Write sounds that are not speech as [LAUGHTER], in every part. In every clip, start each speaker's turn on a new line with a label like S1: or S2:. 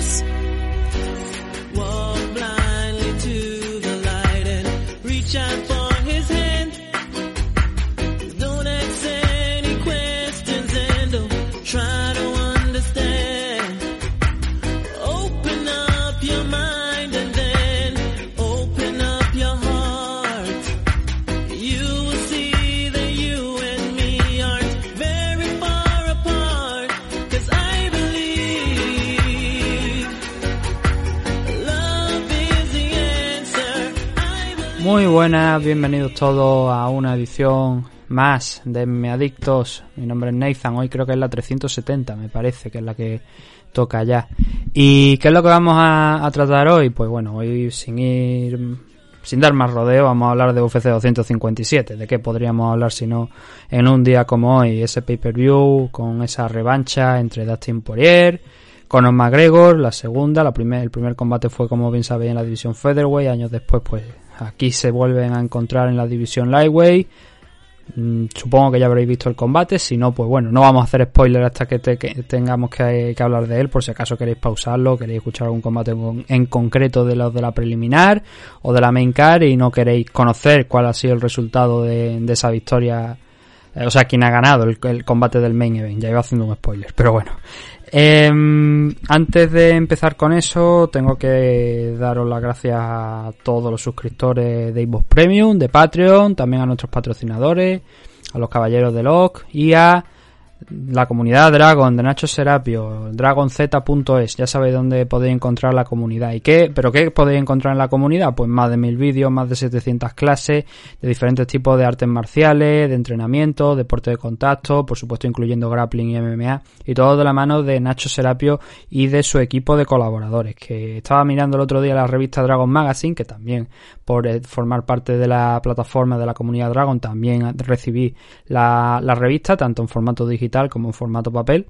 S1: Adiós.
S2: Muy buenas, bienvenidos todos a una edición más de Me Adictos. Mi nombre es Nathan, hoy creo que es la 370, me parece que es la que toca ya. ¿Y qué es lo que vamos a, tratar hoy? Pues bueno, hoy sin ir, sin dar más rodeo, vamos a hablar de UFC 257. ¿De qué podríamos hablar si no en un día como hoy? Ese pay-per-view con esa revancha entre Dustin Poirier, Conor McGregor, la segunda, la primer, el primer combate fue como bien sabéis en la división Featherweight, años después pues aquí se vuelven a encontrar en la división Lightweight. Mm, Supongo que ya habréis visto el combate, si no pues bueno, no vamos a hacer spoiler hasta que, te- que tengamos que, hablar de él, por si acaso queréis pausarlo, queréis escuchar algún combate en, concreto de los de la preliminar o de la main card y no queréis conocer cuál ha sido el resultado de, esa victoria eh, o sea, quién ha ganado el combate del main event. Ya iba haciendo un spoiler, pero bueno. Em, antes de empezar con eso, tengo que daros las gracias a todos los suscriptores de Xbox Premium, de Patreon, también a nuestros patrocinadores, a los caballeros de LOC y a la comunidad Dragon de Nacho Serapio, dragonz.es, ya sabéis dónde podéis encontrar la comunidad. ¿Y qué? ¿Pero qué podéis encontrar en la comunidad? Pues más de mil vídeos, más de 700 clases de diferentes tipos de artes marciales, de entrenamiento, deporte de contacto, por supuesto incluyendo grappling y MMA, y todo de la mano de Nacho Serapio y de su equipo de colaboradores, que estaba mirando el otro día la revista Dragon Magazine, que también por eh, formar parte de la plataforma de la comunidad Dragon también recibí la, la revista, tanto en formato digital como en formato papel.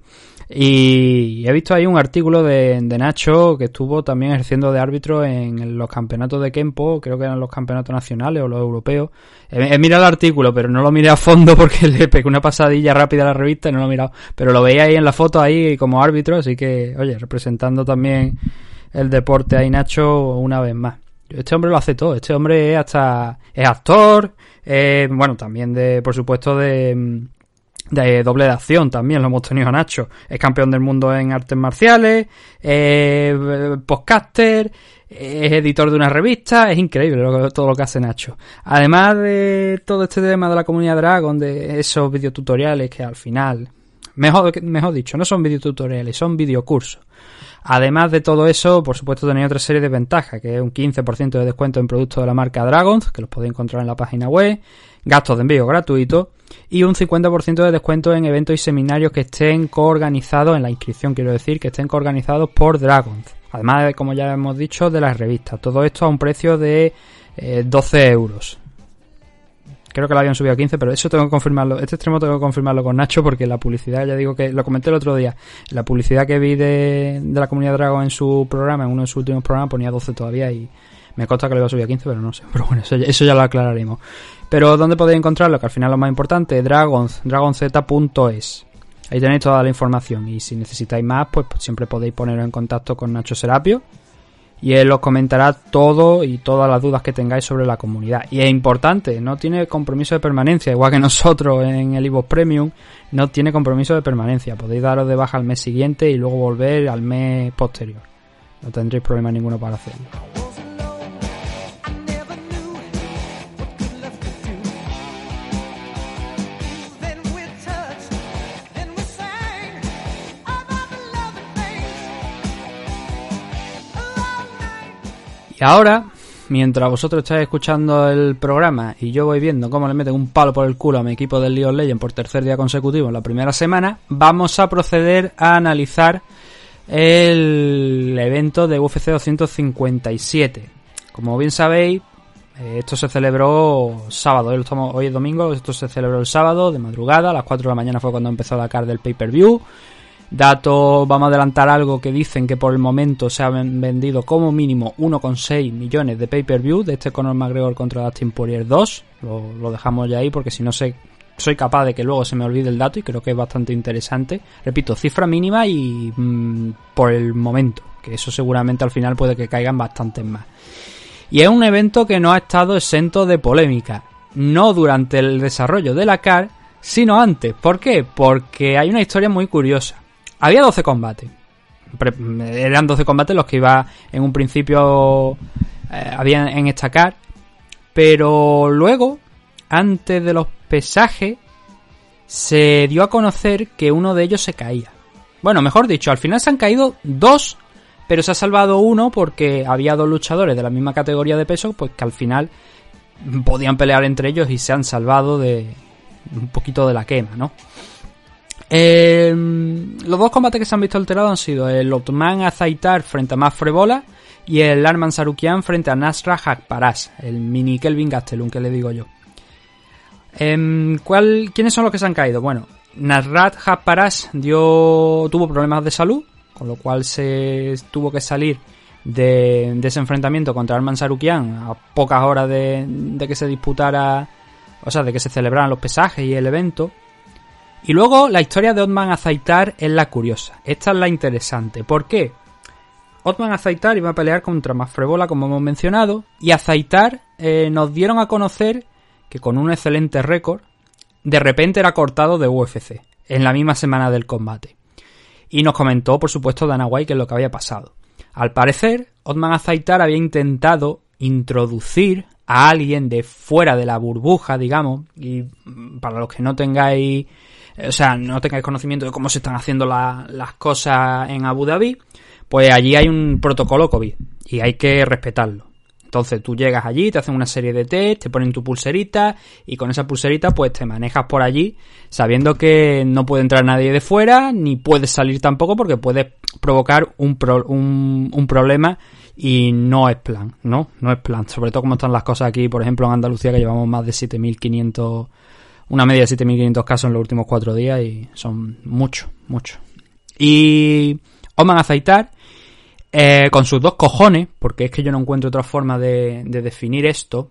S2: Y he visto ahí un artículo de, Nacho que estuvo también ejerciendo de árbitro en los campeonatos de Kempo, creo que eran los campeonatos nacionales o los europeos. He, mirado el artículo, pero no lo miré a fondo [LAUGHS] porque le pegué una pasadilla rápida a la revista y no lo he mirado. Pero lo veía ahí en la foto ahí como árbitro, así que, oye, representando también el deporte ahí Nacho una vez más. Este hombre lo hace todo, este hombre es hasta, es actor, bueno, también de, por supuesto, de, de doble de acción también lo hemos tenido a Nacho. Es campeón del mundo en artes marciales, eh, podcaster, es editor de una revista, es increíble lo todo lo que hace Nacho. Además de todo este tema de la comunidad Dragon, de esos videotutoriales que al final, mejor, mejor dicho, no son videotutoriales, son videocursos. Además de todo eso, por supuesto tenéis otra serie de ventajas, que es un 15% de descuento en productos de la marca Dragons, que los podéis encontrar en la página web, gastos de envío gratuitos y un 50% de descuento en eventos y seminarios que estén coorganizados, en la inscripción quiero decir, que estén coorganizados por Dragons. Además, de, como ya hemos dicho, de las revistas. Todo esto a un precio de eh, 12 euros. Creo que lo habían subido a 15, pero eso tengo que confirmarlo. Este extremo tengo que confirmarlo con Nacho porque la publicidad, ya digo que lo comenté el otro día. La publicidad que vi de, de la comunidad Dragon en su programa, en uno de sus últimos programas, ponía 12 todavía y me consta que lo iba a subir a 15, pero no sé. [LAUGHS] Pero bueno, eso, eso ya lo aclararemos. Pero ¿dónde podéis encontrarlo? Que al final lo más importante, dragons, dragonz.es. Ahí tenéis toda la información y si necesitáis más, pues, pues siempre podéis poneros en contacto con Nacho Serapio y él os comentará todo y todas las dudas que tengáis sobre la comunidad. Y es importante, no tiene compromiso de permanencia, igual que nosotros en el Evo Premium, no tiene compromiso de permanencia. Podéis daros de baja al mes siguiente y luego volver al mes posterior. No tendréis problema ninguno para hacerlo. Y ahora, mientras vosotros estáis escuchando el programa y yo voy viendo cómo le meten un palo por el culo a mi equipo del League of Legends por tercer día consecutivo en la primera semana, vamos a proceder a analizar el evento de UFC 257. Como bien sabéis, eh, esto se celebró sábado, hoy, es domingo, esto se celebró el sábado de madrugada, a las 4 de la mañana fue cuando empezó la card del pay-per-view. Datos, vamos a adelantar algo que dicen que por el momento se han vendido como mínimo 1,6 millones de pay-per-view de este Conor McGregor contra Dustin Poirier 2. Lo, dejamos ya ahí porque si no se soy capaz de que luego se me olvide el dato y creo que es bastante interesante. Repito, cifra mínima y mm, por el momento, que eso seguramente al final puede que caigan bastantes más. Y es un evento que no ha estado exento de polémica, no durante el desarrollo de la CAR, sino antes. ¿Por qué? Porque hay una historia muy curiosa. Había 12 combates. eran 12 combates los que iba en un principio eh, había en esta CAR. Pero luego, antes de los pesajes, se dio a conocer que uno de ellos se caía. Bueno, mejor dicho, al final se han caído dos pero se ha salvado uno porque había dos luchadores de la misma categoría de peso, pues que al final podían pelear entre ellos y se han salvado de un poquito de la quema, ¿no? Eh, los dos combates que se han visto alterados han sido el Otman Azaitar frente a Mafrebola y el Arman Sarukian frente a Nasra Hakparas, el mini Kelvin Gastelum que le digo yo. Eh, ¿cuál, ¿Quiénes son los que se han caído? Bueno, Nasrat Hakparas dio, tuvo problemas de salud, con lo cual se tuvo que salir de, ese enfrentamiento contra Arman Sarukian a pocas horas de, que se disputara, o sea, de que se celebraran los pesajes y el evento. Y luego la historia de Otman Azaitar es la curiosa. Esta es la interesante. ¿Por qué? Otman Azaitar iba a pelear contra Mafrebola, como hemos mencionado, y Azaitar eh, nos dieron a conocer que con un excelente récord, de repente era cortado de UFC, en la misma semana del combate y nos comentó, por supuesto, Dana White qué es lo que había pasado. Al parecer, Otman Azaitar había intentado introducir a alguien de fuera de la burbuja, digamos, y para los que no tengáis, o sea, no tengáis conocimiento de cómo se están haciendo las cosas en Abu Dhabi, pues allí hay un protocolo COVID y hay que respetarlo. Entonces tú llegas allí, te hacen una serie de test, te ponen tu pulserita y con esa pulserita pues te manejas por allí sabiendo que no puede entrar nadie de fuera ni puedes salir tampoco porque puedes provocar un, un, problema y no es plan, ¿no? No es plan. Sobre todo como están las cosas aquí, por ejemplo en Andalucía que llevamos más de 7.500, una media de 7.500 casos en los últimos cuatro días y son muchos, muchos. Y Oman Aceitar eh, con sus dos cojones, porque es que yo no encuentro otra forma de, definir esto,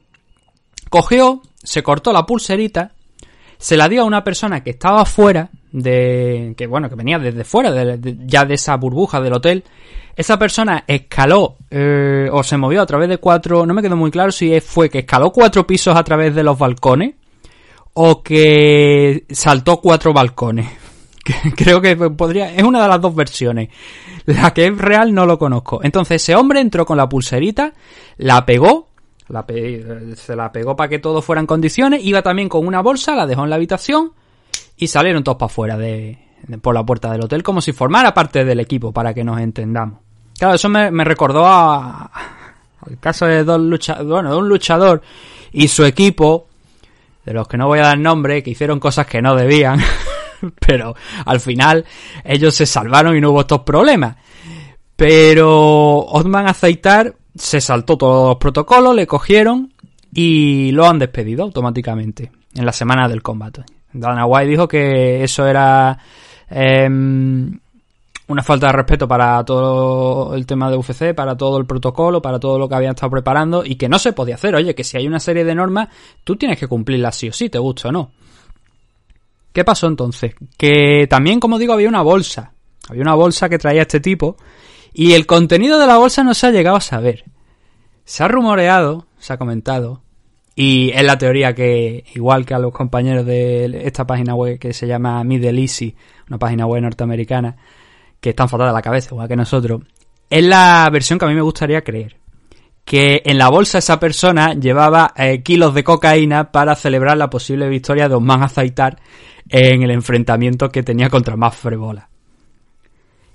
S2: cogió, se cortó la pulserita, se la dio a una persona que estaba fuera de, que bueno, que venía desde fuera, ya de esa burbuja del hotel. Esa persona escaló eh, o se movió a través de cuatro, no me quedó muy claro si fue que escaló cuatro pisos a través de los balcones o que saltó cuatro balcones. [LAUGHS] Creo que podría, es una de las dos versiones. La que es real no lo conozco. Entonces ese hombre entró con la pulserita, la pegó, se la pegó para que todo fuera en condiciones, iba también con una bolsa, la dejó en la habitación y salieron todos para afuera de, por la puerta del hotel como si formara parte del equipo para que nos entendamos. Claro, eso me, recordó a, al caso de dos luchadores, bueno, de un luchador y su equipo, de los que no voy a dar nombre, que hicieron cosas que no debían. [LAUGHS] pero al final ellos se salvaron y no hubo estos problemas. Pero Otman Aceitar se saltó todos los protocolos, le cogieron y lo han despedido automáticamente en la semana del combate. Dana White dijo que eso era em, una falta de respeto para todo el tema de UFC, para todo el protocolo, para todo lo que habían estado preparando y que no se podía hacer. Oye, que si hay una serie de normas, tú tienes que cumplirlas sí o sí, te gusta o no. ¿Qué pasó entonces? Que también, como digo, había una bolsa. Había una bolsa que traía este tipo. Y el contenido de la bolsa no se ha llegado a saber. Se ha rumoreado, se ha comentado. Y es la teoría que, igual que a los compañeros de esta página web que se llama Middle Easy, una página web norteamericana, que están fatal de la cabeza, igual que nosotros, es la versión que a mí me gustaría creer. Que en la bolsa esa persona llevaba eh, kilos de cocaína para celebrar la posible victoria de Osman Azaitar en el enfrentamiento que tenía contra Mafrebola.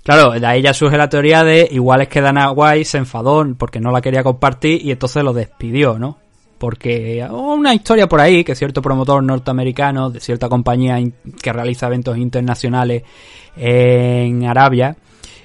S2: Claro, de ahí ya surge la teoría de igual es que Dana White se enfadó porque no la quería compartir y entonces lo despidió, ¿no? Porque una historia por ahí que cierto promotor norteamericano de cierta compañía que realiza eventos internacionales en Arabia,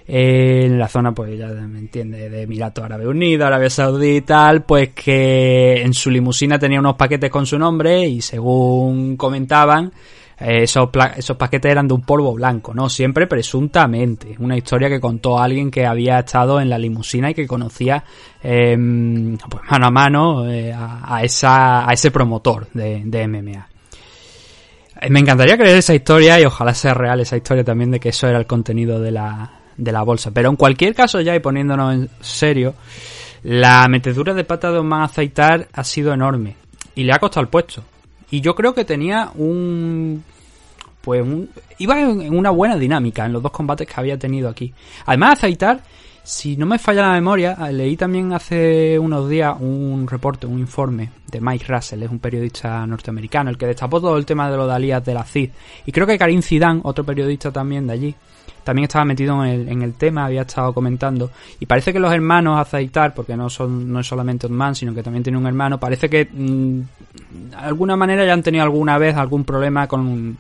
S2: en la zona, pues ya me entiende, de Emiratos Árabe Unidos, Arabia Saudí y tal, pues que en su limusina tenía unos paquetes con su nombre y según comentaban, eh, esos, esos paquetes eran de un polvo blanco, ¿no? Siempre presuntamente. Una historia que contó alguien que había estado en la limusina y que conocía em, pues mano a mano eh, a, esa, a ese promotor de, MMA. Me encantaría creer esa historia y ojalá sea real esa historia también de que eso era el contenido de la, de la bolsa. Pero en cualquier caso ya y poniéndonos en serio, la metedura de pata de Osman Aceitar ha sido enorme y le ha costado el puesto. Y yo creo que tenía un pues un, iba en una buena dinámica en los dos combates que había tenido aquí. Además, Aceitar, si no me falla la memoria, leí también hace unos días un reporte, un informe de Mike Russell, es un periodista norteamericano, el que destapó todo el tema de los Dalías de la CID. Y creo que Karim Zidane, otro periodista también de allí, también estaba metido en el, tema, había estado comentando. Y parece que los hermanos Azaitar, porque no son no es solamente man sino que también tiene un hermano, parece que mm, de alguna manera ya han tenido alguna vez algún problema con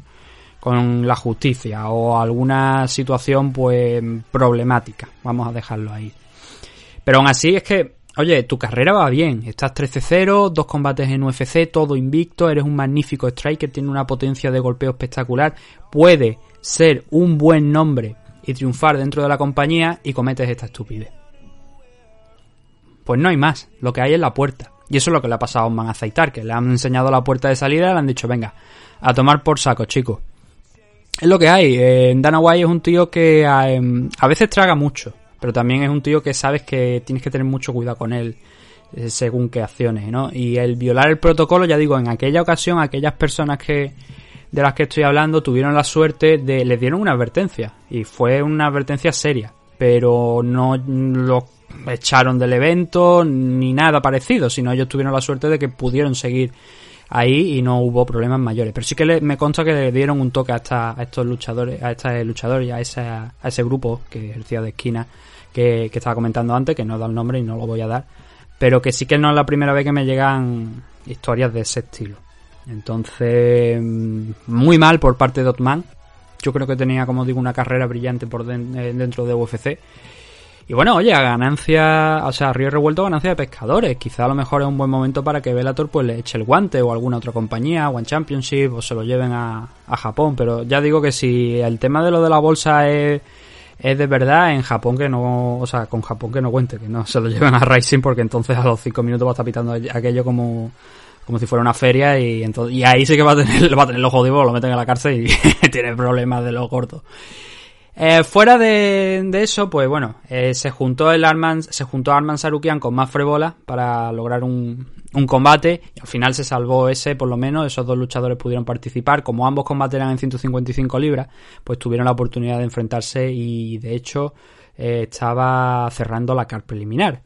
S2: con la justicia o alguna situación pues problemática, vamos a dejarlo ahí. Pero aún así es que, oye, tu carrera va bien, estás 13-0, dos combates en UFC, todo invicto, eres un magnífico striker, tiene una potencia de golpeo espectacular, puede ser un buen nombre y triunfar dentro de la compañía y cometes esta estupidez. Pues no hay más, lo que hay es la puerta. Y eso es lo que le ha pasado a Osman Aceitar, que le han enseñado la puerta de salida y le han dicho, venga, a tomar por saco, chicos. Es lo que hay. Eh, Dana White es un tío que em, a, veces traga mucho, pero también es un tío que sabes que tienes que tener mucho cuidado con él eh, según qué acciones, ¿no? Y el violar el protocolo, ya digo, en aquella ocasión, aquellas personas que de las que estoy hablando tuvieron la suerte de les dieron una advertencia y fue una advertencia seria, pero no lo echaron del evento ni nada parecido, sino ellos tuvieron la suerte de que pudieron seguir ahí y no hubo problemas mayores. Pero sí que me consta que le dieron un toque a, estos luchadores, a estos luchadores y a, a ese grupo que ejercía de esquina que, que estaba comentando antes, que no da el nombre y no lo voy a dar, pero que sí que no es la primera vez que me llegan historias de ese estilo. Entonces, muy mal por parte de Otman. Yo creo que tenía, como digo, una carrera brillante por eh, dentro de UFC y bueno, oye, a ganancia, o sea, Río Revuelto ganancia de pescadores. Quizá a lo mejor es un buen momento para que Velator pues le eche el guante o alguna otra compañía, One Championship, o se lo lleven a, a Japón. Pero ya digo que si el tema de lo de la bolsa es, es de verdad, en Japón que no, o sea, con Japón que no cuente, que no se lo lleven a Racing porque entonces a los 5 minutos va a estar pitando aquello como como si fuera una feria y entonces y ahí sí que va a tener [LAUGHS] va a tener los jodidos, lo meten en la cárcel y [LAUGHS] tiene problemas de lo corto. Eh, fuera de, eso, pues bueno, eh, se juntó el Arman, se juntó Arman Sarukian con más Frebola para lograr un, un, combate y al final se salvó ese, por lo menos, esos dos luchadores pudieron participar, como ambos combates eran en 155 libras, pues tuvieron la oportunidad de enfrentarse y de hecho eh, estaba cerrando la car preliminar.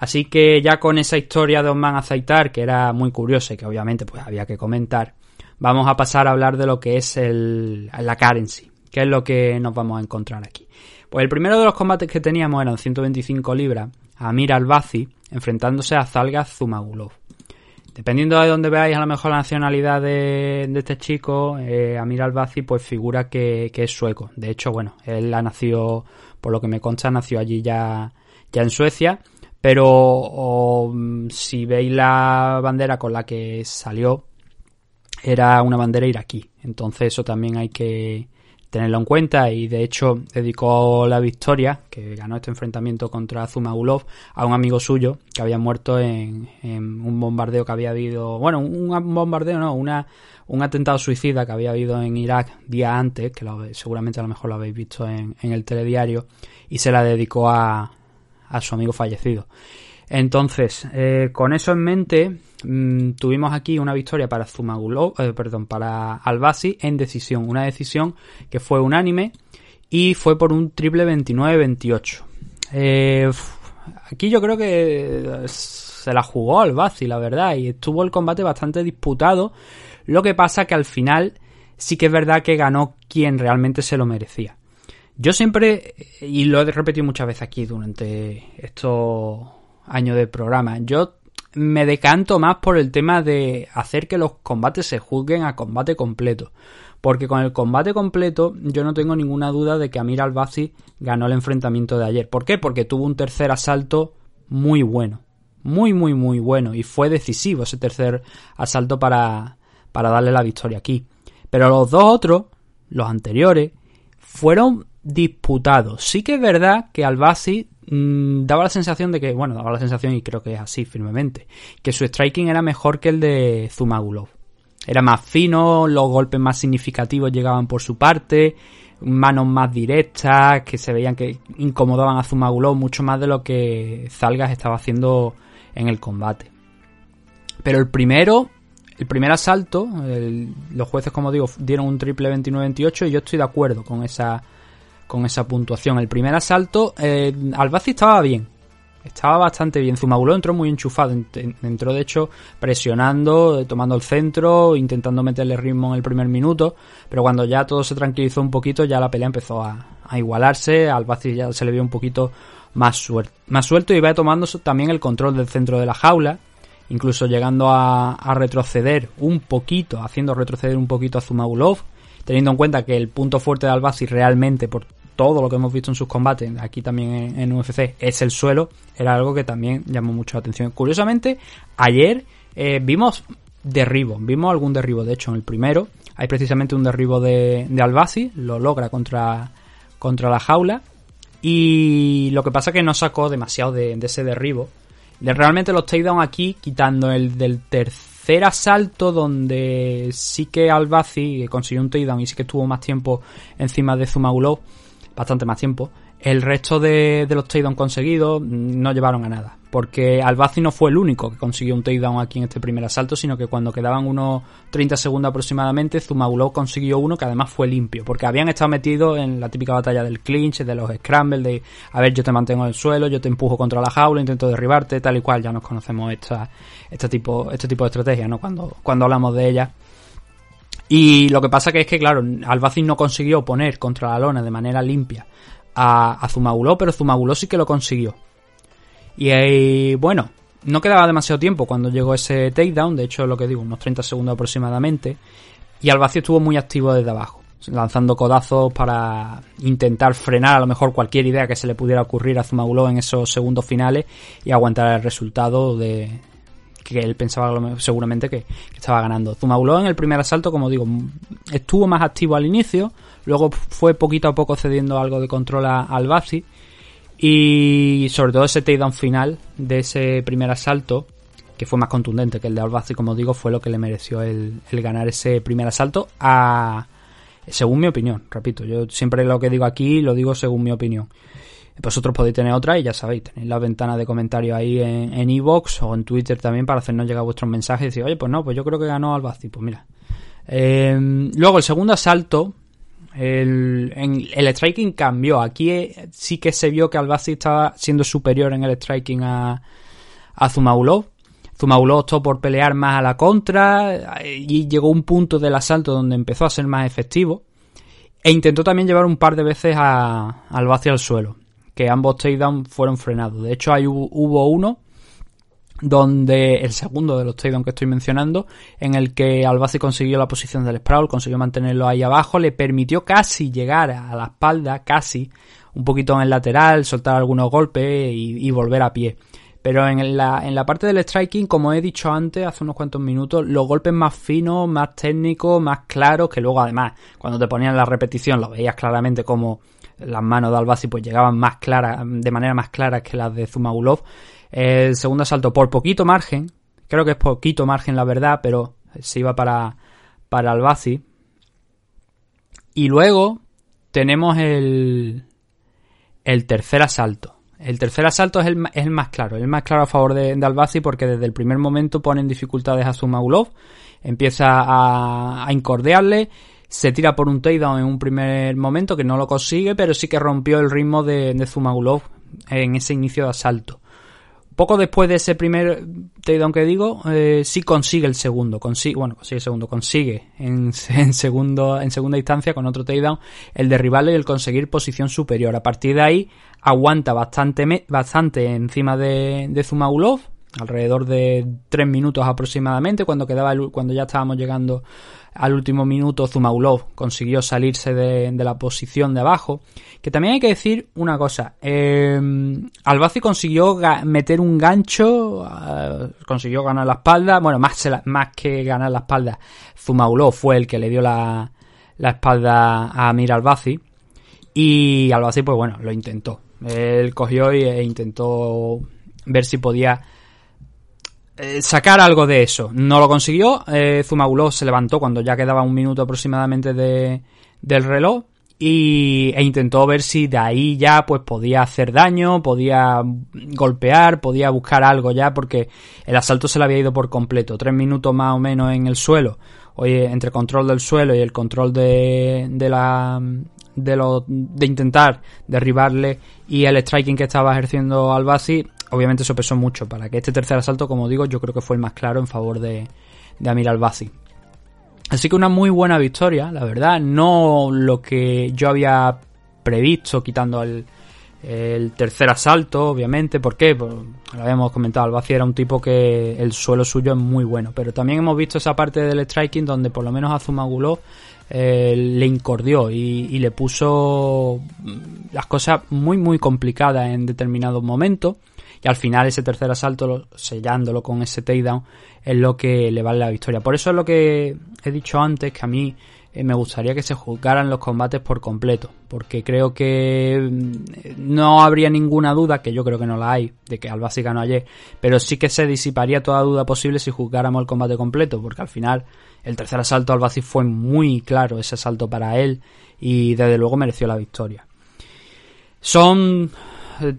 S2: Así que ya con esa historia de Osman Azaitar, que era muy curiosa y que obviamente pues había que comentar, vamos a pasar a hablar de lo que es el, la car en sí. ¿Qué es lo que nos vamos a encontrar aquí? Pues el primero de los combates que teníamos eran 125 libras, Amir Albazi enfrentándose a Zalga Zumagulov. Dependiendo de dónde veáis a lo mejor la nacionalidad de, este chico, eh, Amir Albazi pues figura que, es sueco. De hecho, bueno, él ha nacido, por lo que me consta, nació allí ya, ya en Suecia. Pero si veis la bandera con la que salió, era una bandera iraquí. Entonces eso también hay que, tenerlo en cuenta y de hecho dedicó la victoria que ganó este enfrentamiento contra Zumagulov a un amigo suyo que había muerto en, un bombardeo que había habido, bueno, un bombardeo no, una, un atentado suicida que había habido en Irak día antes, que seguramente a lo mejor lo habéis visto en, en el telediario, y se la dedicó a, a su amigo fallecido. Entonces, eh, con eso en mente, mm, tuvimos aquí una victoria para Zumagulov, eh, perdón, para Albasi en decisión. Una decisión que fue unánime y fue por un triple 29-28. Eh, aquí yo creo que se la jugó Albasi, la verdad, y estuvo el combate bastante disputado. Lo que pasa que al final sí que es verdad que ganó quien realmente se lo merecía. Yo siempre, y lo he repetido muchas veces aquí durante estos año de programa. Yo me decanto más por el tema de hacer que los combates se juzguen a combate completo. Porque con el combate completo yo no tengo ninguna duda de que Amir Albazi ganó el enfrentamiento de ayer. ¿Por qué? Porque tuvo un tercer asalto muy bueno. Muy, muy, muy bueno. Y fue decisivo ese tercer asalto para, para darle la victoria aquí. Pero los dos otros, los anteriores, fueron disputados. Sí que es verdad que Albazi Mm, daba la sensación de que, bueno, daba la sensación y creo que es así firmemente, que su striking era mejor que el de Zumagulov. era más fino, los golpes más significativos llegaban por su parte, manos más directas, que se veían que incomodaban a Zumagulov mucho más de lo que Zalgas estaba haciendo en el combate. Pero el primero, el primer asalto, los jueces, como digo, dieron un triple 29-28 y yo estoy de acuerdo con esa, con esa puntuación. El primer asalto, eh, Albazi estaba bien. Estaba bastante bien. Zumagulov entró muy enchufado. ent- Entró, de hecho, presionando, eh, tomando el centro, intentando meterle ritmo en el primer minuto. Pero cuando ya todo se tranquilizó un poquito, ya la pelea empezó a, igualarse. Al ya se le vio un poquito más, suel- más suelto y iba tomando también el control del centro de la jaula. Incluso llegando a, retroceder un poquito, haciendo retroceder un poquito a Zumagulov. Teniendo en cuenta que el punto fuerte de Albazi realmente, por todo lo que hemos visto en sus combates, aquí también en, UFC, es el suelo, era algo que también llamó mucho la atención. Curiosamente, ayer eh, vimos derribo, vimos algún derribo, de hecho en el primero hay precisamente un derribo de, de Albazi, lo logra contra, contra la jaula y lo que pasa es que no sacó demasiado de, ese derribo. De- Realmente los takedown aquí, quitando el del tercer asalto, donde sí que Albazi consiguió un takedown y sí que estuvo más tiempo encima de Zumagulov, bastante más tiempo. El resto de, los takedown conseguidos mm, no llevaron a nada. Porque Albazi no fue el único que consiguió un takedown aquí en este primer asalto, sino que cuando quedaban unos 30 segundos aproximadamente, Zumagulov consiguió uno que además fue limpio. Porque habían estado metidos en la típica batalla del clinch, de los scrambles, de a ver, yo te mantengo en el suelo, yo te empujo contra la jaula, intento derribarte, tal y cual. Ya nos conocemos esta, este, tipo, este tipo de estrategia, ¿no? Cuando, cuando hablamos de ella. Y lo que pasa que es que, claro, Albazi no consiguió poner contra la lona de manera limpia a, a Zumagulov, pero Zumagulov sí que lo consiguió. Y eh, bueno, no quedaba demasiado tiempo cuando llegó ese takedown, de hecho lo que digo, unos 30 segundos aproximadamente, y Albazi estuvo muy activo desde abajo, lanzando codazos para intentar frenar a lo mejor cualquier idea que se le pudiera ocurrir a Zumagulov en esos segundos finales y aguantar el resultado de que él pensaba seguramente que, estaba ganando. Zumagulov en el primer asalto, como digo, estuvo más activo al inicio, luego fue poquito a poco cediendo algo de control a a Albazi y sobre todo ese takedown final de ese primer asalto, que fue más contundente que el de Albazi, como digo, fue lo que le mereció el, el ganar ese primer asalto a... Según mi opinión, repito, yo siempre lo que digo aquí lo digo según mi opinión. Vosotros podéis tener otra y ya sabéis, tenéis la ventana de comentarios ahí en en iVoox o en Twitter también para hacernos llegar vuestros mensajes y decir, oye, pues no, pues yo creo que ganó Albazi. Pues mira. Eh, luego el segundo asalto, el, el striking cambió. Aquí eh, sí que se vio que Albazi estaba siendo superior en el striking a, a Zumagulov. Zumagulov optó por pelear más a la contra y llegó un punto del asalto donde empezó a ser más efectivo. E intentó también llevar un par de veces a, a al suelo, que ambos takedowns fueron frenados. De hecho, hubo- uno donde el segundo de los takedowns que estoy mencionando, en el que Albazi consiguió la posición del sprawl, consiguió mantenerlo ahí abajo, le permitió casi llegar a la espalda, casi, un poquito en el lateral, soltar algunos golpes y, y volver a pie. Pero en la, en la parte del striking, como he dicho antes, hace unos cuantos minutos, los golpes más finos, más técnicos, más claros, que luego además, cuando te ponían la repetición, lo veías claramente como las manos de Albazi pues llegaban más claras, de manera más clara que las de Zumagulov. El segundo asalto por poquito margen, creo que es poquito margen la verdad, pero se iba para, para. Y luego tenemos el, el tercer asalto. El tercer asalto es el, es el más claro, el más claro a favor de, de Albazi porque desde el primer momento pone en dificultades a Zumagulov, empieza a, a incordiarle, se tira por un takedown en un primer momento que no lo consigue, pero sí que rompió el ritmo de, de Zumagulov en ese inicio de asalto. Poco después de ese primer takedown que digo, eh, sí consigue el segundo, consigue, bueno, consigue el segundo, consigue en, [LAUGHS] en segundo, en segunda instancia con otro takedown el derribarle y el conseguir posición superior. A partir de ahí aguanta bastante, bastante encima de, de Zumagulov, alrededor de tres minutos aproximadamente, cuando quedaba cuando ya estábamos llegando al último minuto, Zumagulov consiguió salirse de, de la posición de abajo. Que también hay que decir una cosa. Eh, Albazi consiguió meter un gancho, eh, consiguió ganar la espalda. Bueno, más, más que ganar la espalda, Zumagulov fue el que le dio la, la espalda a Amir Albazi. Y Albazi, pues bueno, lo intentó. Él cogió e intentó ver si podía eh, sacar algo de eso. No lo consiguió. Eh, se levantó cuando ya quedaba un minuto aproximadamente de, del reloj y, e intentó ver si de ahí ya pues podía hacer daño, podía golpear, podía buscar algo ya porque el asalto se le había ido por completo. Tres minutos más o menos en el suelo. Oye, entre control del suelo y el control de, de la de lo de intentar derribarle y el striking que estaba ejerciendo Albazi, obviamente eso pesó mucho para que este tercer asalto, como digo, yo creo que fue el más claro en favor de, de Amir Albazi. Así que una muy buena victoria, la verdad. No lo que yo había previsto, quitando el, el tercer asalto, obviamente. ¿Por qué? Pues, lo habíamos comentado, Albaci era un tipo que el suelo suyo es muy bueno. Pero también hemos visto esa parte del striking donde por lo menos Azumagulov eh, le incordió y, le puso las cosas muy muy complicadas en determinados momentos y al final ese tercer asalto sellándolo con ese takedown es lo que le vale la victoria. Por eso es lo que he dicho antes, que a mí eh, me gustaría que se juzgaran los combates por completo, porque creo que mm, no habría ninguna duda, que yo creo que no la hay, de que Albasi ganó ayer, pero sí que se disiparía toda duda posible si juzgáramos el combate completo, porque al final el tercer asalto Albasi fue muy claro ese asalto para él y desde luego mereció la victoria. Son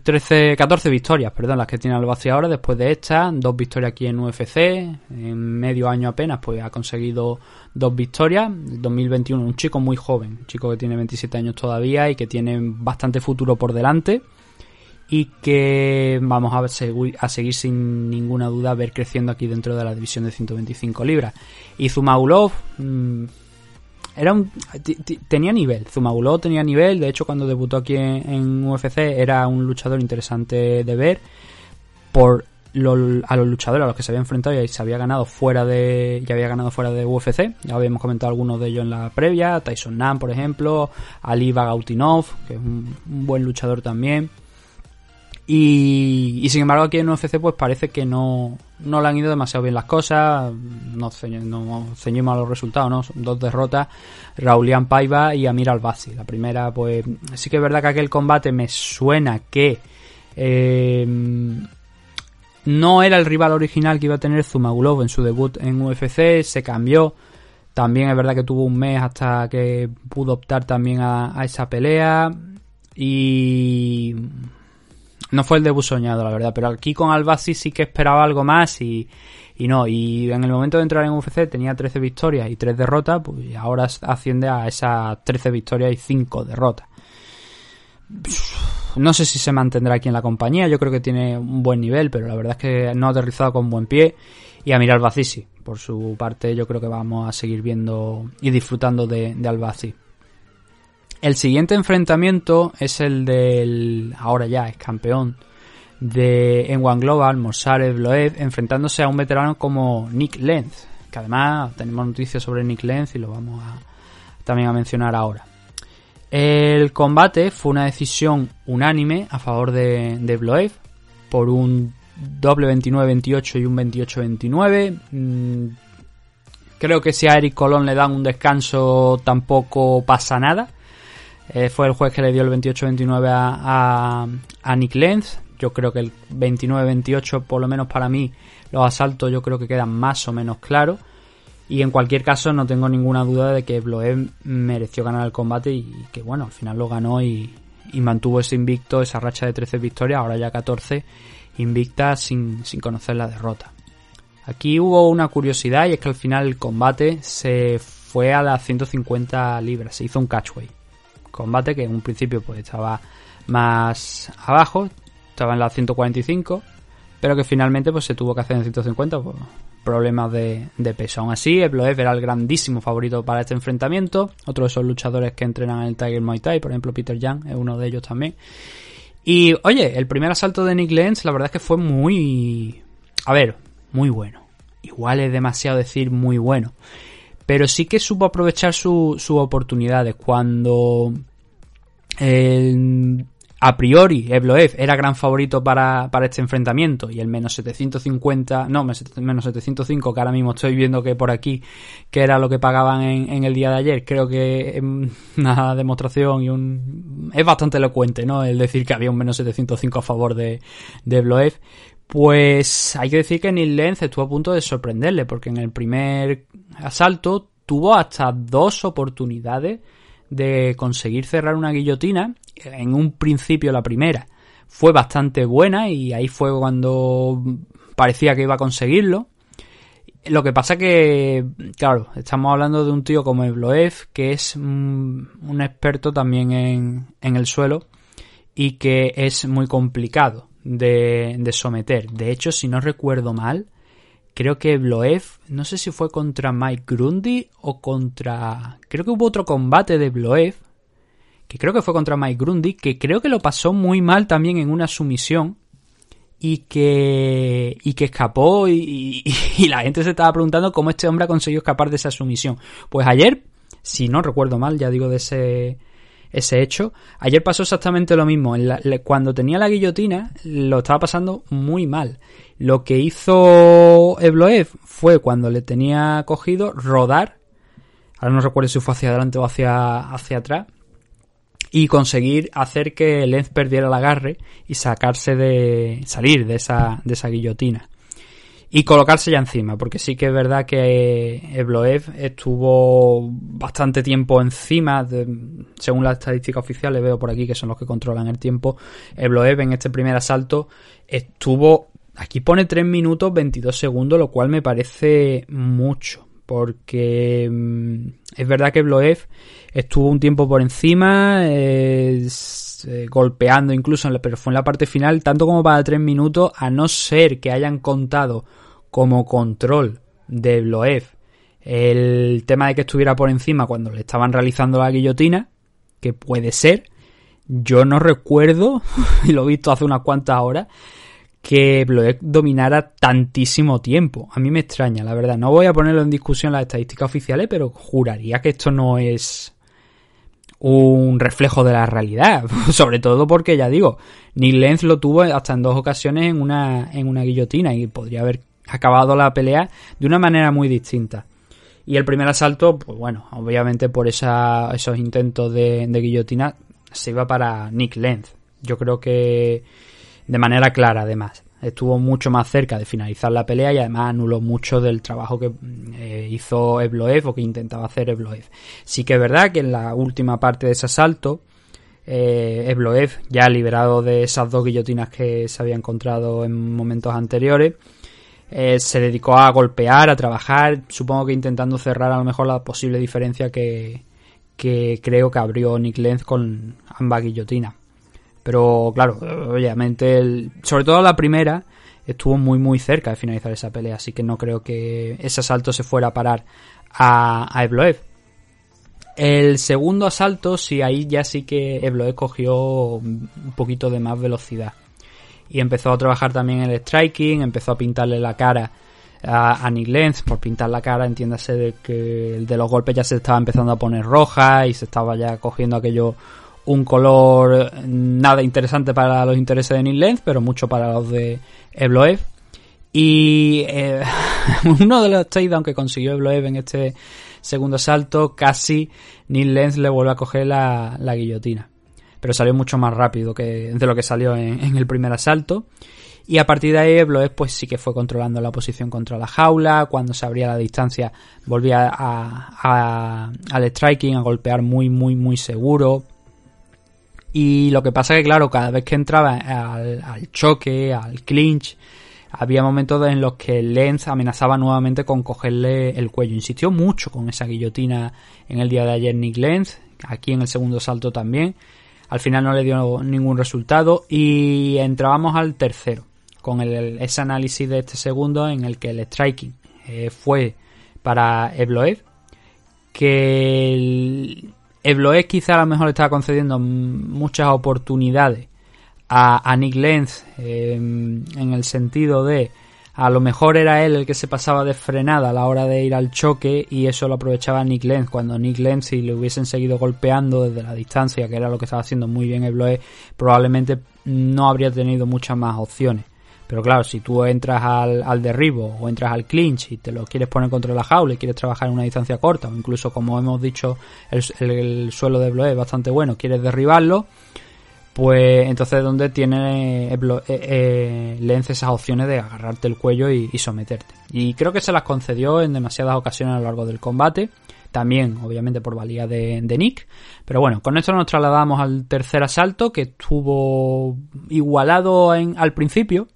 S2: 13, 14 victorias, perdón, las que tiene Albacete ahora después de esta, dos victorias aquí en UFC, en medio año apenas, pues ha conseguido dos victorias. 2021, un chico muy joven, un chico que tiene 27 años todavía y que tiene bastante futuro por delante y que vamos a, seguir, a sin ninguna duda ver creciendo aquí dentro de la división de 125 libras. Y Zumaulov, mmm, era un tenía nivel. Zumagulov tenía nivel. De hecho cuando debutó aquí en, UFC era un luchador interesante de ver por a los luchadores a los que se había enfrentado y se había ganado fuera de ya había ganado fuera de UFC ya habíamos comentado algunos de ellos en la previa. Tyson Nam por ejemplo. Ali Bagautinov que es un buen luchador también y, y, sin embargo aquí en UFC pues parece que no, no le han ido demasiado bien las cosas, no, no ceñimos a los resultados, ¿no? Son dos derrotas, Raulian Paiva y Amir Albasi. La primera pues sí que es verdad que aquel combate me suena que eh, no era el rival original que iba a tener Zumagulov en su debut en UFC, se cambió. También es verdad que tuvo un mes hasta que pudo optar también a esa pelea. Y no fue el debut soñado, la verdad, pero aquí con Albasi sí que esperaba algo más y, y no. Y en el momento de entrar en UFC tenía 13 victorias y 3 derrotas, pues ahora asciende a esas 13 victorias y 5 derrotas. No sé si se mantendrá aquí en la compañía, yo creo que tiene un buen nivel, pero la verdad es que no ha aterrizado con buen pie. Y a mirar Albasi sí, por su parte yo creo que vamos a seguir viendo y disfrutando de, de. El siguiente enfrentamiento es el del, ahora ya es campeón de en One Global, Morsarev Loev, enfrentándose a un veterano como Nick Lenz, que además tenemos noticias sobre Nick Lenz y lo vamos a, también a mencionar ahora. El combate fue una decisión unánime a favor de, de Bloev por un doble 29-28 y un 28-29. Mm, creo que si a Eric Colón le dan un descanso tampoco pasa nada. Eh, fue el juez que le dio el 28-29 a, a, Nick Lenz. Yo creo que el 29-28, por lo menos para mí, los asaltos yo creo que quedan más o menos claros. Y en cualquier caso no tengo ninguna duda de que Bloev mereció ganar el combate y que bueno, al final lo ganó y, y mantuvo ese invicto, esa racha de 13 victorias, ahora ya 14 invicta sin, sin conocer la derrota. Aquí hubo una curiosidad y es que al final el combate se fue a las 150 libras, se hizo un catchway combate que en un principio pues estaba más abajo, estaba en la 145, pero que finalmente pues se tuvo que hacer en 150 por problemas de, peso. Aún así, Ebloev era el grandísimo favorito para este enfrentamiento. Otro de esos luchadores que entrenan en el Tiger Muay Thai, por ejemplo Peter Young, es uno de ellos también. Y oye, el primer asalto de Nick Lenz, la verdad es que fue muy... A ver, muy bueno. Igual es demasiado decir muy bueno pero sí que supo aprovechar sus su oportunidades. Cuando el, a priori Ebloev era gran favorito para, para, este enfrentamiento y el menos 750, no, menos 705 que ahora mismo estoy viendo que por aquí, que era lo que pagaban en, el día de ayer, creo que es una demostración y un... es bastante elocuente, ¿no? El decir que había un menos 705 a favor de, de Pues hay que decir que Neil Lenz estuvo a punto de sorprenderle, porque en el primer asalto tuvo hasta dos oportunidades de conseguir cerrar una guillotina. En un principio la primera fue bastante buena y ahí fue cuando parecía que iba a conseguirlo. Lo que pasa que, claro, estamos hablando de un tío como Evloev, que es un, experto también en, el suelo y que es muy complicado de, de, someter. De hecho, si no recuerdo mal, creo que Evloev, no sé si fue contra Mike Grundy o contra... Creo que hubo otro combate de Evloev, que creo que fue contra Mike Grundy, que creo que lo pasó muy mal también en una sumisión y que, y que escapó y, y, la gente se estaba preguntando cómo este hombre ha conseguido escapar de esa sumisión. Pues ayer, si no recuerdo mal, ya digo de ese, ese hecho, ayer pasó exactamente lo mismo. cuando tenía la guillotina lo estaba pasando muy mal. Lo que hizo Ebloev fue cuando le tenía cogido rodar, ahora no recuerdo si fue hacia adelante o hacia, hacia atrás, y conseguir hacer que Lenz perdiera el agarre y sacarse de salir de esa, de esa guillotina y colocarse ya encima, porque sí que es verdad que Ebloev estuvo bastante tiempo encima, según las estadísticas oficiales, veo por aquí que son los que controlan el tiempo, Ebloev en este primer asalto estuvo, aquí pone 3 minutos 22 segundos, lo cual me parece mucho, porque mm, es verdad que Bloev estuvo un tiempo por encima, eh, golpeando incluso, pero fue en la parte final, tanto como para tres minutos, a no ser que hayan contado como control de Bloev el tema de que estuviera por encima cuando le estaban realizando la guillotina, que puede ser, yo no recuerdo, [LAUGHS] y lo he visto hace unas cuantas horas, que Bloek dominara tantísimo tiempo. A mí me extraña, la verdad. No voy a ponerlo en discusión las estadísticas oficiales, pero juraría que esto no es un reflejo de la realidad. [LAUGHS] Sobre todo porque, ya digo, Nick Lenz lo tuvo hasta en dos ocasiones en una, en una guillotina y podría haber acabado la pelea de una manera muy distinta. Y el primer asalto, pues bueno, obviamente por esa, esos intentos de, de guillotina se iba para Nick Lenz. Yo creo que de manera clara además. Estuvo mucho más cerca de finalizar la pelea y además anuló mucho del trabajo que eh, hizo Evloev o que intentaba hacer Evloev. Sí que es verdad que en la última parte de ese asalto, eh, ya liberado de esas dos guillotinas que se había encontrado en momentos anteriores, eh, se dedicó a golpear, a trabajar, supongo que intentando cerrar a lo mejor la posible diferencia que, que creo que abrió Nick Lenz con ambas guillotinas. Pero claro, obviamente, el, sobre todo la primera estuvo muy muy cerca de finalizar esa pelea, así que no creo que ese asalto se fuera a parar a, a Evloev. El segundo asalto, sí, ahí ya sí que Evloev cogió un poquito de más velocidad. Y empezó a trabajar también el striking, empezó a pintarle la cara a, a Nick Lenz, por pintar la cara, entiéndase de que el de los golpes ya se estaba empezando a poner roja y se estaba ya cogiendo aquello un color nada interesante para los intereses de Neil Lenz, pero mucho para los de Ebloev. Y eh, [LAUGHS] uno de los takedowns que consiguió Ebloev en este segundo salto, casi Neil Lenz le vuelve a coger la, guillotina. Pero salió mucho más rápido que de lo que salió en, el primer asalto. Y a partir de ahí Ebloev pues sí que fue controlando la posición contra la jaula. Cuando se abría la distancia volvía a, al striking, a golpear muy muy muy seguro. Y lo que pasa que, claro, cada vez que entraba al, choque, al clinch, había momentos en los que Lenz amenazaba nuevamente con cogerle el cuello. Insistió mucho con esa guillotina en el día de ayer Nick Lenz, aquí en el segundo salto también. Al final no le dio ningún resultado y entrábamos al tercero, con el, ese análisis de este segundo en el que el striking eh, fue para Ebloev, que el, Ebloes quizá a lo mejor estaba concediendo muchas oportunidades a, Nick Lenz em, en el sentido de a lo mejor era él el que se pasaba de frenada a la hora de ir al choque y eso lo aprovechaba Nick Lenz cuando Nick Lenz si le hubiesen seguido golpeando desde la distancia que era lo que estaba haciendo muy bien Ebloes probablemente no habría tenido muchas más opciones pero claro, si tú entras al, derribo o entras al clinch y te lo quieres poner contra la jaula y quieres trabajar en una distancia corta, o incluso como hemos dicho, el, suelo de Bloe es bastante bueno, quieres derribarlo, pues entonces donde tiene eh, eh, eh, Lenz esas opciones de agarrarte el cuello y, y, someterte. Y creo que se las concedió en demasiadas ocasiones a lo largo del combate. También, obviamente, por valía de, de Nick. Pero bueno, con esto nos trasladamos al tercer asalto, que estuvo igualado en, al principio.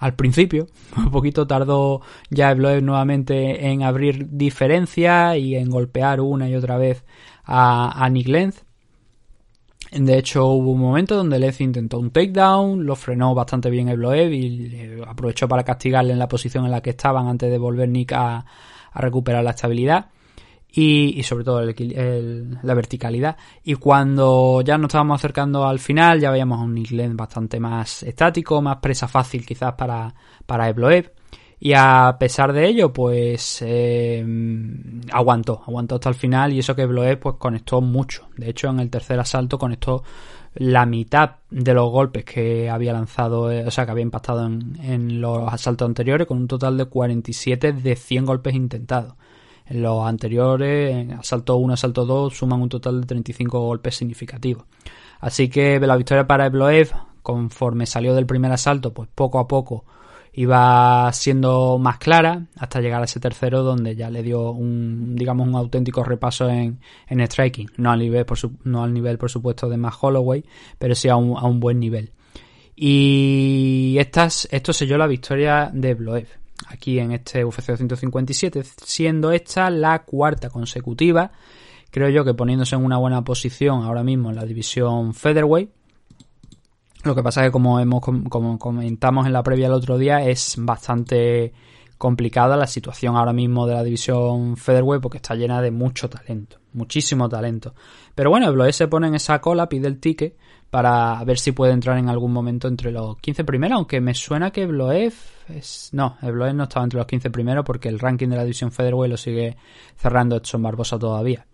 S2: Al principio, [LAUGHS] un poquito tardó ya Bloeb nuevamente en abrir diferencias y en golpear una y otra vez a, Nick Lenz. De hecho, hubo un momento donde Lenz intentó un takedown, lo frenó bastante bien Evloev y aprovechó para castigarle en la posición en la que estaban antes de volver Nick a recuperar la estabilidad y, y sobre todo el, el, la verticalidad. Y cuando ya nos estábamos acercando al final, ya veíamos un Nick bastante más estático, más presa fácil quizás para, para Evloev. Y a pesar de ello, pues eh, aguantó, aguantó hasta el final y eso que Bloé pues conectó mucho. De hecho, en el tercer asalto conectó la mitad de los golpes que había lanzado, eh, o sea, que había impactado en, en, los asaltos anteriores, con un total de 47 de 100 golpes intentados. En los anteriores, en asalto 1, asalto 2, suman un total de 35 golpes significativos. Así que la victoria para Ebloev, conforme salió del primer asalto, pues poco a poco iba siendo más clara hasta llegar a ese tercero donde ya le dio un digamos un auténtico repaso en, en striking. No al nivel por supuesto de más Holloway pero sí a un, a un buen nivel. Y estas, esto selló la victoria de Bloev aquí en este UFC 257 siendo esta la cuarta consecutiva creo yo que poniéndose en una buena posición ahora mismo en la división featherweight lo que pasa es que como hemos como comentamos en la previa el otro día es bastante complicada la situación ahora mismo de la división Featherweight porque está llena de mucho talento, muchísimo talento. Pero bueno, el Bloé se pone en esa cola, pide el ticket para ver si puede entrar en algún momento entre los 15 primeros, aunque me suena que Bloev es... No, Bloev no estaba entre los 15 primeros porque el ranking de la división Featherweight lo sigue cerrando Edson Barbosa todavía.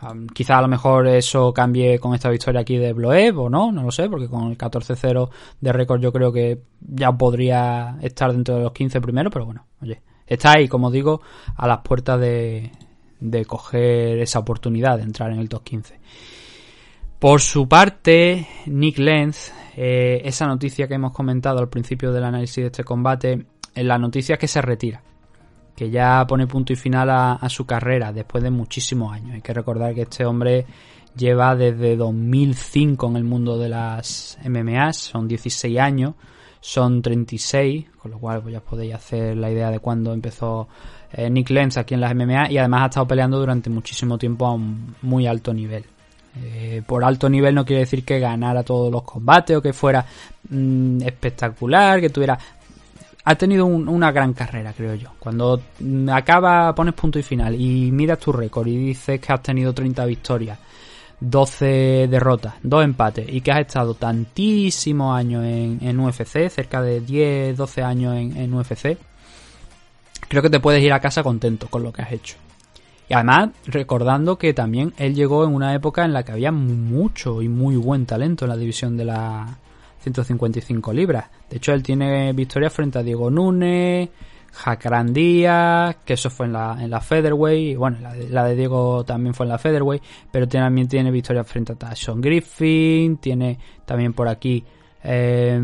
S2: Um, quizá a lo mejor eso cambie con esta victoria aquí de Bloev o no, no lo sé, porque con el 14-0 de récord yo creo que ya podría estar dentro de los 15 primeros, pero bueno, oye, está ahí, como digo, a las puertas de, de coger esa oportunidad de entrar en el top 15. Por su parte, Nick Lenz, eh, esa noticia que hemos comentado al principio del análisis de este combate, en la noticia es que se retira que ya pone punto y final a, su carrera después de muchísimos años. Hay que recordar que este hombre lleva desde 2005 en el mundo de las MMA, son 16 años, son 36, con lo cual pues ya podéis hacer la idea de cuándo empezó eh, Nick Lenz aquí en las MMA y además ha estado peleando durante muchísimo tiempo a un muy alto nivel. Eh, por alto nivel no quiere decir que ganara todos los combates o que fuera mmm, espectacular, que tuviera ha tenido un, una gran carrera, creo yo. Cuando acaba, pones punto y final y miras tu récord y dices que has tenido 30 victorias, 12 derrotas, 2 empates y que has estado tantísimos años en, en UFC, cerca de 10, 12 años en, en, UFC, creo que te puedes ir a casa contento con lo que has hecho. Y además, recordando que también él llegó en una época en la que había mucho y muy buen talento en la división de la, 155 libras. De hecho, él tiene victoria frente a Diego Núñez, Jacarán Díaz, que eso fue en la, en la Featherweight, bueno, la de, Diego también fue en la Featherweight, pero también tiene victoria frente a Tyson Griffin, tiene también por aquí eh,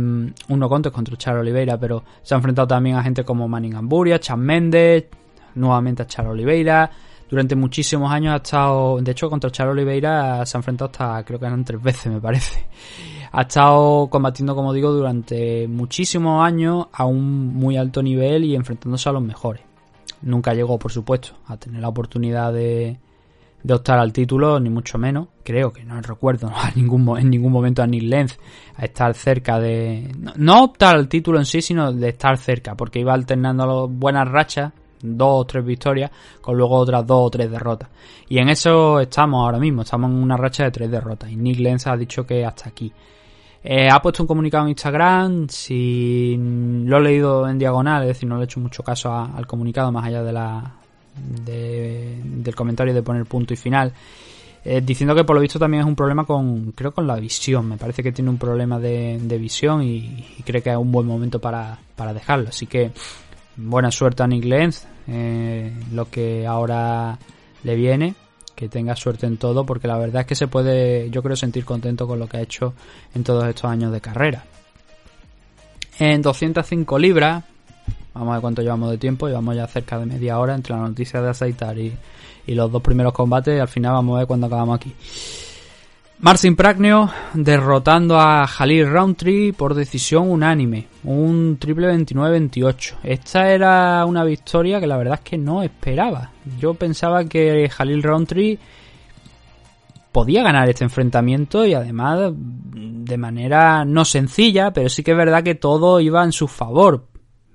S2: uno contra contra Charo Oliveira, pero se ha enfrentado también a gente como Manning Amburia, Chan Méndez, nuevamente a Charo Oliveira, durante muchísimos años ha estado, de hecho contra Charo Oliveira se ha enfrentado hasta, creo que eran tres veces me parece ha estado combatiendo, como digo, durante muchísimos años a un muy alto nivel y enfrentándose a los mejores. Nunca llegó, por supuesto, a tener la oportunidad de, de optar al título, ni mucho menos. Creo que no recuerdo [LAUGHS] a ningún, en ningún momento a Nick Lenz a estar cerca de. No, no, optar al título en sí, sino de estar cerca, porque iba alternando buenas rachas, dos o tres victorias, con luego otras dos o tres derrotas. Y en eso estamos ahora mismo, estamos en una racha de tres derrotas. Y Nick Lenz ha dicho que hasta aquí. Eh, ha puesto un comunicado en Instagram, si lo he leído en diagonal, es decir, no le he hecho mucho caso al comunicado más allá de la de, del comentario de poner punto y final. Eh, diciendo que por lo visto también es un problema con, creo con la visión, me parece que tiene un problema de, de visión y, y, cree que es un buen momento para, para dejarlo. Así que buena suerte a Nick Lenz, eh, lo que ahora le viene que tenga suerte en todo, porque la verdad es que se puede, yo creo, sentir contento con lo que ha hecho en todos estos años de carrera. En 205 libras, vamos a ver cuánto llevamos de tiempo, llevamos ya cerca de media hora entre la noticia de aceitar y, y los dos primeros combates, al final vamos a ver cuándo acabamos aquí. Marcin Pragnio derrotando a Jalil Roundtree por decisión unánime, un triple 29-28. Esta era una victoria que la verdad es que no esperaba. Yo pensaba que Jalil Roundtree podía ganar este enfrentamiento y además de manera no sencilla, pero sí que es verdad que todo iba en su favor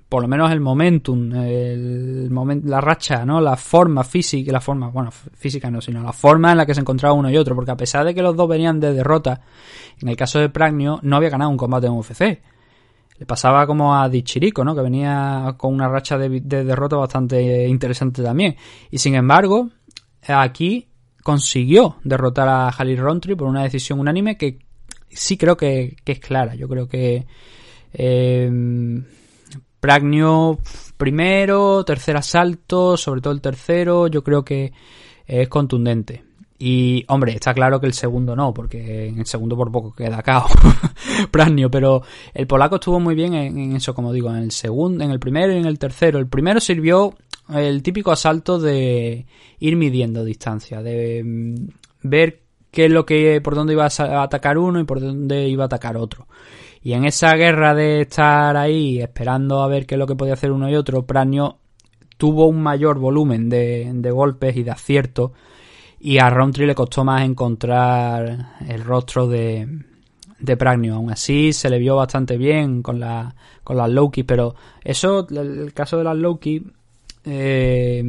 S2: por lo menos el momentum, el moment, la racha, ¿no? La forma física, la forma, bueno, física no, sino la forma en la que se encontraba uno y otro, porque a pesar de que los dos venían de derrota, en el caso de Pragnio no había ganado un combate en UFC. Le pasaba como a Dichirico, ¿no? Que venía con una racha de, de derrota bastante interesante también. Y sin embargo, aquí consiguió derrotar a Jalil Rountree por una decisión unánime que sí creo que, que es clara. Yo creo que eh, Pragnio primero, tercer asalto, sobre todo el tercero, yo creo que es contundente. Y, hombre, está claro que el segundo no, porque en el segundo por poco queda cao [LAUGHS] Pragnio, pero el polaco estuvo muy bien en, eso, como digo, en el segundo, en el primero y en el tercero. El primero sirvió el típico asalto de ir midiendo distancia, de mm, ver qué es lo que, por dónde iba a atacar uno y por dónde iba a atacar otro. Y en esa guerra de estar ahí esperando a ver qué es lo que podía hacer uno y otro, Pranio tuvo un mayor volumen de, golpes y de aciertos. Y a Roundtree le costó más encontrar el rostro de, de Pragnio. Aún así se le vio bastante bien con, la, con las Loki, pero eso, el caso de las Loki, eh,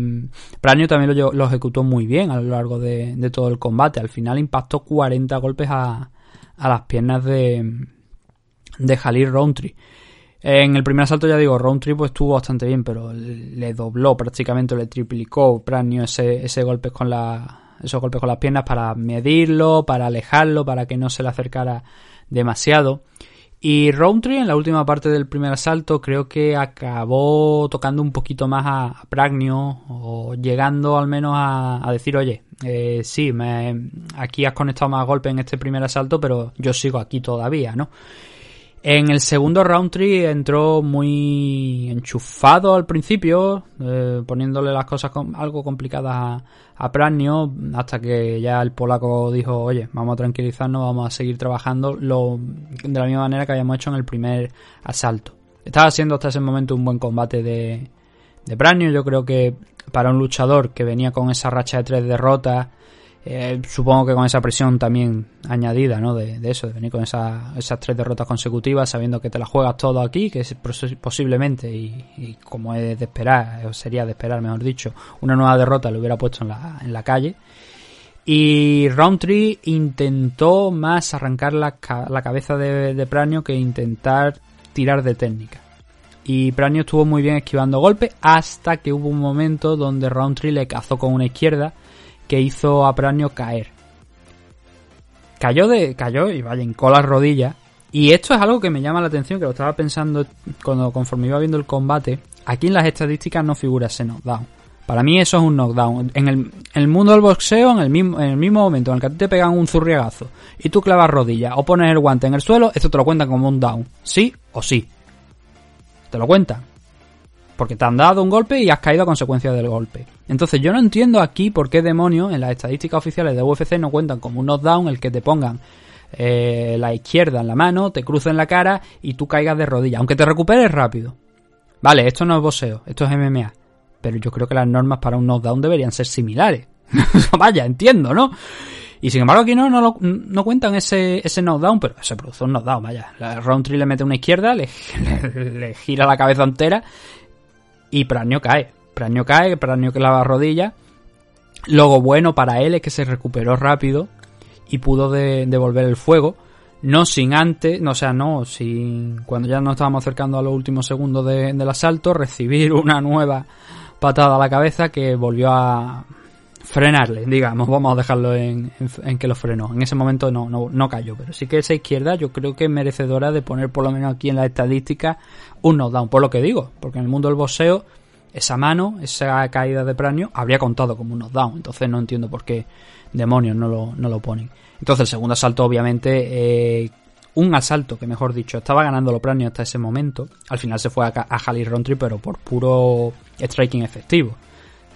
S2: Pragnio también lo, lo, ejecutó muy bien a lo largo de, de, todo el combate. Al final impactó 40 golpes a, a las piernas de, de Jalil Roundtree. En el primer asalto, ya digo, Roundtree pues estuvo bastante bien, pero le dobló prácticamente, le triplicó Pranio ese, ese golpe con la, esos golpes con las piernas para medirlo, para alejarlo, para que no se le acercara demasiado. Y Roundtree en la última parte del primer asalto creo que acabó tocando un poquito más a, Pragnio o llegando al menos a, decir, oye, eh, sí, me, aquí has conectado más golpes en este primer asalto, pero yo sigo aquí todavía, ¿no? En el segundo Roundtree entró muy enchufado al principio, eh, poniéndole las cosas algo complicadas a, a hasta que ya el polaco dijo, oye, vamos a tranquilizarnos, vamos a seguir trabajando lo, de la misma manera que habíamos hecho en el primer asalto. Estaba siendo hasta ese momento un buen combate de, de yo creo que para un luchador que venía con esa racha de tres derrotas, eh, supongo que con esa presión también añadida, ¿no? De, eso, de venir con esas tres derrotas consecutivas, sabiendo que te la juegas todo aquí, que es posiblemente, y, como es de esperar, o sería de esperar, mejor dicho, una nueva derrota lo hubiera puesto en la, en la calle. Y Roundtree intentó más arrancar la, la cabeza de, de Pranio que intentar tirar de técnica. Y Pranio estuvo muy bien esquivando golpes hasta que hubo un momento donde Roundtree le cazó con una izquierda que hizo a Pranio caer. Cayó de. cayó y vaya, en las rodillas. Y esto es algo que me llama la atención, que lo estaba pensando cuando conforme iba viendo el combate. Aquí en las estadísticas no figura ese knockdown. Para mí eso es un knockdown. En el, mundo del boxeo, en el, mismo, en el mismo momento en el que te pegan un zurriagazo y tú clavas rodillas o pones el guante en el suelo, esto te lo cuentan como un down. Sí o sí. Te lo cuentan. Porque te han dado un golpe y has caído a consecuencia del golpe. Entonces yo no entiendo aquí por qué demonios en las estadísticas oficiales de UFC no cuentan como un knockdown el que te pongan eh, la izquierda en la mano, te crucen la cara y tú caigas de rodillas, aunque te recuperes rápido. Vale, esto no es boxeo, esto es MMA. Pero yo creo que las normas para un knockdown deberían ser similares. [LAUGHS] Vaya, entiendo, ¿no? Y sin embargo aquí no, no, no cuentan ese, ese knockdown, pero se produce un knockdown, vaya. Roundtree le mete una izquierda, [LAUGHS] le, le gira la cabeza entera y Pranio cae. Pranio cae, Pranio que la rodilla. Luego bueno para él es que se recuperó rápido y pudo devolver el fuego. No sin antes, no, o sea, no, sin cuando ya nos estábamos acercando a los últimos segundos del asalto, recibir [LAUGHS] una nueva patada a la cabeza que volvió a frenarle, digamos, vamos a dejarlo en, en, que lo frenó. En ese momento no, no, no, cayó, pero sí que esa izquierda yo creo que es merecedora de poner por lo menos aquí en la estadística un knockdown, por lo que digo, porque en el mundo del boxeo esa mano, esa caída de Pranio, habría contado como un knockdown. Entonces no entiendo por qué demonios no lo, no lo ponen. Entonces el segundo asalto, obviamente, eh, un asalto, que mejor dicho, estaba ganando lo Pranio hasta ese momento. Al final se fue a, a Halil Rountree, pero por puro striking efectivo.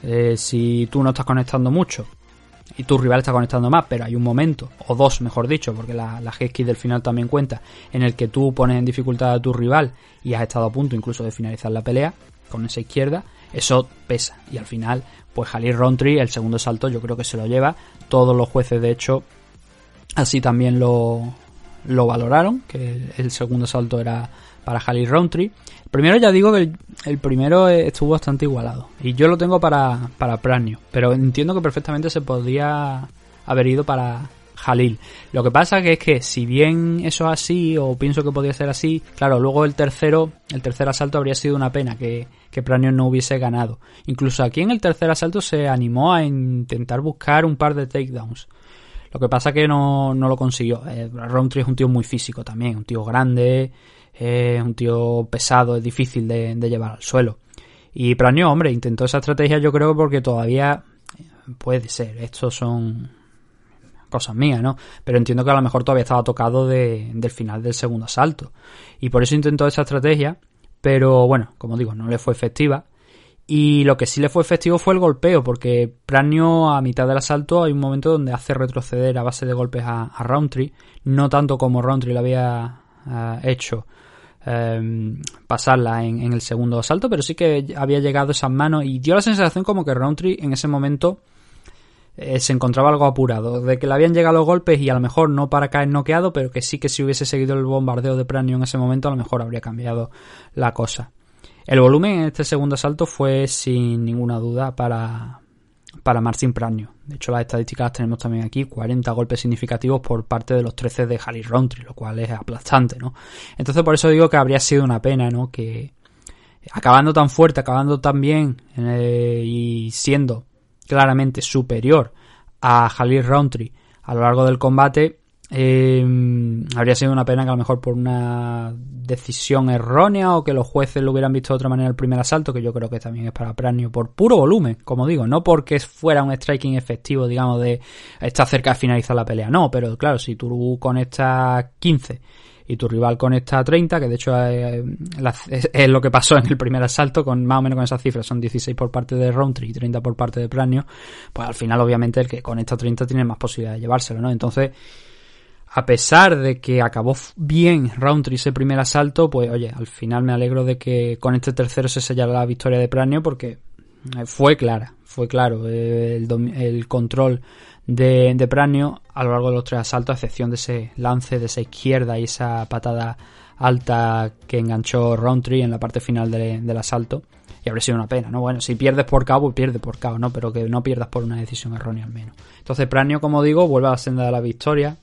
S2: Eh, si tú no estás conectando mucho y tu rival está conectando más, pero hay un momento, o dos mejor dicho, porque la, la G-Key del final también cuenta, en el que tú pones en dificultad a tu rival y has estado a punto incluso de finalizar la pelea con esa izquierda, eso pesa. Y al final, pues Halil Rountree, el segundo salto, yo creo que se lo lleva. Todos los jueces, de hecho, así también lo, lo valoraron, que el segundo salto era para Halil Rountree. Primero ya digo que el, el, primero estuvo bastante igualado. Y yo lo tengo para, para Pranio. Pero entiendo que perfectamente se podría haber ido para Halil. Lo que pasa que es que si bien eso es así, o pienso que podría ser así, claro, luego el tercero, el tercer asalto habría sido una pena que, que Pranio no hubiese ganado. Incluso aquí en el tercer asalto se animó a intentar buscar un par de takedowns. Lo que pasa que no, no lo consiguió. Eh, Roundtree es un tío muy físico también, un tío grande, es un tío pesado, es difícil de, llevar al suelo. Y Pranio, hombre, intentó esa estrategia yo creo porque todavía puede ser. Estos son cosas mías, ¿no? Pero entiendo que a lo mejor todavía estaba tocado de, del final del segundo asalto. Y por eso intentó esa estrategia. Pero bueno, como digo, no le fue efectiva. Y lo que sí le fue efectivo fue el golpeo, porque Pranio a mitad del asalto hay un momento donde hace retroceder a base de golpes a, Roundtree, no tanto como Roundtree lo había uh, hecho eh, pasarla en, en, el segundo asalto, pero sí que había llegado esas manos y dio la sensación como que Roundtree en ese momento eh, se encontraba algo apurado, de que le habían llegado los golpes y a lo mejor no para caer noqueado, pero que sí que si hubiese seguido el bombardeo de Pranio en ese momento a lo mejor habría cambiado la cosa. El volumen en este segundo asalto fue sin ninguna duda para, para Marcin Pranio. De hecho, las estadísticas las tenemos también aquí, 40 golpes significativos por parte de los 13 de Halil Rountree, lo cual es aplastante, ¿no? Entonces por eso digo que habría sido una pena, ¿no? Que acabando tan fuerte, acabando tan bien eh, y siendo claramente superior a Halil Rountree a lo largo del combate, eh, habría sido una pena que a lo mejor por una decisión errónea o que los jueces lo hubieran visto de otra manera el primer asalto, que yo creo que también es para Pranio, por puro volumen, como digo, no porque fuera un striking efectivo, digamos, de estar cerca de finalizar la pelea, no, pero claro, si tú conectas 15 y tu rival conecta 30, que de hecho es, lo que pasó en el primer asalto, con más o menos con esas cifras, son 16 por parte de Roundtree y 30 por parte de Pranio, pues al final obviamente el que conecta 30 tiene más posibilidad de llevárselo, ¿no? Entonces, a pesar de que acabó bien Roundtree ese primer asalto, pues oye, al final me alegro de que con este tercero se sellara la victoria de Pranio porque fue clara, fue claro el, el control de, de, Pranio a lo largo de los tres asaltos, a excepción de ese lance de esa izquierda y esa patada alta que enganchó Roundtree en la parte final de, del asalto. Y habría sido una pena, ¿no? Bueno, si pierdes por cabo, pierdes por cabo, ¿no? Pero que no pierdas por una decisión errónea al menos. Entonces Pranio, como digo, vuelve a la senda de la victoria,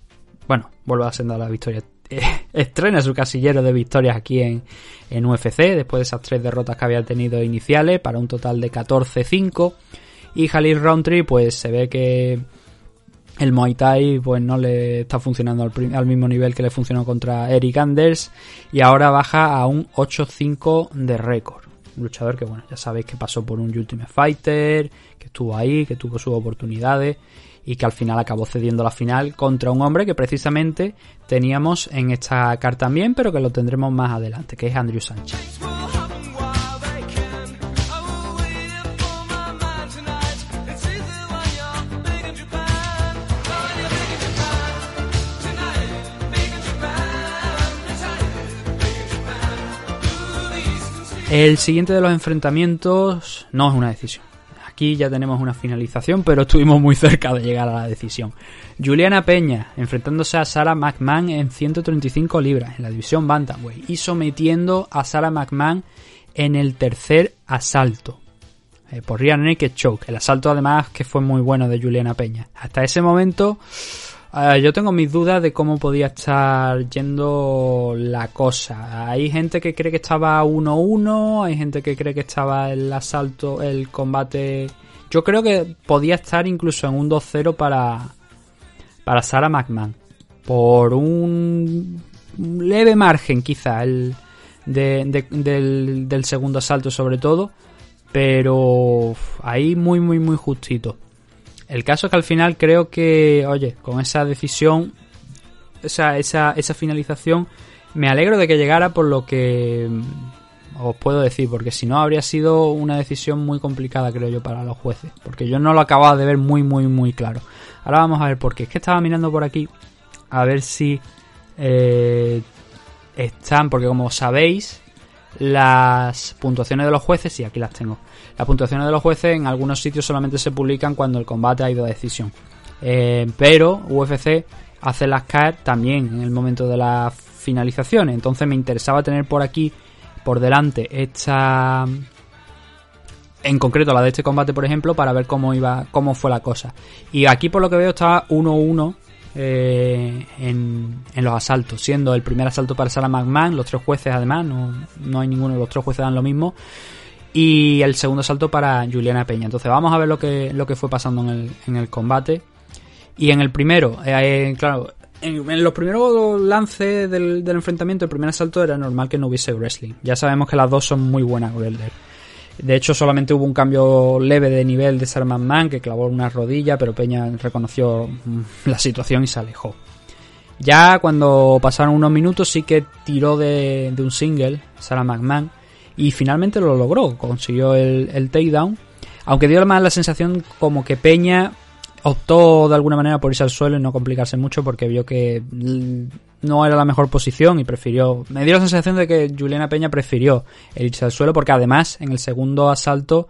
S2: bueno, vuelve a senda la victoria. [LAUGHS] Estrena su casillero de victorias aquí en, en UFC, después de esas tres derrotas que había tenido iniciales, para un total de 14-5. Y Jalil Roundtree, pues se ve que el Muay Thai pues no le está funcionando al, al, mismo nivel que le funcionó contra Eric Anders y ahora baja a un 8-5 de récord. Un luchador que bueno, ya sabéis que pasó por un Ultimate Fighter, que estuvo ahí, que tuvo sus oportunidades y que al final acabó cediendo la final contra un hombre que precisamente teníamos en esta carta también, pero que lo tendremos más adelante, que es Andrew Sánchez. El siguiente de los enfrentamientos no es una decisión. Aquí ya tenemos una finalización, pero estuvimos muy cerca de llegar a la decisión. Juliana Peña enfrentándose a Sarah McMahon en 135 libras en la división Bantamweight y sometiendo a Sarah McMahon en el tercer asalto eh, por Rear Naked Choke. El asalto además que fue muy bueno de Juliana Peña. Hasta ese momento Uh, yo tengo mis dudas de cómo podía estar yendo la cosa. Hay gente que cree que estaba 1-1, hay gente que cree que estaba el asalto, el combate. Yo creo que podía estar incluso en un 2-0 para, para Sarah McMahon. Por un leve margen, quizá, el de, de, del, segundo asalto, sobre todo pero ahí muy, muy, muy justito. El caso es que al final creo que, oye, con esa decisión, esa, esa, esa finalización, me alegro de que llegara por lo que mm, os puedo decir, porque si no habría sido una decisión muy complicada, creo yo, para los jueces, porque yo no lo acababa de ver muy, muy, muy claro. Ahora vamos a ver por qué. Es que estaba mirando por aquí a ver si eh, están, porque como sabéis, las puntuaciones de los jueces, y aquí las tengo. Las puntuaciones de los jueces en algunos sitios solamente se publican cuando el combate ha ido a decisión. Eh, pero UFC hace las caer también en el momento de las finalizaciones. Entonces me interesaba tener por aquí, por delante, esta. En concreto la de este combate, por ejemplo, para ver cómo iba, cómo fue la cosa. Y aquí por lo que veo estaba 1-1 eh, en, en los asaltos, siendo el primer asalto para Sarah McMahon, los tres jueces además, no, no hay ninguno de los tres jueces dan lo mismo, y el segundo asalto para Juliana Peña. Entonces vamos a ver lo que, lo que fue pasando en el, en el combate. Y en el primero, eh, claro, en, los primeros lances del, del enfrentamiento, el primer asalto era normal que no hubiese wrestling. Ya sabemos que las dos son muy buenas wrestlers. De hecho, solamente hubo un cambio leve de nivel de Sarah McMahon, que clavó una rodilla, pero Peña reconoció mm, [LAUGHS] la situación y se alejó. Ya cuando pasaron unos minutos sí que tiró de, de un single, Sarah McMahon, y finalmente lo logró, consiguió el, el takedown, aunque dio más la sensación como que Peña optó de alguna manera por irse al suelo y no complicarse mucho porque vio que no era la mejor posición y prefirió. Me dio la sensación de que Juliana Peña prefirió el irse al suelo porque además en el segundo asalto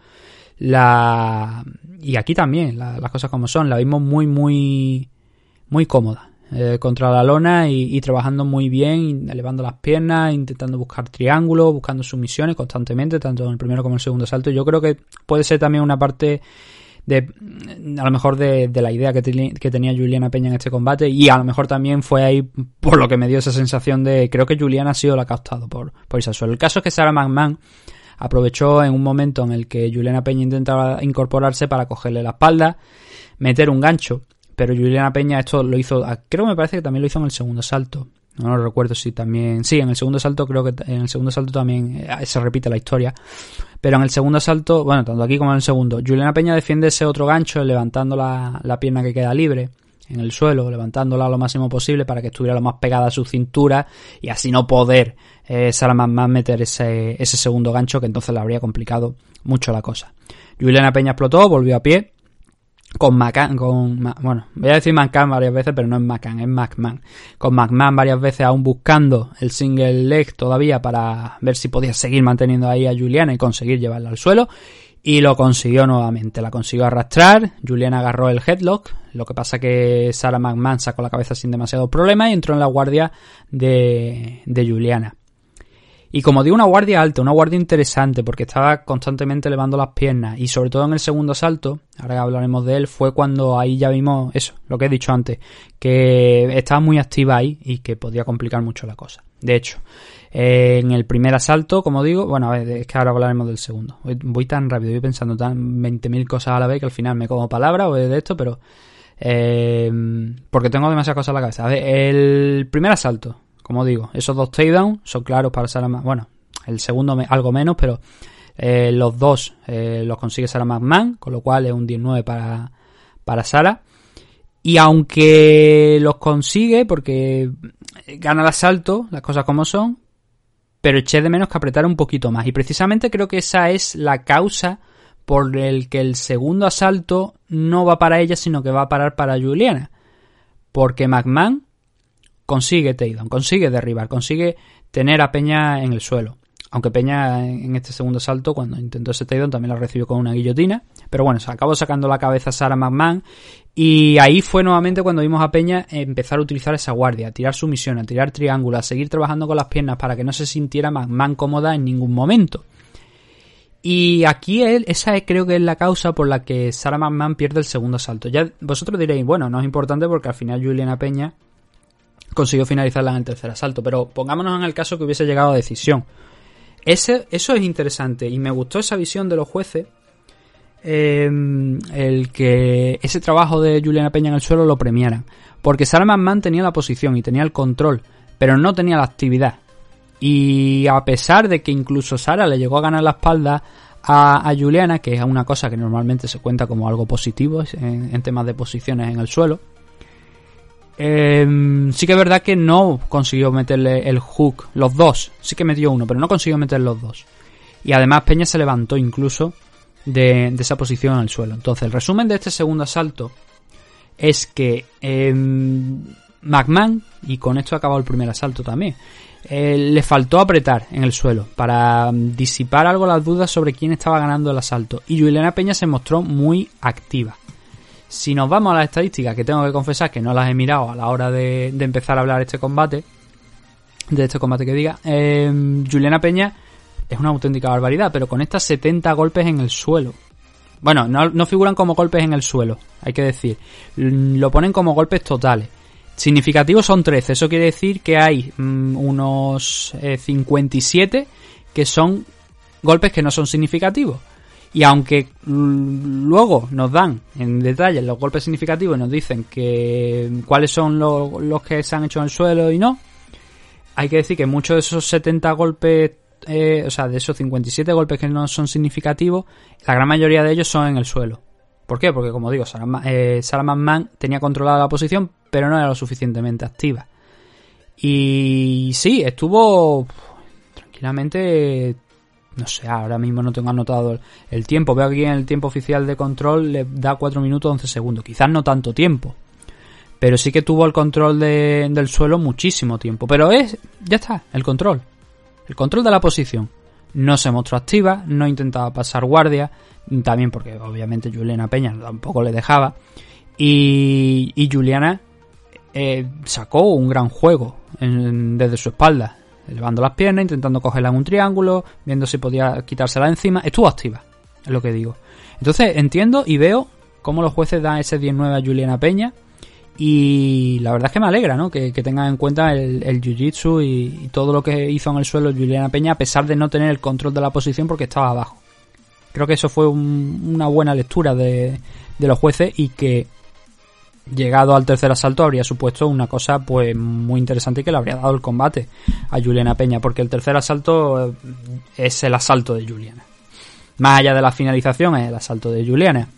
S2: la y aquí también la- las cosas como son la vimos muy muy muy cómoda eh, contra la lona y, trabajando muy bien elevando las piernas intentando buscar triángulos buscando sumisiones constantemente tanto en el primero como en el segundo asalto yo creo que puede ser también una parte de a lo mejor de, la idea que, teni- que tenía Juliana Peña en este combate y a lo mejor también fue ahí por lo que me dio esa sensación de creo que Juliana ha sido la que ha optado por, por suelo. El caso es que Sarah McMahon aprovechó en un momento en el que Juliana Peña intentaba incorporarse para cogerle la espalda, meter un gancho, pero Juliana Peña esto lo hizo, creo que me parece que también lo hizo en el segundo salto. No lo recuerdo si también. Sí, en el segundo salto creo que en el segundo salto también eh, se repite la historia. Pero en el segundo salto, bueno, tanto aquí como en el segundo, Juliana Peña defiende ese otro gancho levantando la, la pierna que queda libre en el suelo, levantándola lo máximo posible para que estuviera lo más pegada a su cintura y así no poder eh, Sarah McMahon meter ese, ese segundo gancho que entonces le habría complicado mucho la cosa. Juliana Peña explotó, volvió a pie, con McCann, con, bueno, voy a decir McCann varias veces, pero no es McCann, es McMahon. Con McMahon varias veces aún buscando el single leg todavía para ver si podía seguir manteniendo ahí a Juliana y conseguir llevarla al suelo. Y lo consiguió nuevamente, la consiguió arrastrar, Juliana agarró el headlock, lo que pasa que Sarah McMahon sacó la cabeza sin demasiado problema y entró en la guardia de, de Juliana. Y como digo, una guardia alta, una guardia interesante, porque estaba constantemente elevando las piernas. Y sobre todo en el segundo salto, ahora hablaremos de él, fue cuando ahí ya vimos eso, lo que he dicho antes, que estaba muy activa ahí y que podía complicar mucho la cosa. De hecho, eh, en el primer asalto, como digo, bueno, a ver, es que ahora hablaremos del segundo. Voy, tan rápido, voy pensando tan 20.000 cosas a la vez que al final me como palabra o de esto, pero... eh, porque tengo demasiadas cosas en la cabeza. A ver, el primer asalto, como digo, esos dos takedowns son claros para Sarah Bueno, el segundo algo menos, pero eh, los dos eh, los consigue Sarah McMahon, con lo cual es un 19 para, para Sarah. Y aunque los consigue, porque gana el asalto, las cosas como son, pero eché de menos que apretar un poquito más. Y precisamente creo que esa es la causa por el que el segundo asalto no va para ella, sino que va a parar para Juliana. Porque McMahon consigue takedown, consigue derribar, consigue tener a Peña en el suelo. Aunque Peña en este segundo salto, cuando intentó ese takedown, también la recibió con una guillotina. Pero bueno, se acabó sacando la cabeza Sarah McMahon. Y ahí fue nuevamente cuando vimos a Peña empezar a utilizar esa guardia, a tirar sumisión, a tirar triángulos, a seguir trabajando con las piernas para que no se sintiera McMahon cómoda en ningún momento. Y aquí él, esa es, creo que es la causa por la que Sarah McMahon pierde el segundo salto. Ya vosotros diréis, bueno, no es importante porque al final Juliana Peña consiguió finalizarla en el tercer asalto, pero pongámonos en el caso que hubiese llegado a decisión. Ese, eso es interesante y me gustó esa visión de los jueces. eh, el que ese trabajo de Juliana Peña en el suelo lo premiaran. Porque Sarah McMahon tenía la posición y tenía el control, pero no tenía la actividad. Y a pesar de que incluso Sara le llegó a ganar la espalda a, Juliana, que es una cosa que normalmente se cuenta como algo positivo en temas de posiciones en el suelo. Eh, sí que es verdad que no consiguió meterle el hook, los dos. Sí que metió uno, pero no consiguió meter los dos. Y además Peña se levantó incluso de, esa posición en el suelo. Entonces, el resumen de este segundo asalto es que eh, McMahon, y con esto ha acabado el primer asalto también, eh, le faltó apretar en el suelo para mm, disipar algo las dudas sobre quién estaba ganando el asalto. Y Juliana Peña se mostró muy activa. Si nos vamos a las estadísticas, que tengo que confesar que no las he mirado a la hora de, empezar a hablar este combate, de este combate que diga, eh, Juliana Peña es una auténtica barbaridad, pero con estas 70 golpes en el suelo. Bueno, no, no figuran como golpes en el suelo, hay que decir. L- Lo ponen como golpes totales. Significativos son 13, eso quiere decir que hay mm, unos eh, 57 que son golpes que no son significativos. Y aunque luego nos dan en detalle los golpes significativos y nos dicen que cuáles son lo- los que se han hecho en el suelo y no, hay que decir que muchos de esos 70 golpes, eh, o sea, de esos 57 golpes que no son significativos, la gran mayoría de ellos son en el suelo. ¿Por qué? Porque, como digo, Sarah, Ma- eh, McMahon tenía controlada la posición, pero no era lo suficientemente activa. Y sí, estuvo tranquilamente. No sé, ahora mismo no tengo anotado el, tiempo. Veo aquí en el tiempo oficial de control le da 4 minutos 11 segundos. Quizás no tanto tiempo. Pero sí que tuvo el control de- del suelo muchísimo tiempo. Pero es, ya está, el control. El control de la posición. No se mostró activa, no intentaba pasar guardia. También porque obviamente Juliana Peña tampoco le dejaba. Y, y Juliana eh, sacó un gran juego en- desde su espalda. Elevando las piernas, intentando cogerla en un triángulo, viendo si podía quitársela encima. Estuvo activa, es lo que digo. Entonces entiendo y veo cómo los jueces dan ese 10-9 a Juliana Peña. Y la verdad es que me alegra, ¿no? Que, que tengan en cuenta el, jiu-jitsu y, todo lo que hizo en el suelo Juliana Peña, a pesar de no tener el control de la posición porque estaba abajo. Creo que eso fue un- una buena lectura de los jueces y que llegado al tercer asalto habría supuesto una cosa pues muy interesante que le habría dado el combate a Juliana Peña, porque el tercer asalto eh, es el asalto de Juliana. Más allá de la finalización es el asalto de Juliana.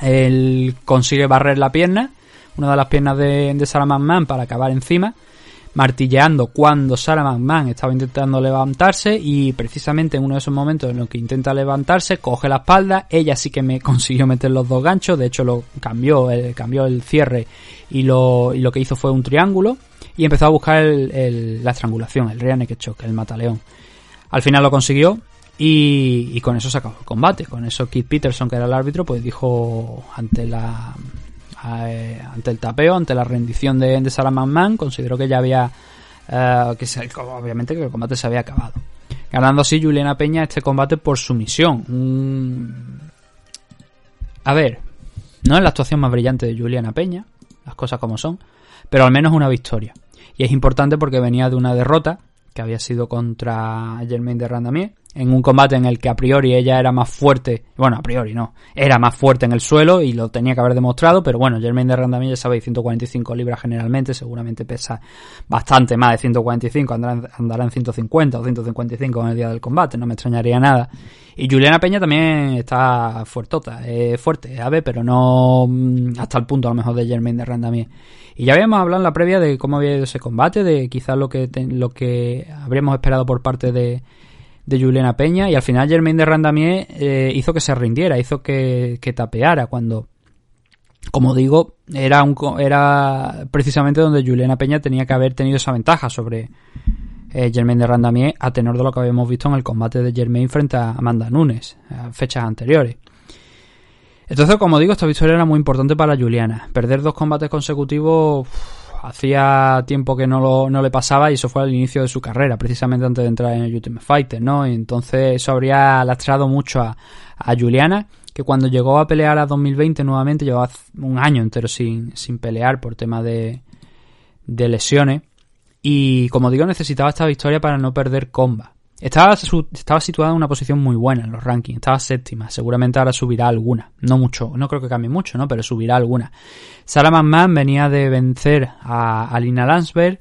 S2: Él consigue barrer la pierna, una de las piernas de, de Sarah McMahon para acabar encima, martilleando cuando Sarah McMahon estaba intentando levantarse y precisamente en uno de esos momentos en los que intenta levantarse coge la espalda, ella sí que me [LAUGHS] consiguió meter los dos ganchos, de hecho lo cambió, eh, cambió el cierre y lo, y lo que hizo fue un triángulo y empezó a buscar el- el- la estrangulación, el rear naked choke, el mataleón. Al final lo consiguió y, y con eso se acabó el combate. Con eso Keith Peterson, que era el árbitro, pues dijo ante la eh, ante el tapeo, ante la rendición de, de Sarah McMahon, consideró que ya había eh, que obviamente que el combate se había acabado. Ganando así Juliana Peña este combate por sumisión. Un- A ver, no es la actuación más brillante de Juliana Peña, las cosas como son, pero al menos una victoria. Y es importante porque venía de una derrota que había sido contra Germaine de Randamier en un combate en el que a priori ella era más fuerte, bueno, a priori no, era más fuerte en el suelo y lo tenía que haber demostrado, pero bueno, Germaine de Randamier ya sabéis, 145 libras generalmente, seguramente pesa bastante más de 145, andará en, andará en 150 o 155 en el día del combate, no me extrañaría nada. Y Juliana Peña también está fuertota, eh, fuerte, ave, pero no mm, hasta el punto a lo mejor de Germaine de Randamier. Y ya habíamos hablado en la previa de cómo había ido ese combate, de quizás lo que, lo que habríamos esperado por parte de, de Juliana Peña y al final Germaine de Randamier eh, hizo que se rindiera, hizo que, que tapeara cuando, como digo, era, un, era precisamente donde Juliana Peña tenía que haber tenido esa ventaja sobre eh, Germaine de Randamier a tenor de lo que habíamos visto en el combate de Germaine frente a Amanda Nunes, a fechas anteriores. Entonces, como digo, esta victoria era muy importante para Juliana. Perder dos combates consecutivos hacía tiempo que no, lo, no le pasaba y eso fue al inicio de su carrera, precisamente antes de entrar en el Ultimate Fighter, ¿no? Y entonces eso habría lastrado mucho a, a Juliana, que cuando llegó a pelear a 2020 nuevamente, llevaba un año entero sin, sin pelear por tema de, de lesiones. Y como digo, necesitaba esta victoria para no perder comba. Estaba, estaba situada en una posición muy buena en los rankings, estaba séptima, seguramente ahora subirá alguna, no mucho, no creo que cambie mucho, ¿no? Pero subirá alguna. Sarah McMahon venía de vencer a, a Lina Landsberg,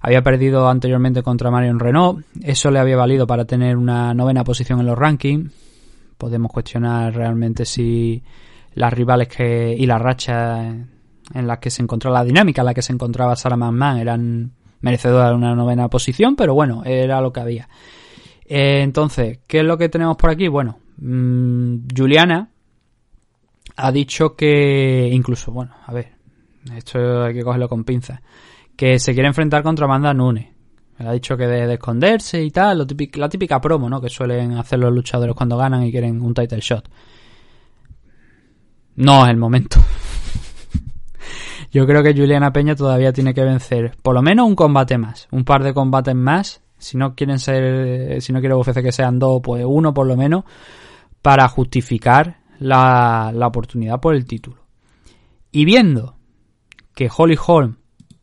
S2: había perdido anteriormente contra Marion Renault, eso le había valido para tener una novena posición en los rankings. podemos cuestionar realmente si las rivales que y las rachas en las que se encontraba la dinámica en la que se encontraba Sarah McMahon eran merecedoras de una novena posición, pero bueno, era lo que había. Eh, entonces, ¿qué es lo que tenemos por aquí? Bueno, mmm, Juliana ha dicho que incluso, bueno, a ver, esto hay que cogerlo con pinzas, que se quiere enfrentar contra Amanda Nunes. Ha dicho que de, de esconderse y tal, la típica promo, ¿no? Que suelen hacer los luchadores cuando ganan y quieren un title shot. No es el momento. [LAUGHS] Yo creo que Juliana Peña todavía tiene que vencer por lo menos un combate más, un par de combates más. Si no quieren ser, si no quiere UFC que sean dos, pues uno por lo menos, para justificar la, la oportunidad por el título. Y viendo que Holly Holm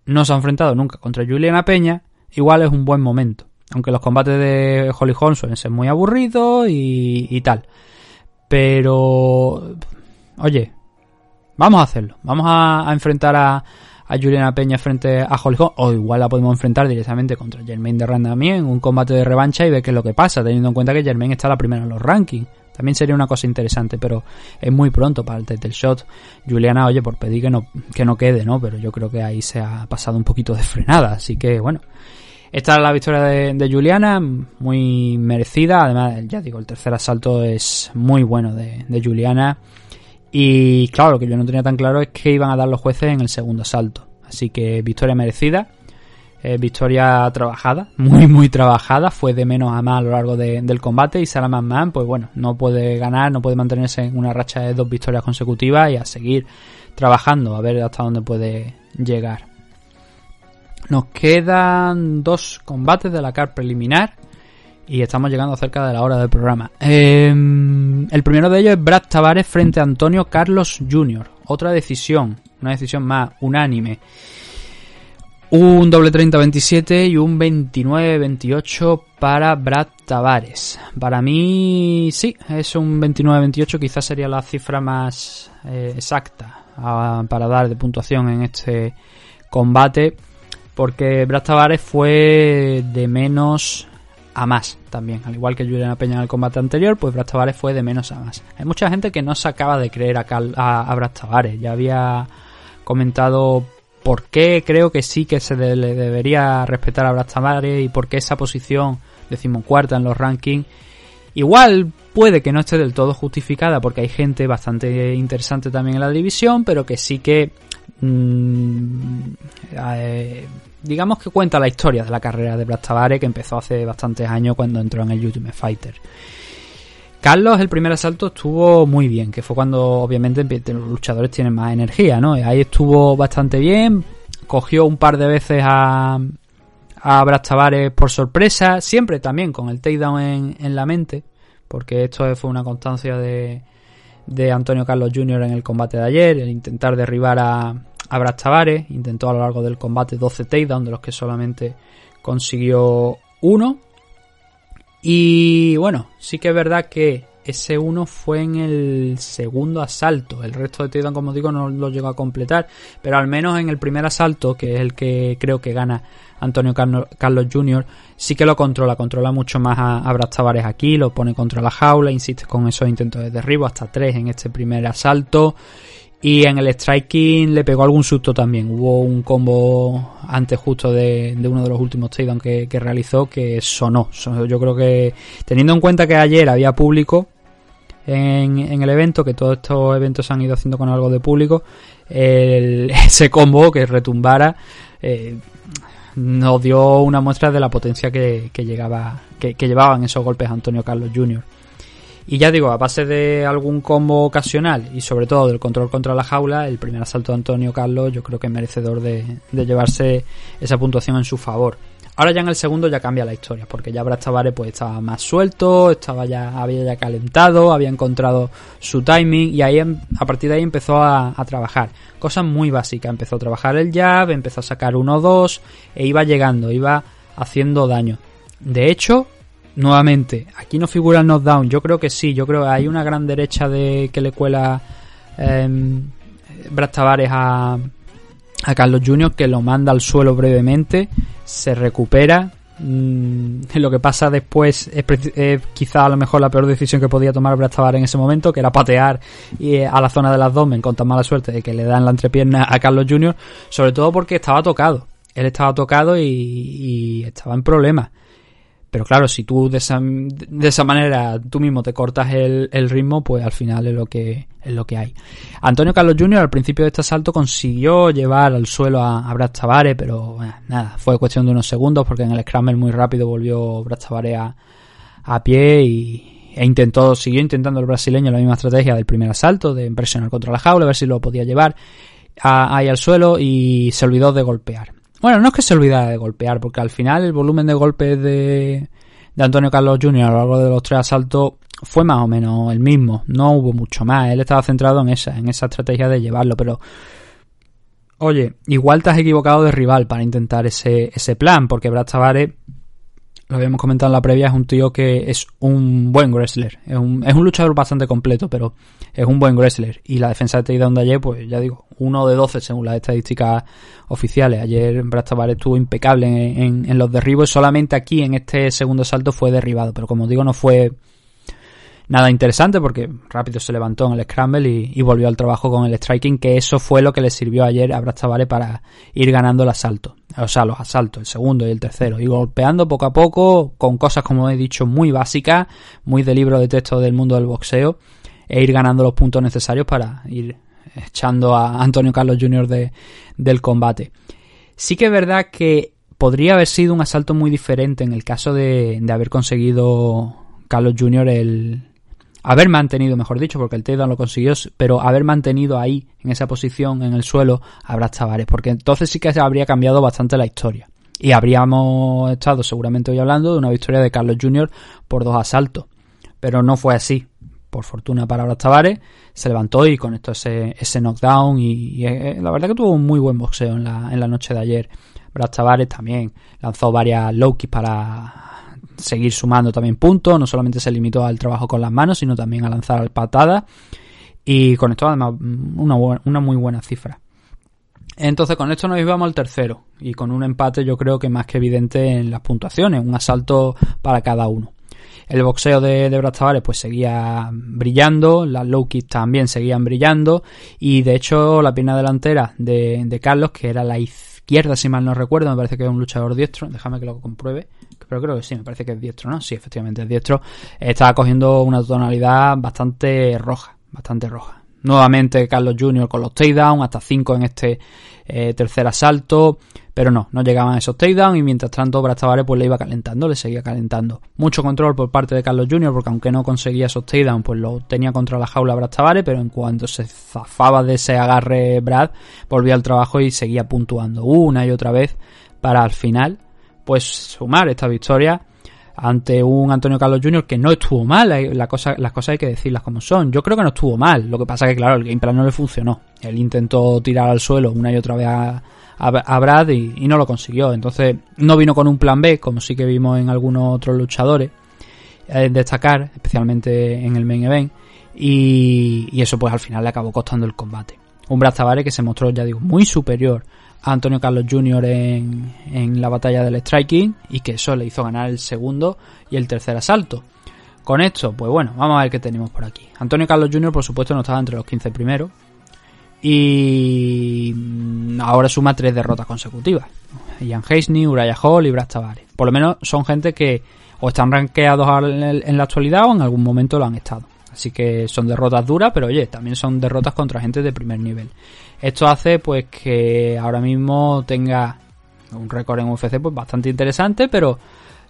S2: no se ha enfrentado nunca contra Juliana Peña, igual es un buen momento. Aunque los combates de Holly Holm suelen ser muy aburridos y, y tal. Pero, oye, vamos a hacerlo. Vamos a, a enfrentar a, a, Juliana Peña frente a Holly Holm. O igual la podemos enfrentar directamente contra Jermaine de Randamie en un combate de revancha y ver qué es lo que pasa, teniendo en cuenta que Jermaine está la primera en los rankings. También sería una cosa interesante, pero es muy pronto para el title shot. Juliana, oye, por pedir que no, que no quede, ¿no? Pero yo creo que ahí se ha pasado un poquito de frenada. Así que, bueno. Esta es la victoria de, Juliana, muy merecida. Además, ya digo, el tercer asalto es muy bueno de, Juliana. Y claro, lo que yo no tenía tan claro es que iban a dar los jueces en el segundo asalto. Así que victoria merecida. Eh, victoria trabajada, [LAUGHS] muy muy trabajada, fue de menos a más a lo largo de, del combate y Sarah McMahon, pues bueno, no puede ganar, no puede mantenerse en una racha de dos victorias consecutivas y a seguir trabajando, a ver hasta dónde puede llegar. Nos quedan dos combates de la CAR preliminar y estamos llegando cerca de la hora del programa. Eh, el primero de ellos es Brad Tavares frente a Antonio Carlos Jr. Otra decisión, una decisión más unánime. Un doble 30-27 y un 29-28 para Brad Tavares. Para mí, sí, es un 29-28, quizás sería la cifra más eh, exacta a, para dar de puntuación en este combate, porque Brad Tavares fue de menos a más también, al igual que Juliana Peña en el combate anterior, pues Brad Tavares fue de menos a más. Hay mucha gente que no se acaba de creer a, Cal, ya había comentado por qué creo que sí que se le debería respetar a Brad Tavares y por qué esa posición decimocuarta en los rankings. Igual puede que no esté del todo justificada porque hay gente bastante interesante también en la división pero que sí que mmm, eh, digamos que cuenta la historia de la carrera de Brad Tavares que empezó hace bastantes años cuando entró en el Ultimate Fighter Carlos, el primer asalto estuvo muy bien, que fue cuando obviamente los luchadores tienen más energía, ¿no? Ahí estuvo bastante bien, cogió un par de veces a, a Brad Tavares por sorpresa, siempre también con el takedown en, en la mente, porque esto fue una constancia de, de Antonio Carlos Jr. en el combate de ayer, el intentar derribar a, a Brad Tavares, intentó a lo largo del combate 12 takedowns, de los que solamente consiguió uno. Y bueno, sí que es verdad que ese uno fue en el segundo asalto. El resto de takedown, como digo, no lo llegó a completar. Pero al menos en el primer asalto, que es el que creo que gana Antonio Carlos Jr., sí que lo controla. Controla mucho más a Brad Tavares aquí, lo pone contra la jaula, insiste con esos intentos de derribo, hasta tres en este primer asalto. Y en el striking le pegó algún susto también. Hubo un combo antes justo de, de uno de los últimos takedowns que, que, realizó que sonó. Yo creo que teniendo en cuenta que ayer había público en, en, el evento, que todos estos eventos se han ido haciendo con algo de público, el, [LAUGHS] ese combo que retumbara eh, nos dio una muestra de la potencia que, que llegaba, que, que llevaban esos golpes Antonio Carlos Jr. Y ya digo, a base de algún combo ocasional y sobre todo del control contra la jaula, el primer asalto de Antonio Carlos yo creo que es merecedor de, llevarse esa puntuación en su favor. Ahora ya en el segundo ya cambia la historia, porque ya Brad Tavares pues estaba más suelto, estaba ya, había ya calentado, había encontrado su timing y ahí a partir de ahí empezó a, a trabajar. Cosas muy básicas, empezó a trabajar el jab, empezó a sacar uno o dos e iba llegando, iba haciendo daño. De hecho, nuevamente, aquí no figura el knockdown, yo creo que sí, yo creo que hay una gran derecha de que le cuela eh, Brad Tavares a, a Carlos Jr. que lo manda al suelo brevemente, se recupera, Mm, [LAUGHS] lo que pasa después es, quizá a lo mejor la peor decisión que podía tomar Brad Tavares en ese momento, que era patear eh, a la zona del abdomen con tan mala suerte de que le dan la entrepierna a Carlos Jr., sobre todo porque estaba tocado. Él estaba tocado y estaba en problemas. Pero claro, si tú de esa, de esa manera tú mismo te cortas el, el ritmo, pues al final es lo que es lo que hay. Antonio Carlos Jr. al principio de este asalto consiguió llevar al suelo a, a Brad Tavares, pero eh, nada, fue cuestión de unos segundos porque en el scramble muy rápido volvió Brad Tavares a, a pie y, e intentó, siguió intentando el brasileño la misma estrategia del primer asalto, de presionar contra la jaula, a ver si lo podía llevar ahí al suelo y se olvidó de golpear. Bueno, no es que se olvidara de golpear, porque al final el volumen de golpes de, de Antonio Carlos Jr. a lo largo de los tres asaltos fue más o menos el mismo. No hubo mucho más. Él estaba centrado en esa, en esa estrategia de llevarlo, pero oye, igual te has equivocado de rival para intentar ese, ese plan, porque Brad Tavares, lo habíamos comentado en la previa, es un tío que es un buen wrestler. Es un, es un luchador bastante completo, pero es un buen wrestler. Y la defensa de takedown de ayer, pues ya digo, uno de 12 según las estadísticas oficiales. Ayer Brad Tavares estuvo impecable en, en- en los derribos. Solamente aquí en este segundo salto fue derribado. Pero como digo, no fue nada interesante porque rápido se levantó en el scramble y, volvió al trabajo con el striking, que eso fue lo que le sirvió ayer a Brad para ir ganando el asalto. O sea, los asaltos, el segundo y el tercero. Y golpeando poco a poco con cosas, como he dicho, muy básicas, muy de libro de texto del mundo del boxeo, e ir ganando los puntos necesarios para ir echando a Antonio Carlos Jr. De, del combate. Sí que es verdad que podría haber sido un asalto muy diferente en el caso de, de haber conseguido Carlos Jr. el haber mantenido, mejor dicho, porque el takedown lo consiguió, pero haber mantenido ahí, en esa posición, en el suelo, a Brad Tavares, porque entonces sí que se habría cambiado bastante la historia. Y habríamos estado seguramente hoy hablando de una victoria de Carlos Jr. por dos asaltos. Pero no fue así. Por fortuna para Brad Tavares, se levantó y conectó ese, ese knockdown. Y, y, eh, la verdad que tuvo un muy buen boxeo en la, en la noche de ayer. Brad Tavares también lanzó varias low kicks para seguir sumando también puntos. No solamente se limitó al trabajo con las manos, sino también a lanzar patadas. Y conectó además una, bu- una muy buena cifra. Entonces con esto nos íbamos al tercero. Y con un empate yo creo que más que evidente en las puntuaciones. Un asalto para cada uno. El boxeo de, de Brad Tavares pues seguía brillando, las low kicks también seguían brillando y de hecho la pierna delantera de, de Carlos, que era la izquierda si mal no recuerdo, me parece que es un luchador diestro, déjame que lo compruebe, pero creo que sí, me parece que es diestro, ¿no? Sí, efectivamente es diestro, estaba cogiendo una tonalidad bastante roja, bastante roja. Nuevamente Carlos Jr. con los takedowns, hasta 5 en este eh, tercer asalto, pero no, no llegaban esos takedowns y mientras tanto Brad Tavares pues le iba calentando, le seguía calentando. Mucho control por parte de Carlos Jr. porque aunque no conseguía esos takedowns pues lo tenía contra la jaula Brad Tavares, pero en cuanto se zafaba de ese agarre Brad, volvía al trabajo y seguía puntuando una y otra vez para al final pues sumar esta victoria ante un Antonio Carlos Jr. que no estuvo mal, la cosa, las cosas hay que decirlas como son. Yo creo que no estuvo mal, lo que pasa que claro, el game plan no le funcionó. Él intentó tirar al suelo una y otra vez a, a, Brad y, y, no lo consiguió. Entonces no vino con un plan B, como sí que vimos en algunos otros luchadores eh, destacar, especialmente en el main event. Y, y, eso pues al final le acabó costando el combate. Un Brad Tavares que se mostró, ya digo, muy superior Antonio Carlos Jr. En, en la batalla del striking y que eso le hizo ganar el segundo y el tercer asalto. Con esto, pues bueno, vamos a ver qué tenemos por aquí. Antonio Carlos Jr. por supuesto no estaba entre los 15 primeros y ahora suma tres derrotas consecutivas. Ian Hasney, Uriah Hall y Brad Tavares. Por lo menos son gente que o están rankeados en la actualidad o en algún momento lo han estado. Así que son derrotas duras, pero oye, también son derrotas contra gente de primer nivel. Esto hace pues que ahora mismo tenga un récord en UFC pues bastante interesante, pero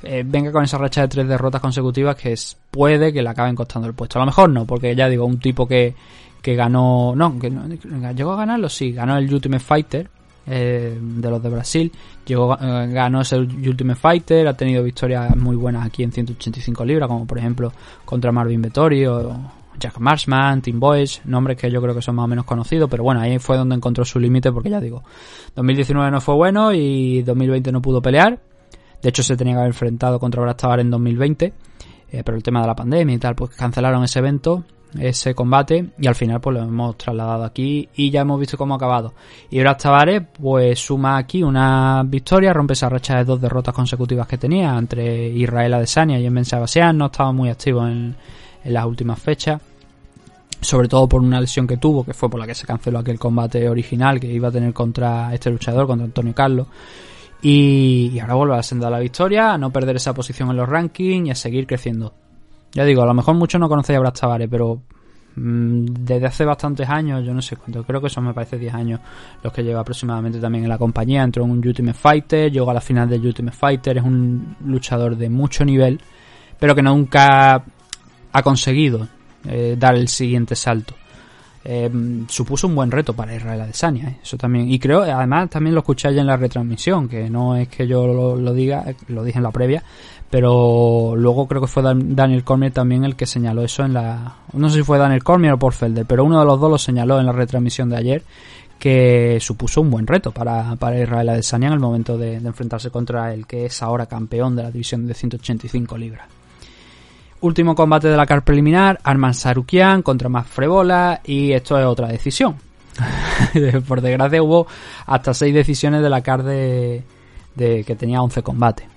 S2: eh, venga con esa racha de tres derrotas consecutivas que puede que le acaben costando el puesto. A lo mejor no, porque ya digo, un tipo que, que ganó, no, que no, llegó a ganarlo, sí, ganó el Ultimate Fighter eh, de los de Brasil, llegó, eh, ganó ese Ultimate Fighter, ha tenido victorias muy buenas aquí en 185 libras, como por ejemplo contra Marvin Vettori o Jack Marshman, Tim Boyce, nombres que yo creo que son más o menos conocidos, pero bueno, ahí fue donde encontró su límite porque ya digo, 2019 no fue bueno y 2020 no pudo pelear. De hecho, se tenía que haber enfrentado contra Brad Tavares en 2020, eh, pero el tema de la pandemia y tal, pues cancelaron ese evento. ese combate y al final pues lo hemos trasladado aquí y ya hemos visto cómo ha acabado. Y Brad Tavares pues suma aquí una victoria, rompe esa racha de dos derrotas consecutivas que tenía entre Israel Adesanya y en Ben no estaba muy activo en, en las últimas fechas sobre todo por una lesión que tuvo, que fue por la que se canceló aquel combate original que iba a tener contra este luchador, contra Antonio Carlos. Y, ahora vuelve a la la victoria, a no perder esa posición en los rankings y a seguir creciendo. Ya digo, a lo mejor muchos no conocéis a Brad Tavares, pero mm, desde hace bastantes años, yo no sé cuánto, creo que son me parece 10 años los que lleva aproximadamente también en la compañía. Entró en un Ultimate Fighter, llegó a la final del Ultimate Fighter, es un luchador de mucho nivel, pero que nunca ha conseguido eh, dar el siguiente salto. Eh, supuso un buen reto para Israel Adesanya, eh, eso también. Y creo, además, también lo escuché ya en la retransmisión, que no es que yo lo, diga, lo dije en la previa, pero luego creo que fue Daniel Cormier también el que señaló eso en la. No sé si fue Daniel Cormier o Porfelder, pero uno de los dos lo señaló en la retransmisión de ayer, que supuso un buen reto para, para Israel Adesanya en el momento de, de enfrentarse contra el que es ahora campeón de la división de 185 libras. Último combate de la car preliminar, Arman Sarukian contra más Frebola y esto es otra decisión. [LAUGHS] Por desgracia hubo hasta 6 decisiones de la car de, de que tenía 11 combates.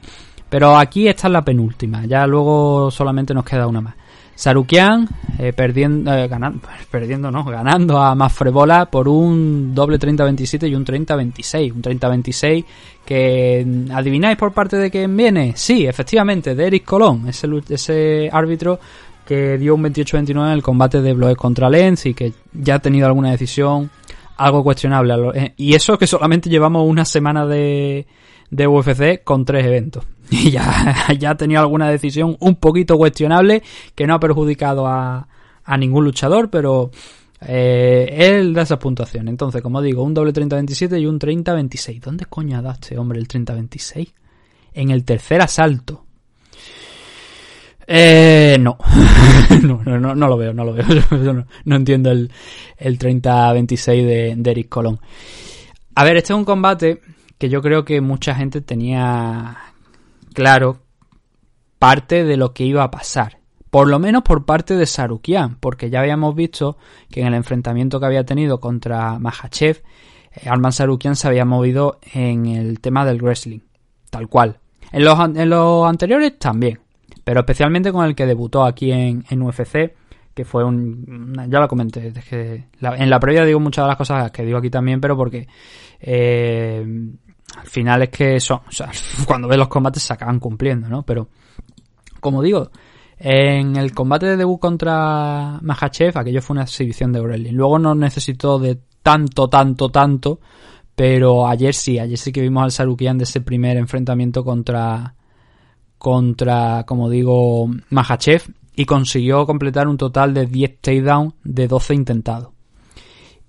S2: Pero aquí esta es la penúltima, ya luego solamente nos queda una más. Sarukian eh, perdiendo, eh, ganando, perdiendo no, ganando a Mafrebola por un doble 30-27 y un 30-26. Un 30-26 que mm, adivináis por parte de quién viene. Sí, efectivamente, de Eric Colón, ese, árbitro que dio un 28-29 en el combate de Bloes contra Lenz y que ya ha tenido alguna decisión algo cuestionable. Eh, y eso que solamente llevamos una semana de, de UFC con tres eventos. [LAUGHS] Y ya, ya ha tenido alguna decisión un poquito cuestionable que no ha perjudicado a, a ningún luchador, pero eh, él da esa puntuación. Entonces, como digo, un doble 30-27 y un 30-26. ¿Dónde coño da este hombre el 30-26? En el tercer asalto. Eh, [LAUGHS] no. no, no, no, lo veo, no lo veo. [LAUGHS] no, entiendo el, el 30-26 de, de Eric Colón. A ver, este es un combate que yo creo que mucha gente tenía claro parte de lo que iba a pasar. Por lo menos por parte de Sarukian, porque ya habíamos visto que en el enfrentamiento que había tenido contra Mahachev, eh, Arman Sarukian se había movido en el tema del wrestling, tal cual. En los, en los anteriores también, pero especialmente con el que debutó aquí en, UFC, que fue un... ya lo comenté, en la previa digo muchas de las cosas que digo aquí también, pero porque eh, al final es que son, o sea, [LAUGHS] cuando ves los combates se acaban cumpliendo, ¿no? Pero, como digo, en el combate de debut contra Mahachev, aquello fue una exhibición de wrestling. Luego no necesitó de tanto, tanto, tanto, pero ayer sí, ayer sí que vimos al Sarukian de ese primer enfrentamiento contra, contra, como digo, Mahachev y consiguió completar un total de 10 takedowns de 12 intentados.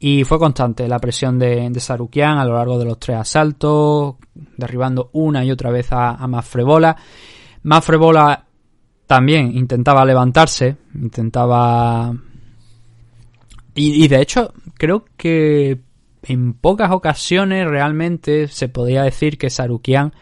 S2: Y fue constante la presión de, de, Sarukian a lo largo de los tres asaltos, derribando una y otra vez a, a Mafrebola. Mafrebola también intentaba levantarse, intentaba... Y, y, de hecho, creo que en pocas ocasiones realmente se podía decir que Sarukian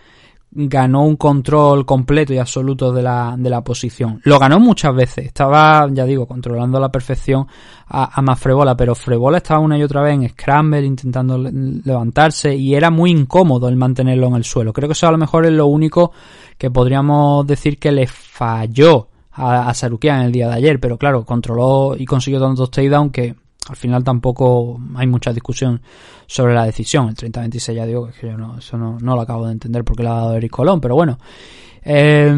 S2: ganó un control completo y absoluto de la, de la posición. Lo ganó muchas veces, estaba, ya digo, controlando a la perfección a, a más Frebola, pero Frebola estaba una y otra vez en scramble intentando levantarse y era muy incómodo el mantenerlo en el suelo. Creo que eso a lo mejor es lo único que podríamos decir que le falló a, a Sarukian el día de ayer, pero claro, controló y consiguió tantos takedowns que al final tampoco hay mucha discusión sobre la decisión. El 30-26 ya digo que yo no, eso no, lo acabo de entender porque lo ha dado Eric Colón, pero bueno. Eh,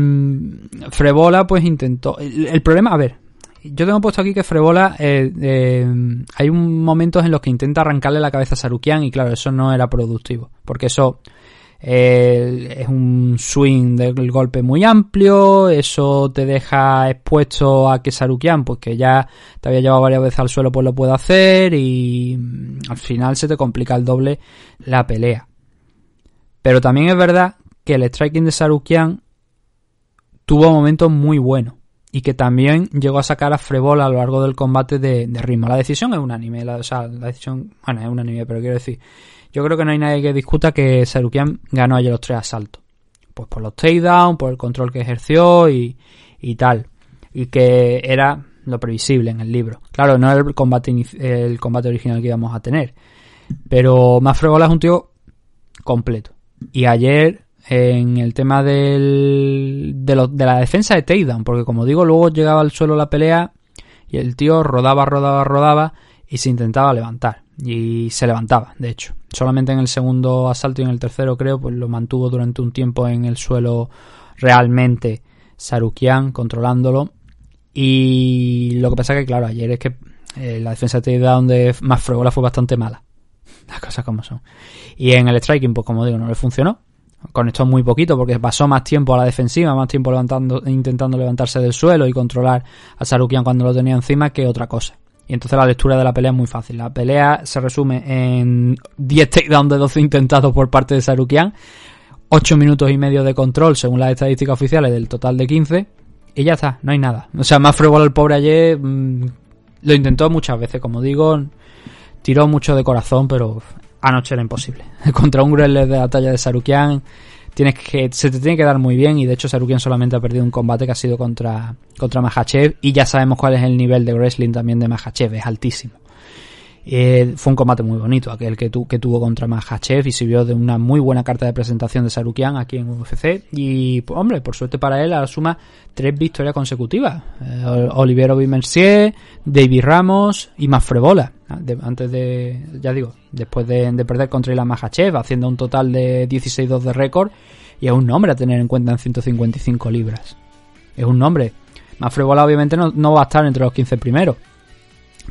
S2: Frebola pues intentó... El, problema, a ver, yo tengo puesto aquí que Frebola eh, eh, hay un momentos en los que intenta arrancarle la cabeza a Sarukian y claro, eso no era productivo, porque eso es un swing del golpe muy amplio, eso te deja expuesto a que Sarukian, pues que ya te había llevado varias veces al suelo, pues lo puede hacer y mm, al final se te complica el doble la pelea. Pero también es verdad que el striking de Sarukian tuvo momentos muy buenos y que también llegó a sacar a Frebola a lo largo del combate de, ritmo. La decisión es unánime, la, o sea, la decisión, bueno, es unánime, pero quiero decir, yo creo que no hay nadie que discuta que Sarukian ganó ayer los tres asaltos. Pues por los takedowns, por el control que ejerció y, y tal. Y que era lo previsible en el libro. Claro, no era el combate, el combate original que íbamos a tener. Pero Mafregola es un tío completo. Y ayer, en el tema del, de, de la defensa de Takedown, porque como digo, luego llegaba al suelo la pelea y el tío rodaba, rodaba, rodaba y se intentaba levantar. Y se levantaba, de hecho. Solamente en el segundo asalto y en el tercero, creo, pues lo mantuvo durante un tiempo en el suelo realmente Sarukian controlándolo. Y lo que pasa que, claro, ayer es que eh, la defensa de takedown de más Fregola fue bastante mala. [LAUGHS] Las cosas como son. Y en el striking, pues como digo, no le funcionó. Conectó muy poquito porque pasó más tiempo a la defensiva, más tiempo levantando, intentando levantarse del suelo y controlar a Sarukian cuando lo tenía encima que otra cosa. Y entonces la lectura de la pelea es muy fácil. La pelea se resume en 10 takedowns de 12 intentados por parte de Sarukian, 8 minutos y medio de control según las estadísticas oficiales del total de 15 y ya está, no hay nada. O sea, más Freewell el pobre ayer mm, lo intentó muchas veces, como digo, tiró mucho de corazón, pero anoche era imposible. [LAUGHS] Contra un Grelle de la talla de Sarukian tienes que se te tiene que dar muy bien y de hecho Sarukian solamente ha perdido un combate que ha sido contra contra Mahachev y ya sabemos cuál es el nivel de wrestling también de Mahachev, es altísimo. Eh, fue un combate muy bonito aquel que, tu, que tuvo contra Mahachev y sirvió de una muy buena carta de presentación de Sarukian aquí en UFC y pues, hombre, por suerte para él suma tres victorias consecutivas. Eh, Oliviero David Ramos y Mafrebola antes de, ya digo, después de, perder contra Ilan Mahachev haciendo un total de 16-2 de récord. Y es un nombre a tener en cuenta en 155 libras. Es un nombre. Mafrebola obviamente no, no va a estar entre los 15 primeros.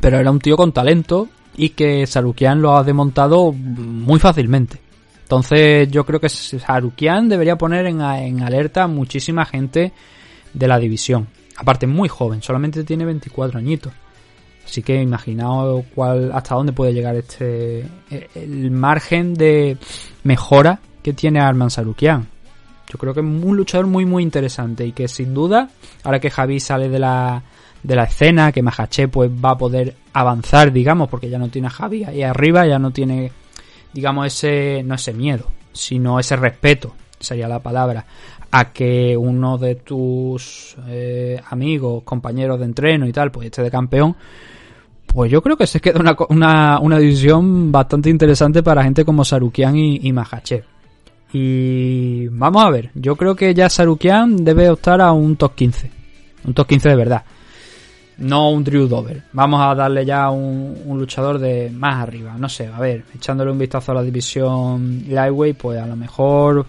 S2: Pero era un tío con talento y que Sarukian lo ha desmontado muy fácilmente. Entonces yo creo que Sarukian debería poner en, alerta a muchísima gente de la división. Aparte muy joven, solamente tiene 24 añitos. Así que imaginaos cuál, hasta dónde puede llegar este el margen de mejora que tiene Arman Sarukian. Yo creo que es un luchador muy muy interesante y que sin duda, ahora que Javi sale de la de la escena, que Mahache pues va a poder avanzar, digamos, porque ya no tiene a Javi ahí arriba, ya no tiene, digamos, ese, no ese miedo, sino ese respeto, sería la palabra, a que uno de tus eh, amigos, compañeros de entreno y tal, pues esté de campeón, pues yo creo que se queda una, una, una división bastante interesante para gente como Sarukian y, y. Y vamos a ver, yo creo que ya Sarukian debe optar a un top 15. Un top 15 de verdad no un Drew Dover. Vamos a darle ya un, luchador de más arriba. No sé, a ver, echándole un vistazo a la división Lightweight, pues a lo mejor,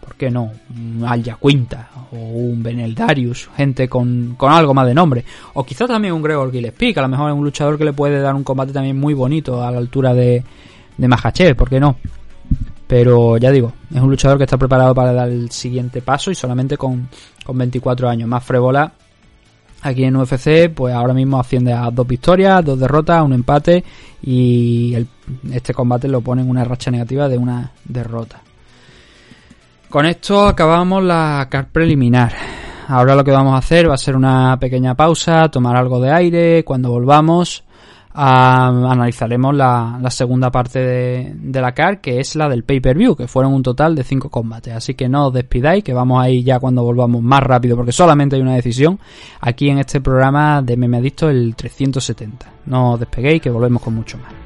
S2: ¿por qué no? Un Alja Quinta o un Benel Darius, gente con, con algo más de nombre. O quizás también un Gregor Gillespie, que a lo mejor es un luchador que le puede dar un combate también muy bonito a la altura de, de Mahachev, ¿por qué no? Pero ya digo, es un luchador que está preparado para dar el siguiente paso y solamente con, con 24 años. Más Frebola aquí en UFC, pues ahora mismo asciende a dos victorias, dos derrotas, un empate y este combate lo pone en una racha negativa de una derrota. Con esto acabamos la car preliminar. Ahora lo que vamos a hacer va a ser una pequeña pausa, tomar algo de aire, cuando volvamos analizaremos la, segunda parte de, la CAR, que es la del pay-per-view, que fueron un total de 5 combates. Así que no os despidáis, que vamos a ir ya cuando volvamos más rápido, porque solamente hay una decisión aquí en este programa de Meme Adicto, el 370. No os despeguéis, que volvemos con mucho más.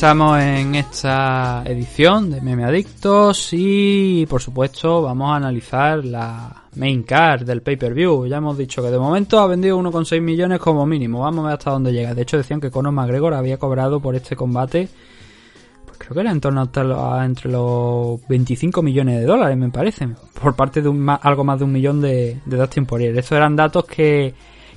S2: Regresamos en esta edición de Meme Adictos y por supuesto vamos a analizar la main card del pay-per-view. Ya hemos dicho que de momento ha vendido 1,6 millones como mínimo. Vamos a ver hasta dónde llega. De hecho decían que Conor McGregor había cobrado por este combate pues creo que era en torno a entre los 25 millones de dólares, me parece, por parte de un algo más de un millón de, de Dustin Poirier. Estos eran datos que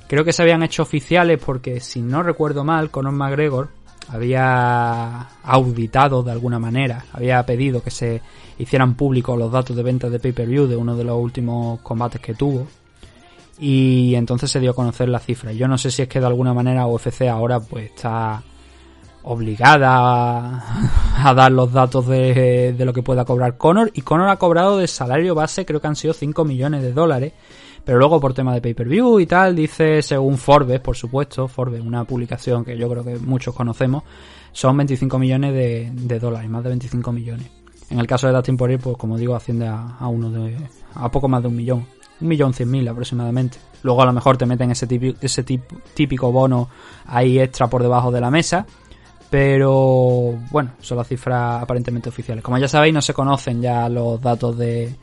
S2: creo que se habían hecho oficiales porque, si no recuerdo mal, Conor McGregor había auditado de alguna manera, había pedido que se hicieran públicos los datos de ventas de pay-per-view de uno de los últimos combates que tuvo. Y entonces se dio a conocer la cifra. Yo no sé si es que de alguna manera UFC ahora pues está obligada [LAUGHS] a, dar los datos de, de lo que pueda cobrar Conor. Y Conor ha cobrado de salario base, creo que han sido 5 millones de dólares. Pero luego por tema de pay-per-view y tal, dice según Forbes, por supuesto, Forbes, una publicación que yo creo que muchos conocemos, son 25 millones de, dólares, más de 25 millones. En el caso de Dustin Poirier, pues como digo, asciende a, a uno de, a poco más de un millón. Un millón cien mil aproximadamente. Luego a lo mejor te meten ese típico, ese típico bono ahí extra por debajo de la mesa. Pero bueno, son las cifras aparentemente oficiales. Como ya sabéis, no se conocen ya los datos de,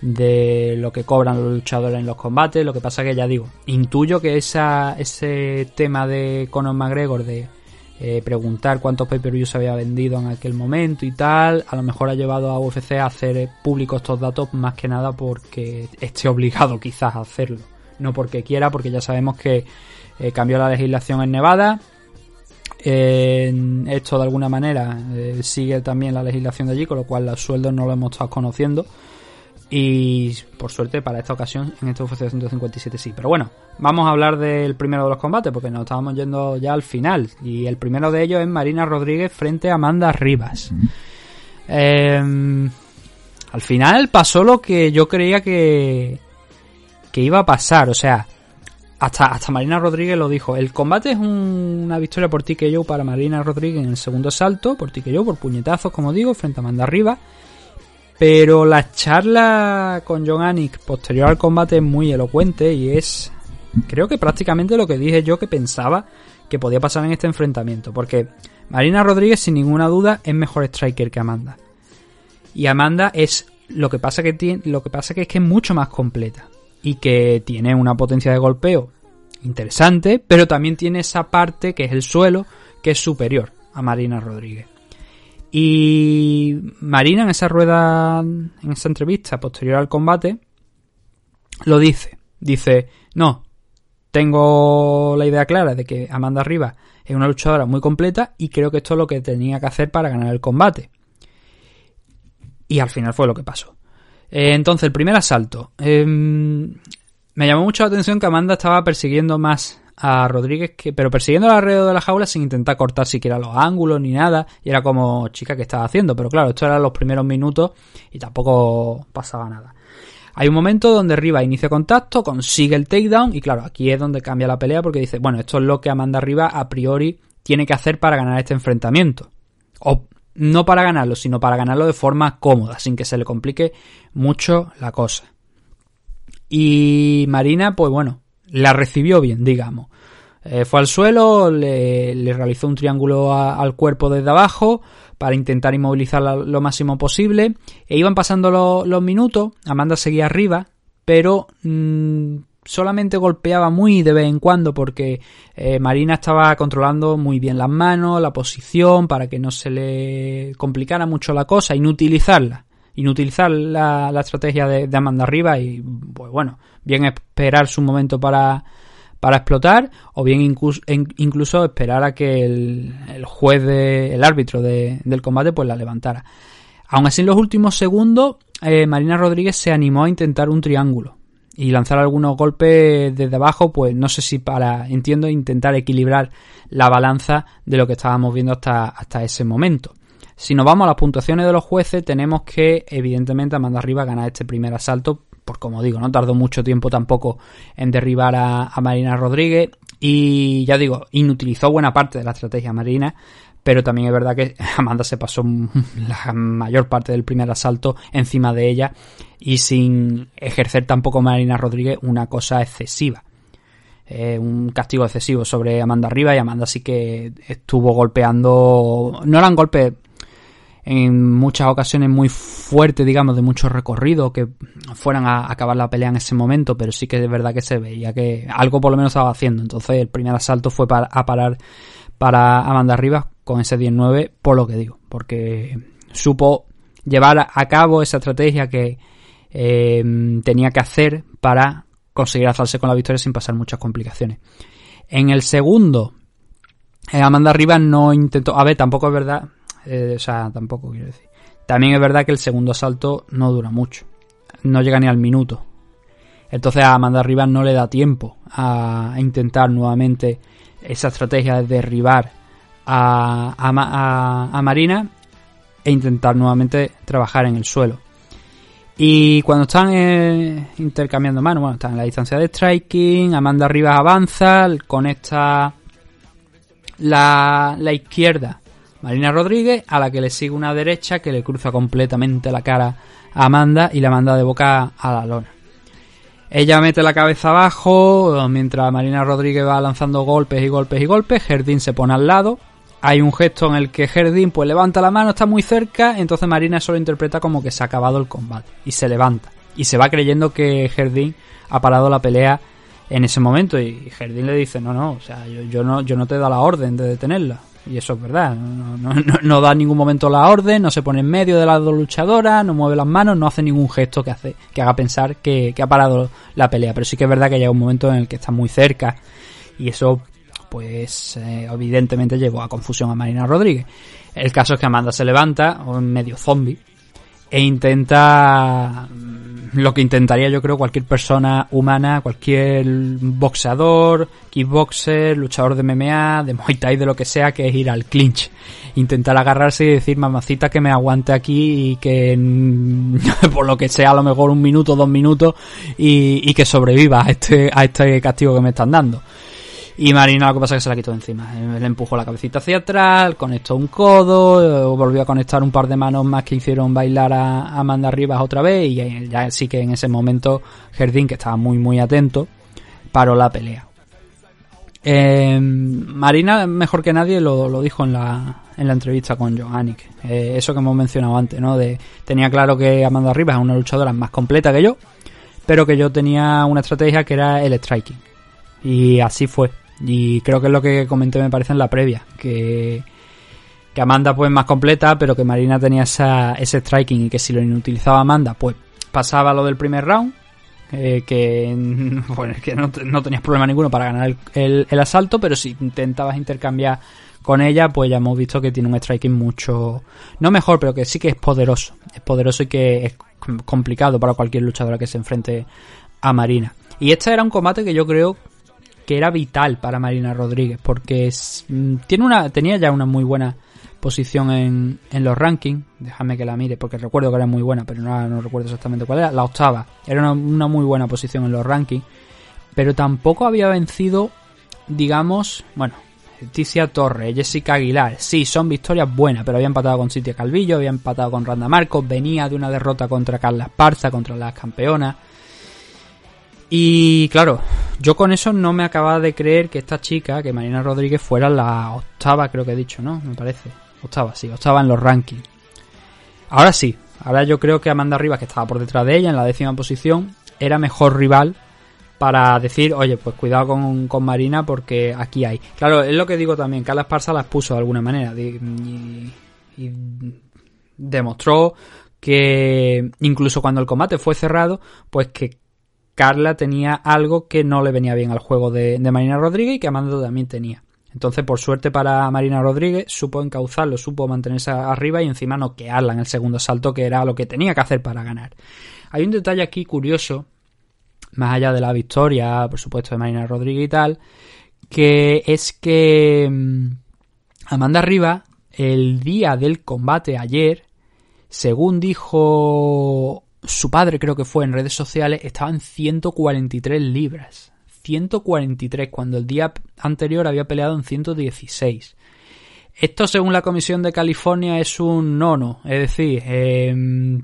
S2: de lo que cobran los luchadores en los combates. Lo que pasa que ya digo, intuyo que esa, ese tema de Conor McGregor de eh, preguntar cuántos pay-per-views se había vendido en aquel momento y tal, a lo mejor ha llevado a UFC a hacer eh, públicos estos datos más que nada porque esté obligado quizás a hacerlo. No porque quiera, porque ya sabemos que eh, cambió la legislación en Nevada. Esto de alguna manera sigue también la legislación de allí, con lo cual los sueldos no lo hemos estado conociendo. Y por suerte para esta ocasión en este UFC 157 sí. Pero bueno, vamos a hablar del primero de los combates porque nos estábamos yendo ya al final. Y el primero de ellos es Marina Rodríguez frente a Amanda Rivas. Eh, al final pasó lo que yo creía que, que iba a pasar. O sea, hasta, hasta Marina Rodríguez lo dijo. El combate es un- una victoria por TKO para Marina Rodríguez en el segundo salto. Por TKO, por puñetazos, como digo, frente a Amanda Rivas. Pero la charla con John Anik posterior al combate es muy elocuente y es, creo que prácticamente lo que dije yo que pensaba que podía pasar en este enfrentamiento. Porque Marina Rodríguez, sin ninguna duda, es mejor striker que Amanda. Y Amanda es lo que pasa que tiene, lo que pasa que es que es mucho más completa y que tiene una potencia de golpeo interesante, pero también tiene esa parte que es el suelo que es superior a Marina Rodríguez. Y Marina en esa rueda, en esa entrevista posterior al combate, lo dice. Dice, no, tengo la idea clara de que Amanda Rivas es una luchadora muy completa y creo que esto es lo que tenía que hacer para ganar el combate. Y al final fue lo que pasó. Eh, entonces, el primer asalto. Em, me llamó mucho la atención que Amanda estaba persiguiendo más a Rodríguez, que, pero persiguiendo alrededor de la jaula sin intentar cortar siquiera los ángulos ni nada. Y era como, chica, ¿qué estaba haciendo? Pero claro, esto eran los primeros minutos y tampoco pasaba nada. Hay un momento donde Riva inicia contacto, consigue el takedown y claro, aquí es donde cambia la pelea porque dice, bueno, esto es lo que Amanda Riva a priori tiene que hacer para ganar este enfrentamiento. O no para ganarlo, sino para ganarlo de forma cómoda, sin que se le complique mucho la cosa. Y Marina, pues bueno, la recibió bien, digamos. Eh, fue al suelo, le, realizó un triángulo al cuerpo desde abajo para intentar inmovilizarla lo máximo posible. E iban pasando lo- los minutos, Amanda seguía arriba, pero mm, solamente golpeaba muy de vez en cuando porque eh, Marina estaba controlando muy bien las manos, la posición, para que no se le complicara mucho la cosa, inutilizarla. Inutilizar la, la estrategia de, de Amanda arriba y, pues bueno, bien esperar su momento para, para explotar o bien incluso, incluso esperar a que el, el juez, de, el árbitro de- del combate, pues la levantara. Aún así, en los últimos segundos, eh, Marina Rodríguez se animó a intentar un triángulo y lanzar algunos golpes desde abajo, pues no sé si para, entiendo, intentar equilibrar la balanza de lo que estábamos viendo hasta, hasta ese momento. Si nos vamos a las puntuaciones de los jueces, tenemos que, evidentemente, Amanda Rivas ganar este primer asalto, por como digo, no tardó mucho tiempo tampoco en derribar a, Marina Rodríguez y ya digo, inutilizó buena parte de la estrategia Marina, pero también es verdad que [LAUGHS] Amanda se pasó la mayor parte del primer asalto encima de ella y sin ejercer tampoco Marina Rodríguez una cosa excesiva. Un castigo excesivo sobre Amanda Rivas y Amanda sí que estuvo golpeando, no eran golpes en muchas ocasiones muy fuertes, digamos, de mucho recorrido, que fueran a acabar la pelea en ese momento, pero sí que es verdad que se veía que algo por lo menos estaba haciendo. Entonces el primer asalto fue para, a parar para Amanda Rivas con ese 19, por lo que digo, porque supo llevar a cabo esa estrategia que eh, tenía que hacer para conseguir alzarse con la victoria sin pasar muchas complicaciones. En el segundo, eh, Amanda Rivas no intentó, a ver, tampoco es verdad, eh, o sea, tampoco quiero decir. También es verdad que el segundo asalto no dura mucho. No llega ni al minuto. Entonces a Amanda Rivas no le da tiempo a, intentar nuevamente esa estrategia de derribar a, a, a, a Marina e intentar nuevamente trabajar en el suelo. Y cuando están eh, intercambiando manos, bueno, están en la distancia de striking, Amanda Rivas avanza, conecta la, la izquierda Marina Rodríguez, a la que le sigue una derecha que le cruza completamente la cara a Amanda y la manda de boca a la lona. Ella mete la cabeza abajo, mientras Marina Rodríguez va lanzando golpes y golpes y golpes, Jardín se pone al lado. Hay un gesto en el que Jardín pues levanta la mano, está muy cerca, entonces Marina eso lo interpreta como que se ha acabado el combate y se levanta. Y se va creyendo que Jardín ha parado la pelea en ese momento y Jardín le dice, no, no, o sea, yo, yo no, yo no te da la orden de detenerla. Y eso es verdad, no, da en ningún momento la orden, no se pone en medio de las dos luchadoras, no mueve las manos, no hace ningún gesto que hace que haga pensar que, que ha parado la pelea. Pero sí que es verdad que llega un momento en el que está muy cerca y eso pues eh, evidentemente llevó a confusión a Marina Rodríguez. El caso es que Amanda se levanta, medio zombie, e intenta lo que intentaría yo creo cualquier persona humana, cualquier boxeador, kickboxer, luchador de MMA, de Muay Thai, de lo que sea, que es ir al clinch. Intentar agarrarse y decir, mamacita, que me aguante aquí y que [LAUGHS] por lo que sea, a lo mejor un minuto, dos minutos y, y que sobreviva a este, a este castigo que me están dando. Y Marina lo que pasa es que se la quitó encima. Le empujó la cabecita hacia atrás, conectó un codo, volvió a conectar un par de manos más que hicieron bailar a Amanda Rivas otra vez. Y ya sí que en ese momento Jardín, que estaba muy muy atento, paró la pelea. Eh, Marina, mejor que nadie, lo, dijo en la, en la entrevista con Johannik. Eh, eso que hemos mencionado antes, ¿no? De, tenía claro que Amanda Rivas es una luchadora más completa que yo, pero que yo tenía una estrategia que era el striking. Y así fue. Y creo que es lo que comenté, me parece, en la previa. Que, que Amanda, pues, más completa, pero que Marina tenía esa, ese striking y que si lo inutilizaba Amanda, pues, pasaba lo del primer round. Eh, que, [LAUGHS] bueno, que no, no, tenías problema ninguno para ganar el, el, el, asalto, pero si intentabas intercambiar con ella, pues ya hemos visto que tiene un striking mucho, no mejor, pero que sí que es poderoso. Es poderoso y que es complicado para cualquier luchadora que se enfrente a Marina. Y este era un combate que yo creo que era vital para Marina Rodríguez porque es, tiene una tenía ya una muy buena posición en, en los rankings déjame que la mire porque recuerdo que era muy buena pero no, no recuerdo exactamente cuál era la octava era una, una, muy buena posición en los rankings pero tampoco había vencido digamos bueno Ticia Torres, Jessica Aguilar. Sí, son victorias buenas, pero había empatado con Cintia Calvillo, había empatado con Randa Marcos, venía de una derrota contra Carla Esparza, contra las campeonas. Y claro, yo con eso no me acababa de creer que esta chica, que Marina Rodríguez, fuera la octava, creo que he dicho, ¿no? Me parece. Octava, sí, octava en los rankings. Ahora sí, ahora yo creo que Amanda Rivas, que estaba por detrás de ella en la décima posición, era mejor rival para decir, oye, pues cuidado con, con Marina porque aquí hay. Claro, es lo que digo también, Carla Esparza las puso de alguna manera y, y demostró que incluso cuando el combate fue cerrado, pues que Carla tenía algo que no le venía bien al juego de, Marina Rodríguez y que Amanda también tenía. Entonces, por suerte para Marina Rodríguez, supo encauzarlo, supo mantenerse arriba y encima noquearla en el segundo salto, que era lo que tenía que hacer para ganar. Hay un detalle aquí curioso, más allá de la victoria, por supuesto, de Marina Rodríguez y tal, que es que mm, Amanda Rivas, el día del combate ayer, según dijo su padre, creo que fue en redes sociales, estaba en 143 libras. 143, cuando el día anterior había peleado en 116. Esto, según la Comisión de California, es un nono. Es decir, eh,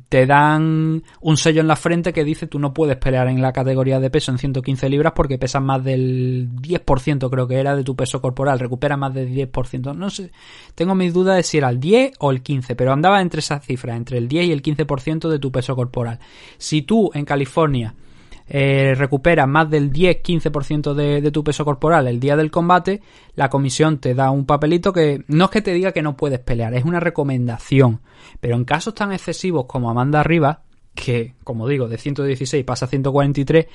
S2: te dan un sello en la frente que dice tú no puedes pelear en la categoría de peso en 115 libras porque pesas más del 10%, creo que era, de tu peso corporal. Recupera más del 10%. No sé, tengo mis dudas de si era el 10 o el 15, pero andaba entre esas cifras, entre el 10 y el 15% de tu peso corporal. Si tú en California eh, recuperas más del 10-15% de, de tu peso corporal el día del combate, la comisión te da un papelito que no es que te diga que no puedes pelear, es una recomendación. Pero en casos tan excesivos como Amanda Rivas, que como digo, de 116 pasa a 143,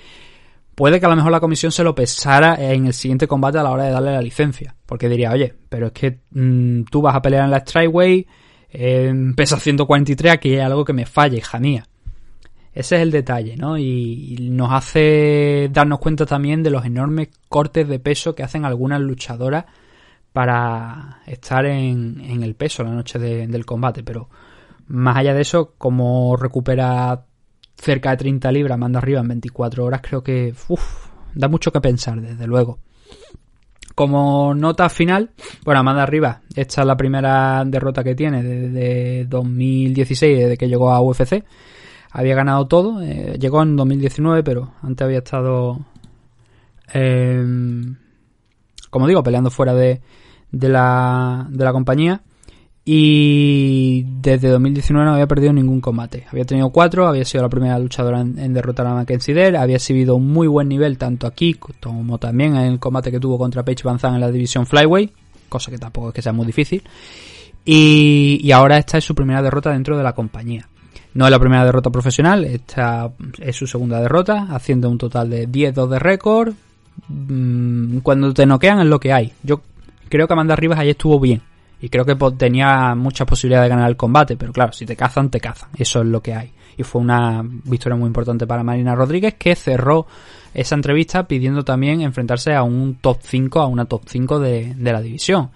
S2: puede que a lo mejor la comisión se lo pesara en el siguiente combate a la hora de darle la licencia. Porque diría, oye, pero es que mmm, tú vas a pelear en la Strikeway, eh, pesa 143, aquí hay algo que me falla, hija mía. Ese es el detalle, ¿no? Y, nos hace darnos cuenta también de los enormes cortes de peso que hacen algunas luchadoras para estar en, en el peso la noche de, del combate. Pero más allá de eso, como recupera cerca de 30 libras, manda arriba en 24 horas, creo que da mucho que pensar, desde luego. Como nota final, bueno, Amanda Rivas, esta es la primera derrota que tiene desde 2016, desde que llegó a UFC había ganado todo. Eh, llegó en 2019, pero antes había estado, eh, como digo, peleando fuera de, de, la, de la compañía. Y desde 2019 no había perdido ningún combate. Había tenido cuatro, había sido la primera luchadora en, derrotar a Mackenzie Dare, había exhibido un muy buen nivel tanto aquí como también en el combate que tuvo contra Paige Van en la división Flyway, cosa que tampoco es que sea muy difícil. Y, y ahora esta es su primera derrota dentro de la compañía. No es la primera derrota profesional, esta es su segunda derrota, haciendo un total de 10-2 de récord. Mm, cuando te noquean es lo que hay. Yo creo que Amanda Rivas ahí estuvo bien. Y creo que tenía muchas posibilidades de ganar el combate, pero claro, si te cazan, te cazan. Eso es lo que hay. Y fue una victoria muy importante para Marina Rodríguez, que cerró esa entrevista pidiendo también enfrentarse a un top 5, a una top 5 de, de la división.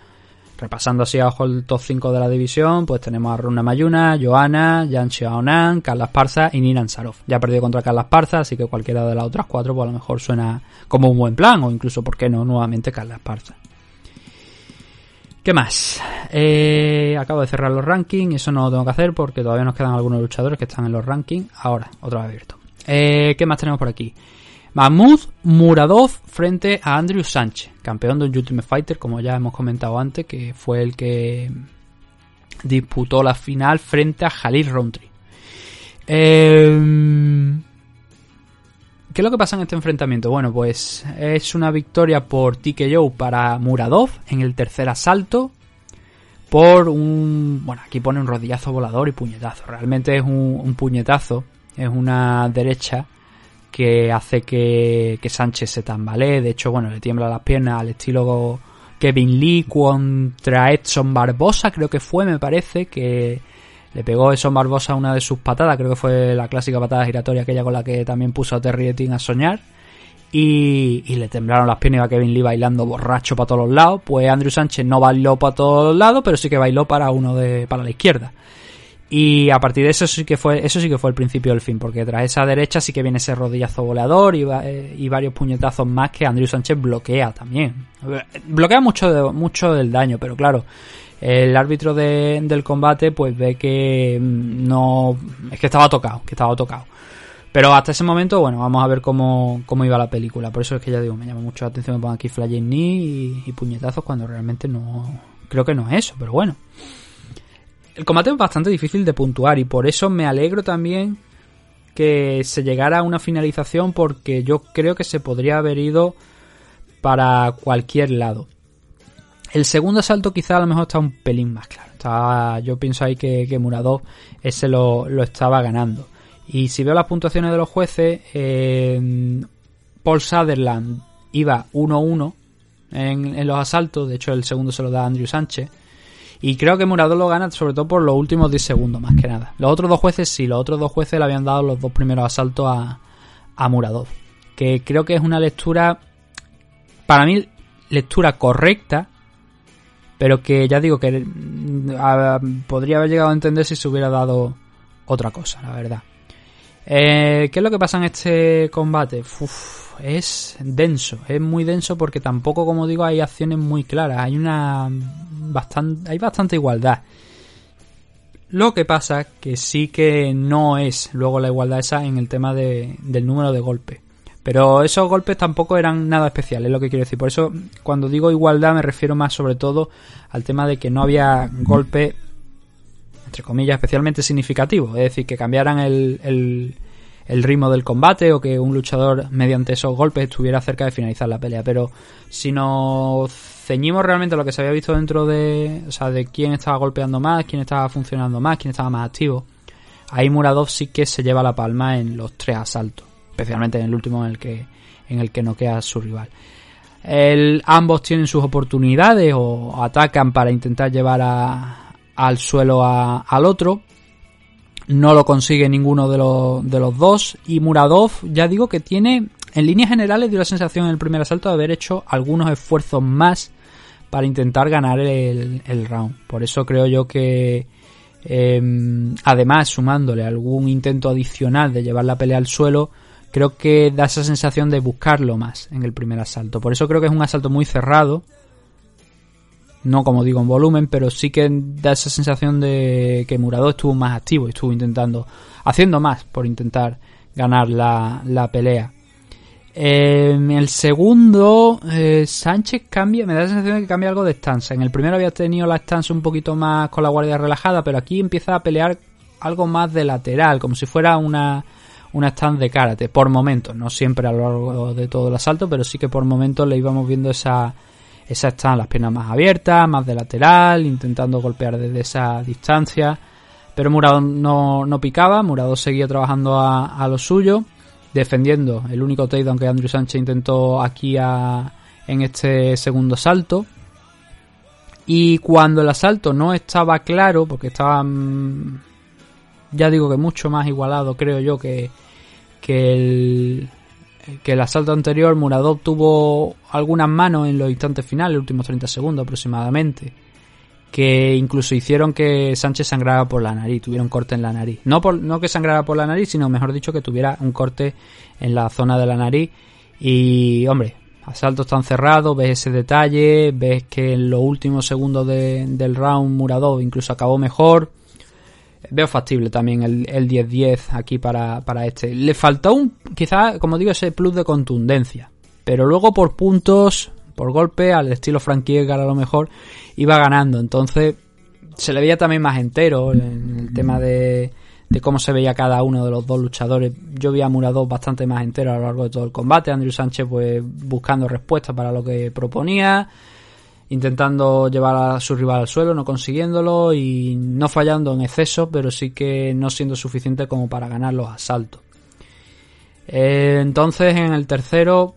S2: Repasando así abajo el top 5 de la división, pues tenemos a Runa Mayuna, Joana, Jan Xiaonan, Carla Esparza y Nina Ansarov. Ya ha perdido contra Carla Esparza, así que cualquiera de las otras cuatro, pues a lo mejor suena como un buen plan, o incluso, ¿por qué no? Nuevamente Carla Esparza. ¿Qué más? Eh, acabo de cerrar los rankings, eso no lo tengo que hacer porque todavía nos quedan algunos luchadores que están en los rankings. Ahora, otra vez abierto. Eh, ¿Qué más tenemos por aquí? Mahmoud Muradov frente a Andrew Sánchez, campeón de Ultimate Fighter, como ya hemos comentado antes, que fue el que disputó la final frente a Jalil Roundtree. Eh, ¿Qué es lo que pasa en este enfrentamiento? Bueno, pues es una victoria por TKO para Muradov en el tercer asalto. Por un. Bueno, aquí pone un rodillazo volador y puñetazo. Realmente es un puñetazo. Es una derecha que hace que, que, Sánchez se tambalee. De hecho, bueno, le tiembla las piernas al estilo Kevin Lee contra Edson Barbosa, creo que fue, me parece, que le pegó Edson Barbosa una de sus patadas, creo que fue la clásica patada giratoria aquella con la que también puso a Terry Etin a soñar. Y, y, le temblaron las piernas a Kevin Lee bailando borracho para todos los lados. Pues Andrew Sánchez no bailó para todos lados, pero sí que bailó para uno de para la izquierda. Y a partir de eso sí que fue, eso sí que fue el principio del fin, porque tras esa derecha sí que viene ese rodillazo va- eh, y varios puñetazos más que Andrew Sánchez bloquea también. Bloquea mucho, de- mucho del daño, pero claro, el árbitro de- del combate pues ve que mm, no, es que estaba tocado, que estaba tocado. Pero hasta ese momento, bueno, vamos a ver cómo, cómo iba la película. Por eso es que ya digo, me llama mucho la atención que pongan aquí flying knee y, y puñetazos cuando realmente no, creo que no es eso, pero bueno. El combate es bastante difícil de puntuar y por eso me alegro también que se llegara a una finalización porque yo creo que se podría haber ido para cualquier lado. El segundo asalto quizá a lo mejor está un pelín más claro. Yo pienso ahí que, que Muradov ese lo, estaba ganando. Y si veo las puntuaciones de los jueces, eh, Paul Sutherland iba 1-1 en, en los asaltos. De hecho, el segundo se lo da Andrew Sánchez. Y creo que Muradov lo gana sobre todo por los últimos 10 segundos, más que nada. Los otros dos jueces sí, los otros dos jueces le habían dado los dos primeros asaltos a, a Muradov. Que creo que es una lectura, para mí, lectura correcta, pero que ya digo que mm, podría haber llegado a entender si se hubiera dado otra cosa, la verdad. Eh, ¿Qué es lo que pasa en este combate? Uf, es denso, es muy denso porque tampoco, como digo, hay acciones muy claras. Hay una bastante, hay bastante igualdad. Lo que pasa que sí que no es luego la igualdad esa en el tema de- del número de golpes. Pero esos golpes tampoco eran nada especiales, es lo que quiero decir. Por eso, cuando digo igualdad, me refiero más sobre todo al tema de que no había golpes, entre comillas, especialmente significativos. Es decir, que cambiaran el, el, ritmo del combate o que un luchador, mediante esos golpes, estuviera cerca de finalizar la pelea. Pero si nos ceñimos realmente a lo que se había visto dentro de, o sea, de quién estaba golpeando más, quién estaba funcionando más, quién estaba más activo, ahí Muradov sí que se lleva la palma en los tres asaltos, especialmente en el último en el que en el que noquea su rival. Ambos tienen sus oportunidades o atacan para intentar llevar a- al suelo al otro. No lo consigue ninguno de los, de los dos. Y Muradov, ya digo que tiene, en líneas generales, dio la sensación en el primer asalto de haber hecho algunos esfuerzos más para intentar ganar el, el round. Por eso creo yo que, eh, además, sumándole algún intento adicional de llevar la pelea al suelo, creo que da esa sensación de buscarlo más en el primer asalto. Por eso creo que es un asalto muy cerrado. No como digo en volumen, pero sí que da esa sensación de que Murado estuvo más activo y estuvo intentando, haciendo más por intentar ganar la, la pelea. En el segundo, eh, Sánchez cambia, me da la sensación de que cambia algo de stanza. En el primero había tenido la stanza un poquito más con la guardia relajada, pero aquí empieza a pelear algo más de lateral, como si fuera una, una de karate, por momentos, no siempre a lo largo de todo el asalto, pero sí que por momentos le íbamos viendo esa, esa stand, las piernas más abiertas, más de lateral, intentando golpear desde esa distancia. Pero Murado no, no picaba, Murado seguía trabajando a, a lo suyo, defendiendo el único takedown que Andrew Sánchez intentó aquí a- en este segundo salto. Y cuando el asalto no estaba claro, porque estaba, mm, ya digo que mucho más igualado, creo yo, que, que el, que el asalto anterior, Muradov tuvo algunas manos en los instantes finales, últimos 30 segundos aproximadamente, que incluso hicieron que Sánchez sangrara por la nariz, tuviera un corte en la nariz. No, por, no que sangrara por la nariz, sino mejor dicho que tuviera un corte en la zona de la nariz. Y, hombre, asaltos tan cerrados, ves ese detalle, ves que en los últimos segundos de- del round Muradov incluso acabó mejor. Veo factible también el, el 10-10 aquí para, para este. Le faltó un, quizá, como digo, ese plus de contundencia. Pero luego por puntos, por golpe, al estilo Frankie Edgar a lo mejor, iba ganando. Entonces, se le veía también más entero en el tema de, de cómo se veía cada uno de los dos luchadores. Yo vi a Muradov bastante más entero a lo largo de todo el combate. Andrew Sánchez, pues, buscando respuestas para lo que proponía intentando llevar a su rival al suelo, no consiguiéndolo y no fallando en exceso, pero sí que no siendo suficiente como para ganar los asaltos. Eh, entonces en el tercero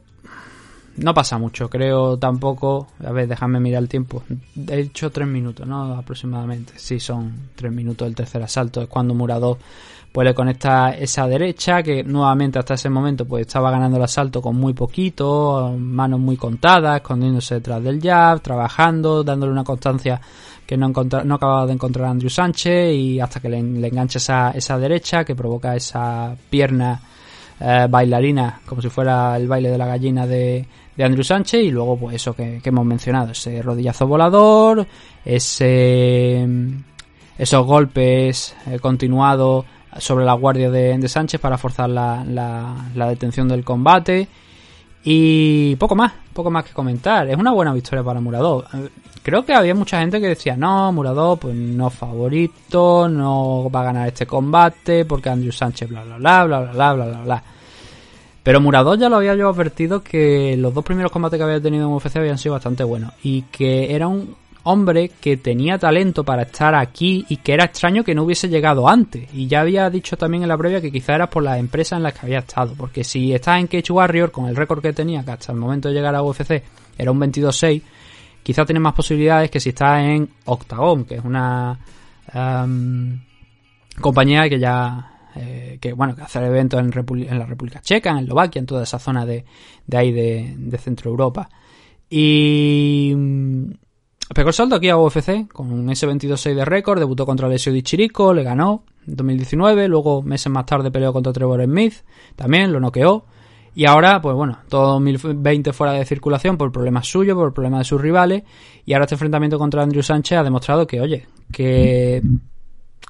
S2: no pasa mucho, creo tampoco. A ver, déjame mirar el tiempo. He hecho tres minutos, ¿no? Aproximadamente. Sí, son tres minutos el tercer asalto. Es cuando Muradov pues le conecta esa derecha que nuevamente hasta ese momento pues estaba ganando el asalto con muy poquito, manos muy contadas, escondiéndose detrás del jab, trabajando, dándole una constancia que no, no acababa de encontrar a Andrew Sánchez y hasta que le, engancha esa, esa derecha que provoca esa pierna eh, bailarina como si fuera el baile de la gallina de, de Andrew Sánchez y luego pues eso que, que hemos mencionado, ese rodillazo volador, ese esos golpes eh, continuados sobre la guardia de, Sánchez para forzar la, detención del combate y poco más, poco más que comentar. Es una buena victoria para Muradov. Eh, Creo que había mucha gente que decía, no, Muradov, pues no favorito, no va a ganar este combate, porque Andrew Sánchez, bla, bla, bla, bla, bla, bla, bla, bla, bla. Pero Muradov ya lo había yo advertido que los dos primeros combates que había tenido en UFC habían sido bastante buenos. Y que era un hombre que tenía talento para estar aquí y que era extraño que no hubiese llegado antes. Y ya había dicho también en la previa que quizá era por las empresas en las que había estado. Porque si estás en Cage Warrior, con el récord que tenía, que hasta el momento de llegar a UFC era un 22-6, quizá tienes más posibilidades que si estás en Octagon, que es una em, compañía que ya eh, que bueno que hace eventos en, la República Checa, en Eslovaquia, en toda esa zona de, de ahí de, de Centro Europa. Y pegó el salto aquí a UFC con un S22-6 de récord, debutó contra Alessio Di Chirico, le ganó en 2019, luego meses más tarde peleó contra Trevor Smith, también lo noqueó. Y ahora, pues bueno, todo 2020 fuera de circulación por problemas suyos, por problemas de sus rivales. Y ahora este enfrentamiento contra Andrew Sánchez ha demostrado que, oye, que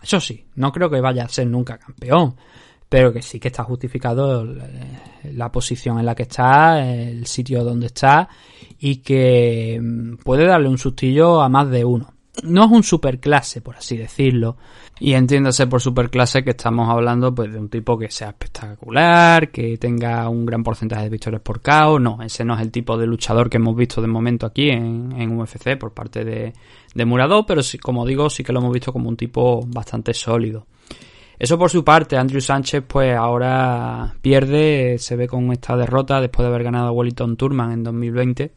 S2: eso sí, no creo que vaya a ser nunca campeón, pero que sí que está justificado la, la posición en la que está, el sitio donde está y que mm, puede darle un sustillo a más de uno. No es un superclase, por así decirlo. Y entiéndase por superclase que estamos hablando pues de un tipo que sea espectacular, que tenga un gran porcentaje de victorias por KO. No, ese no es el tipo de luchador que hemos visto de momento aquí en, en UFC por parte de, de Muradov, pero sí, como digo, sí que lo hemos visto como un tipo bastante sólido. Eso por su parte, Andrew Sánchez pues ahora pierde, se ve con esta derrota después de haber ganado a Wellington Turman en 2020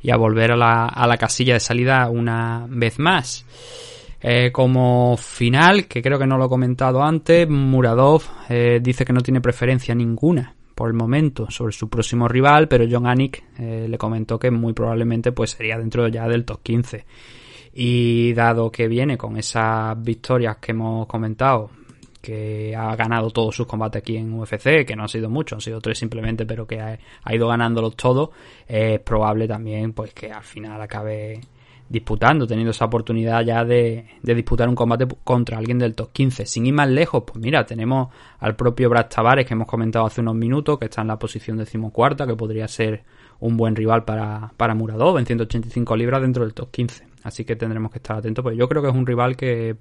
S2: y a volver a la, a la casilla de salida una vez más. Eh, como final, que creo que no lo he comentado antes, Muradov eh, dice que no tiene preferencia ninguna por el momento sobre su próximo rival, pero John Anik eh, le comentó que muy probablemente pues sería dentro ya del top 15. Y dado que viene con esas victorias que hemos comentado, que ha ganado todos sus combates aquí en UFC, que no han sido muchos, han sido tres simplemente, pero que ha, ido ganándolos todos, es probable también pues que al final acabe disputando, teniendo esa oportunidad ya de, de, disputar un combate contra alguien del top 15. Sin ir más lejos, pues mira, tenemos al propio Brad Tavares que hemos comentado hace unos minutos, que está en la posición decimocuarta, que podría ser un buen rival para, para Muradov en 185 libras dentro del top 15. Así que tendremos que estar atentos, porque yo creo que es un rival que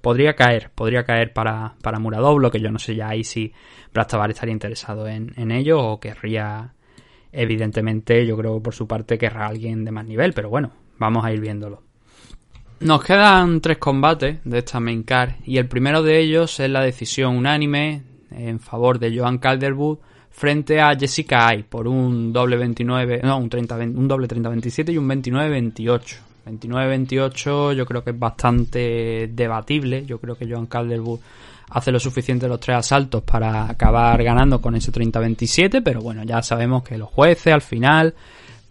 S2: podría caer, podría caer para, para Muradov, lo que yo no sé ya ahí si Brad Tavares estaría interesado en, en ello o querría, evidentemente, yo creo por su parte querrá alguien de más nivel, pero bueno, vamos a ir viéndolo. Nos quedan tres combates de esta main card y el primero de ellos es la decisión unánime en favor de Joan Calderwood frente a Jessica Ay por un doble 29, no, un 30 un doble 30-27 y un 29-28. 29-28 yo creo que es bastante debatible, yo creo que Joan Calderwood hace lo suficiente los tres asaltos para acabar ganando con ese 30-27, pero bueno, ya sabemos que los jueces al final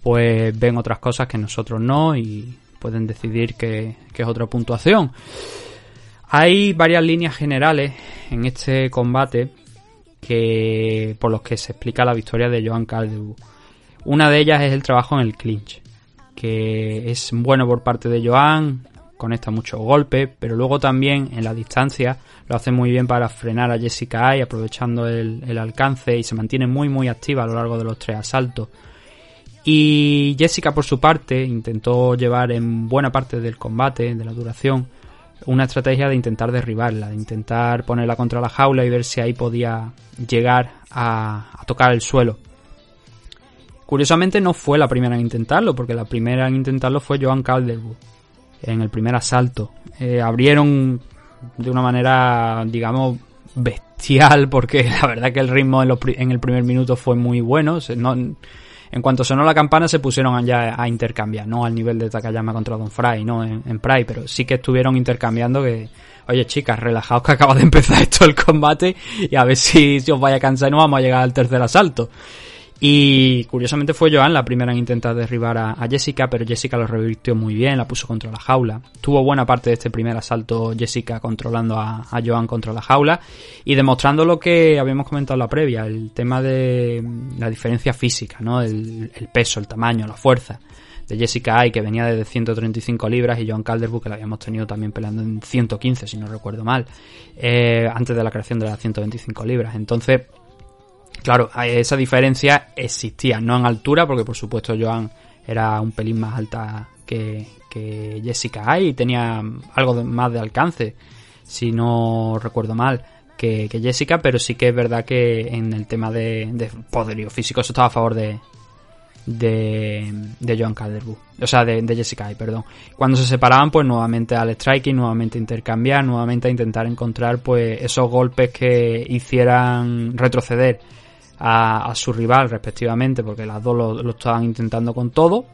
S2: pues ven otras cosas que nosotros no y pueden decidir que, que, es otra puntuación. Hay varias líneas generales en este combate que por los que se explica la victoria de Joan Calderwood. Una de ellas es el trabajo en el clinch, que es bueno por parte de Joan, conecta muchos golpes, pero luego también en la distancia lo hace muy bien para frenar a Jessica Ay, aprovechando el, alcance y se mantiene muy muy activa a lo largo de los tres asaltos. Y Jessica, por su parte, intentó llevar en buena parte del combate, de la duración, una estrategia de intentar derribarla, de intentar ponerla contra la jaula y ver si ahí podía llegar a tocar el suelo. Curiosamente no fue la primera en intentarlo, porque la primera en intentarlo fue Joan Calderwood, en el primer asalto. Eh, abrieron de una manera, digamos, bestial, porque [LAUGHS] la verdad que el ritmo en, los, en el primer minuto fue muy bueno. No, en cuanto sonó la campana se pusieron ya a intercambiar, no al nivel de Takayama contra Don Fry, no en, en Pride, pero sí que estuvieron intercambiando que, oye chicas, relajaos que acaba de [LAUGHS] empezar esto el combate y a ver si, os vaya a cansar y no vamos a llegar al tercer asalto. Y curiosamente fue Joan la primera en intentar derribar a, a Jessica, pero Jessica lo revirtió muy bien, la puso contra la jaula. Tuvo buena parte de este primer asalto Jessica controlando a, a Joan contra la jaula y demostrando lo que habíamos comentado en la previa, el tema de la diferencia física, ¿no? El, peso, el tamaño, la fuerza de Jessica Ay, que venía de 135 libras, y Joan Calderwood, que la habíamos tenido también peleando en 115, si no recuerdo mal, eh, antes de la creación de las 125 libras. Entonces, claro, esa diferencia existía, no en altura, porque por supuesto Joan era un pelín más alta que, que Jessica Ay y tenía algo más de alcance, si no recuerdo mal. Que, que Jessica, pero sí que es verdad que en el tema de, de poderío físico eso estaba a favor de, de, Joan Calderwood, o sea, de, de Jessica Ay, perdón. Cuando se separaban, pues nuevamente al striking, nuevamente a intercambiar, nuevamente a intentar encontrar pues esos golpes que hicieran retroceder a, a su rival respectivamente, porque las dos lo, lo estaban intentando con todo.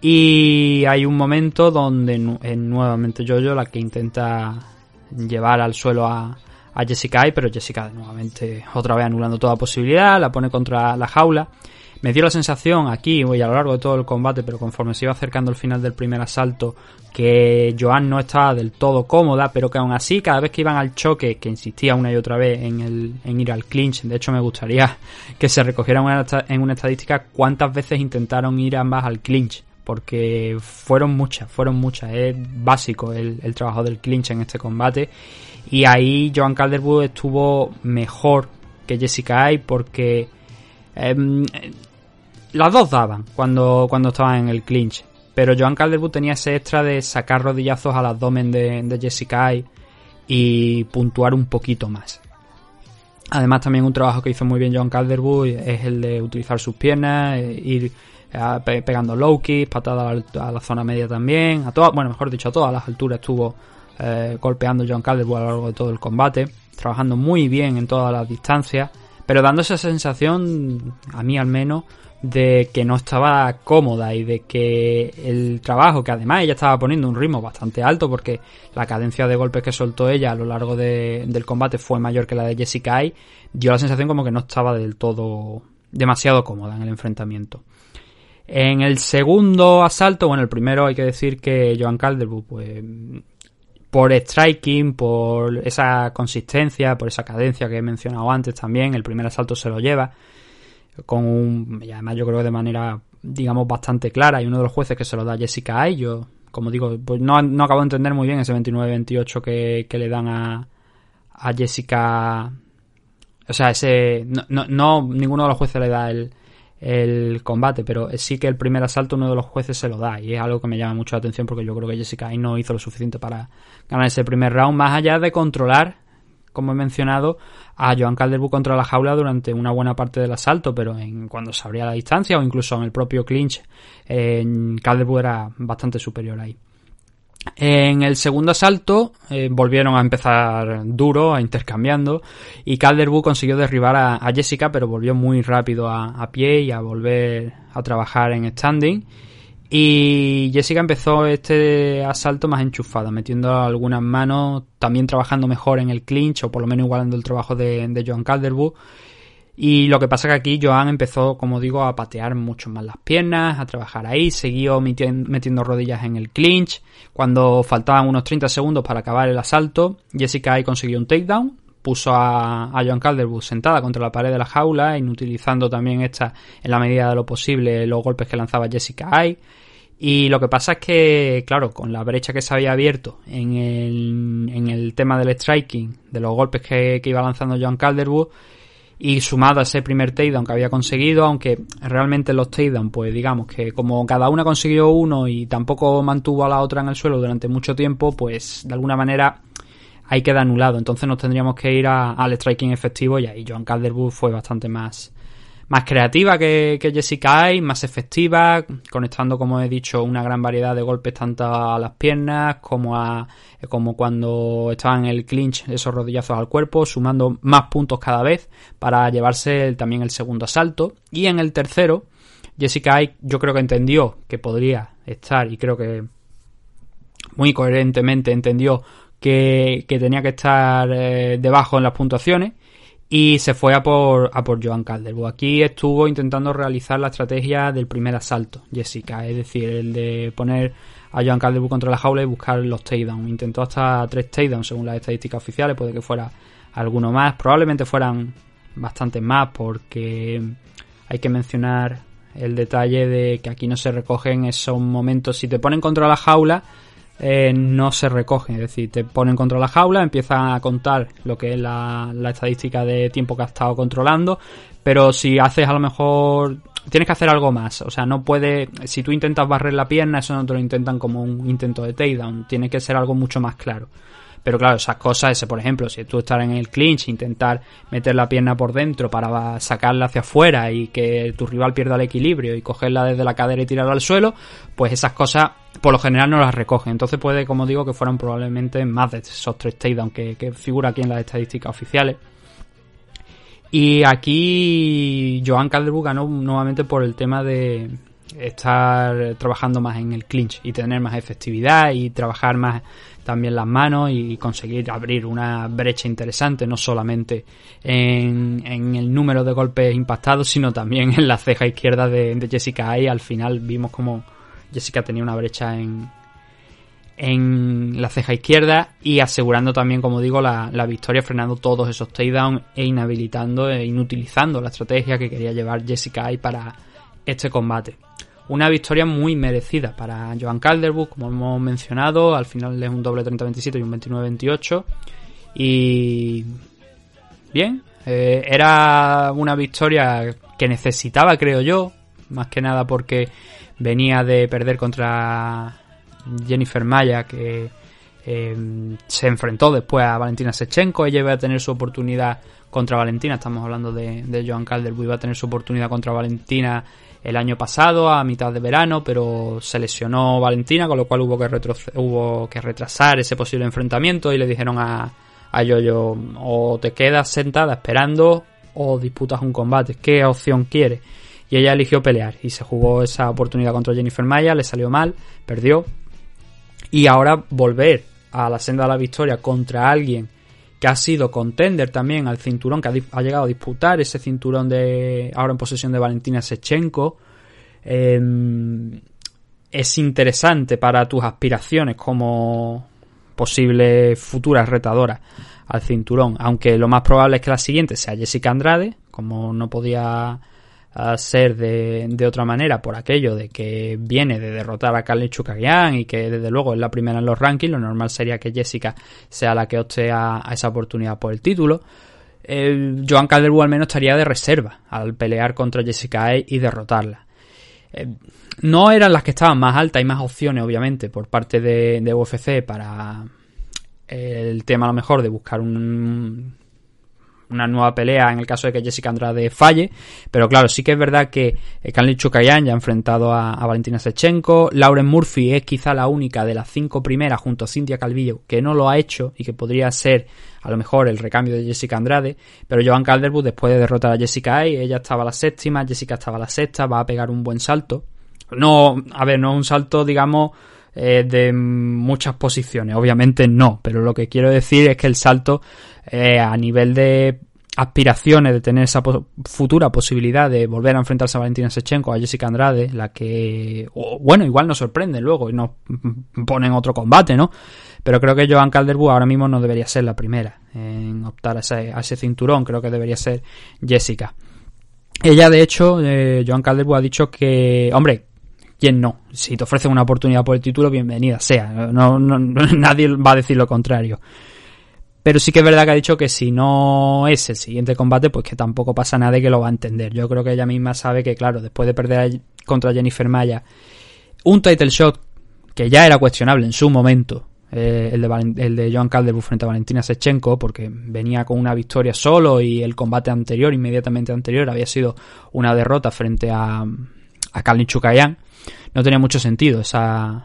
S2: Y hay un momento donde es nuevamente Jojo la que intenta llevar al suelo a, a Jessica pero Jessica nuevamente otra vez anulando toda posibilidad, la pone contra la jaula. Me dio la sensación aquí y a lo largo de todo el combate, pero conforme se iba acercando el final del primer asalto, que Joan no estaba del todo cómoda, pero que aún así, cada vez que iban al choque, que insistía una y otra vez en, el, en ir al clinch, de hecho me gustaría [LAUGHS] que se recogiera en una, estadística cuántas veces intentaron ir ambas al clinch, porque fueron muchas, fueron muchas, es básico el, el trabajo del clinch en este combate, y ahí Joan Calderwood estuvo mejor que Jessica Ay porque... em, las dos daban cuando, cuando estaban en el clinch. Pero Joan Calderwood tenía ese extra de sacar rodillazos al abdomen de, Jessica y puntuar un poquito más. Además, también un trabajo que hizo muy bien Joan Calderwood es el de utilizar sus piernas, eh, ir pe- pegando low kicks, patadas a la, zona media también, a todas, bueno, mejor dicho, a todas las alturas estuvo eh, golpeando Joan Calderwood a lo largo de todo el combate, trabajando muy bien en todas las distancias, pero dando esa sensación, a mí al menos, de que no estaba cómoda y de que el trabajo, que además ella estaba poniendo un ritmo bastante alto porque la cadencia de golpes que soltó ella a lo largo de- del combate fue mayor que la de Jessica Ay, dio la sensación como que no estaba del todo demasiado cómoda en el enfrentamiento. En el segundo asalto, bueno, el primero hay que decir que Joan Calderwood, pues por striking, por esa consistencia, por esa cadencia que he mencionado antes también, el primer asalto se lo lleva con un, y además yo creo que de manera, digamos, bastante clara, y uno de los jueces que se lo da a Jessica Ay, yo, como digo, pues no, no acabo de entender muy bien ese 29-28 que, que le dan a, a Jessica, o sea, ese, no, no, no, ninguno de los jueces le da el, el combate, pero sí que el primer asalto uno de los jueces se lo da y es algo que me llama mucho la atención porque yo creo que Jessica ahí no hizo lo suficiente para ganar ese primer round, más allá de controlar, como he mencionado, a Joan Calderwood contra la jaula durante una buena parte del asalto, pero en cuando se abría la distancia o incluso en el propio clinch, en Calderwood era bastante superior ahí. En el segundo asalto eh, volvieron a empezar duro, a intercambiando, y Calderwood consiguió derribar a, Jessica, pero volvió muy rápido a, pie y a volver a trabajar en standing. Y Jessica empezó este asalto más enchufada, metiendo algunas manos, también trabajando mejor en el clinch, o por lo menos igualando el trabajo de, de Joan Calderwood. Y lo que pasa que aquí Joan empezó, como digo, a patear mucho más las piernas, a trabajar ahí, siguió metiendo rodillas en el clinch. Cuando faltaban unos 30 segundos para acabar el asalto, Jessica ahí consiguió un takedown, puso a, a Joan Calderwood sentada contra la pared de la jaula, inutilizando también esta, en la medida de lo posible, los golpes que lanzaba Jessica Ay. Y lo que pasa es que, claro, con la brecha que se había abierto en el, en el tema del striking, de los golpes que, iba lanzando Joan Calderwood, y sumado a ese primer takedown que había conseguido, aunque realmente los takedown, pues digamos que como cada una consiguió uno y tampoco mantuvo a la otra en el suelo durante mucho tiempo, pues de alguna manera ahí queda anulado. Entonces nos tendríamos que ir a, al striking efectivo y ahí Joan Calderwood fue bastante más, más creativa que, que Jessica Ay, más efectiva, conectando, como he dicho, una gran variedad de golpes tanto a las piernas como a como cuando estaba en el clinch, esos rodillazos al cuerpo, sumando más puntos cada vez para llevarse también el segundo asalto. Y en el tercero, Jessica Ay yo creo que entendió que podría estar y creo que muy coherentemente entendió que, tenía que estar eh, debajo en las puntuaciones y se fue a por, a por Joan Calderwood. Aquí estuvo intentando realizar la estrategia del primer asalto, Jessica, es decir, el de poner a Joan Calderwood contra la jaula y buscar los takedowns. Intentó hasta tres takedowns según las estadísticas oficiales, puede que fuera alguno más, probablemente fueran bastantes más porque hay que mencionar el detalle de que aquí no se recogen esos momentos. Si te ponen contra la jaula, eh, no se recogen. Es decir, te ponen contra la jaula, empiezan a contar lo que es la, la estadística de tiempo que has estado controlando. Pero si haces a lo mejor. Tienes que hacer algo más. O sea, no puede. Si tú intentas barrer la pierna, eso no te lo intentan como un intento de takedown. Tiene que ser algo mucho más claro. Pero claro, esas cosas, ese por ejemplo, si tú estás en el clinch, intentar meter la pierna por dentro para sacarla hacia afuera y que tu rival pierda el equilibrio y cogerla desde la cadera y tirarla al suelo, pues esas cosas por lo general no las recogen. Entonces puede, como digo, que fueran probablemente más de esos tres takedowns que, figura aquí en las estadísticas oficiales. Y aquí Joan Calderwood ganó nuevamente por el tema de estar trabajando más en el clinch y tener más efectividad y trabajar más también las manos y conseguir abrir una brecha interesante, no solamente en, en el número de golpes impactados, sino también en la ceja izquierda de, Jessica y Al final vimos como Jessica tenía una brecha en, en la ceja izquierda y asegurando también, como digo, la, la victoria, frenando todos esos takedowns e inhabilitando e inutilizando la estrategia que quería llevar Jessica Ay para este combate. Una victoria muy merecida para Joan Calderwood, como hemos mencionado, al final es un doble 30-27 y un 29-28. Y bien, eh, era una victoria que necesitaba, creo yo, más que nada porque venía de perder contra Jennifer Maya, que eh, se enfrentó después a Valentina Sechenko. Ella iba a tener su oportunidad contra Valentina. Estamos hablando de, de Joan Calderwood. Iba a tener su oportunidad contra Valentina el año pasado, a mitad de verano, pero se lesionó Valentina, con lo cual hubo que, hubo que retrasar ese posible enfrentamiento y le dijeron a, a Yoyo o te quedas sentada esperando o disputas un combate. ¿Qué opción quieres? Y ella eligió pelear y se jugó esa oportunidad contra Jennifer Maya, le salió mal, perdió. Y ahora volver a la senda de la victoria contra alguien que ha sido contender también al cinturón, que ha, llegado a disputar ese cinturón de ahora en posesión de Valentina Sechenko. Eh, es interesante para tus aspiraciones como posible futura retadora al cinturón, aunque lo más probable es que la siguiente sea Jessica Andrade, como no podía a ser de, de, otra manera por aquello de que viene de derrotar a Carly Chukagian y que desde luego es la primera en los rankings, lo normal sería que Jessica sea la que opte a, esa oportunidad por el título. Eh, Joan Calderwood al menos estaría de reserva al pelear contra Jessica A y derrotarla. Eh, no eran las que estaban más altas y más opciones, obviamente, por parte de, de UFC para el tema a lo mejor de buscar un, una nueva pelea en el caso de que Jessica Andrade falle. Pero claro, sí que es verdad que Kanli Chukayan ya ha enfrentado a, a, Valentina Sechenko. Lauren Murphy es quizá la única de las cinco primeras junto a Cintia Calvillo que no lo ha hecho y que podría ser a lo mejor el recambio de Jessica Andrade. Pero Joan Calderwood después de derrotar a Jessica A, ella estaba la séptima, Jessica estaba la sexta, va a pegar un buen salto. No, a ver, no un salto, digamos, eh, de muchas posiciones. Obviamente no, pero lo que quiero decir es que el salto eh, a nivel de aspiraciones de tener esa futura posibilidad de volver a enfrentarse a Valentina Sechenko, a Jessica Andrade, la que, bueno, igual nos sorprende luego y nos ponen otro combate, ¿no? Pero creo que Joan Calderwood ahora mismo no debería ser la primera en optar a ese, a ese cinturón, creo que debería ser Jessica. Ella, de hecho, eh, Joan Calderwood ha dicho que, hombre, ¿quién no? Si te ofrecen una oportunidad por el título, bienvenida sea. No, no, [LAUGHS] nadie va a decir lo contrario. Pero sí que es verdad que ha dicho que si no es el siguiente combate, pues que tampoco pasa nada que lo va a entender. Yo creo que ella misma sabe que, claro, después de perder contra Jennifer Maya, un title shot que ya era cuestionable en su momento, eh, el, de el de Joan Calderwood frente a Valentina Sechenko, porque venía con una victoria solo y el combate anterior, inmediatamente anterior, había sido una derrota frente a, a Kalin Chukayan. No tenía mucho sentido esa,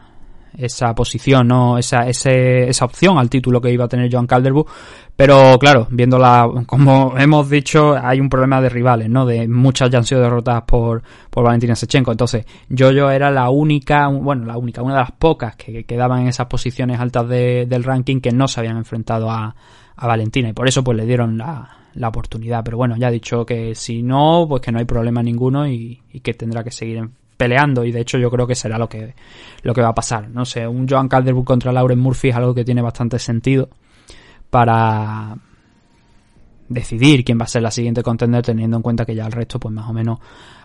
S2: esa posición, no esa, ese, esa opción al título que iba a tener Joan Calderwood. Pero claro, viéndola, como [LAUGHS] hemos dicho, hay un problema de rivales, ¿no? De muchas ya han sido derrotadas por, por Valentina Sechenko. Entonces, yo era la única, bueno, la única, una de las pocas que quedaban en esas posiciones altas de, del ranking que no se habían enfrentado a, a Valentina. Y por eso, pues le dieron la, la oportunidad. Pero bueno, ya ha dicho que si no, pues que no hay problema ninguno y, y que tendrá que seguir en, peleando y de hecho yo creo que será lo que, lo que va a pasar. No sé, un Joan Calderwood contra Lauren Murphy es algo que tiene bastante sentido para decidir quién va a ser la siguiente contender teniendo en cuenta que ya el resto pues más o menos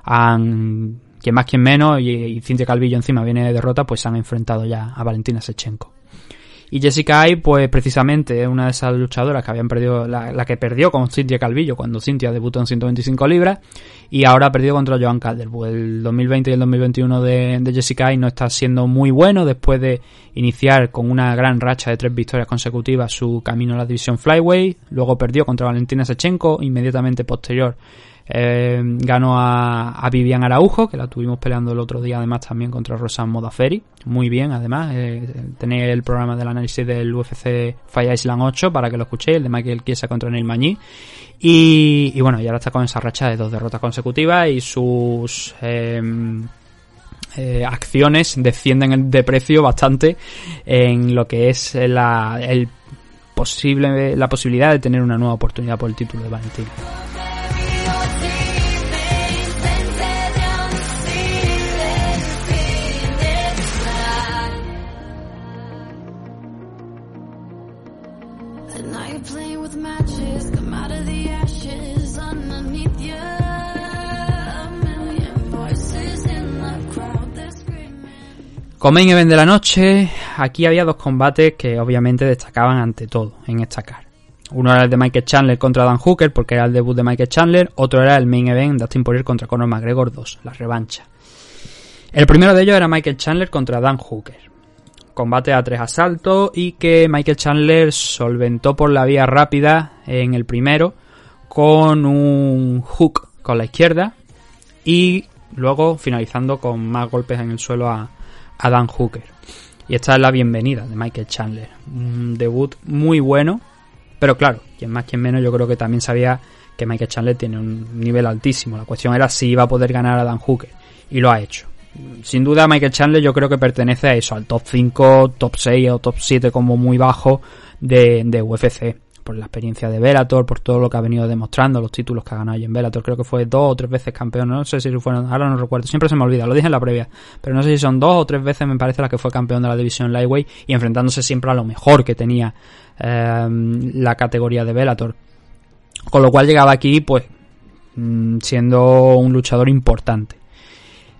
S2: han quien más quien menos y, y Cintia Calvillo encima viene de derrota pues han enfrentado ya a Valentina Sechenko. Y Jessica Ai, pues precisamente es una de esas luchadoras que habían perdido, la, que perdió con Cintia Calvillo cuando Cintia debutó en 125 libras y ahora ha perdido contra Joan Calderwood. El 2020 y el 2021 de, de Jessica Ai no está siendo muy bueno después de iniciar con una gran racha de tres victorias consecutivas su camino a la división Flyway. Luego perdió contra Valentina Sechenko, inmediatamente posterior eh, ganó a, Vivian Araujo, que la tuvimos peleando el otro día, además también contra Rosan Modaferi. Muy bien, además. Eh, tenéis el programa del análisis del UFC Fire Island 8 para que lo escuchéis, el de Michael Kiesa contra Neil Mañí. Y, y, bueno, y ahora está con esa racha de dos derrotas consecutivas y sus. Eh, eh, acciones descienden de precio bastante en lo que es la, posible, la posibilidad de tener una nueva oportunidad por el título de Valentina. Main event de la noche, aquí había dos combates que obviamente destacaban ante todo en esta car. Uno era el de Michael Chandler contra Dan Hooker, porque era el debut de Michael Chandler. Otro era el main event de Dustin Poirier contra Conor McGregor 2, la revancha. El primero de ellos era Michael Chandler contra Dan Hooker. Combate a tres asaltos y que Michael Chandler solventó por la vía rápida en el primero con un hook con la izquierda y luego finalizando con más golpes en el suelo a, a Dan Hooker. Y esta es la bienvenida de Michael Chandler. Un debut muy bueno, pero claro, quien más, quien menos, yo creo que también sabía que Michael Chandler tiene un nivel altísimo. La cuestión era si iba a poder ganar a Dan Hooker. Y lo ha hecho. Sin duda, Michael Chandler yo creo que pertenece a eso, al top 5, top 6 o top 7 como muy bajo de, de UFC por la experiencia de Bellator, por todo lo que ha venido demostrando, los títulos que ha ganado en Bellator. Creo que fue dos o tres veces campeón, no sé si fueron, ahora no recuerdo, siempre se me olvida, lo dije en la previa, pero no sé si son dos o tres veces, me parece, la que fue campeón de la división Lightweight y enfrentándose siempre a lo mejor que tenía eh, la categoría de Bellator. Con lo cual llegaba aquí, pues, mm, siendo un luchador importante.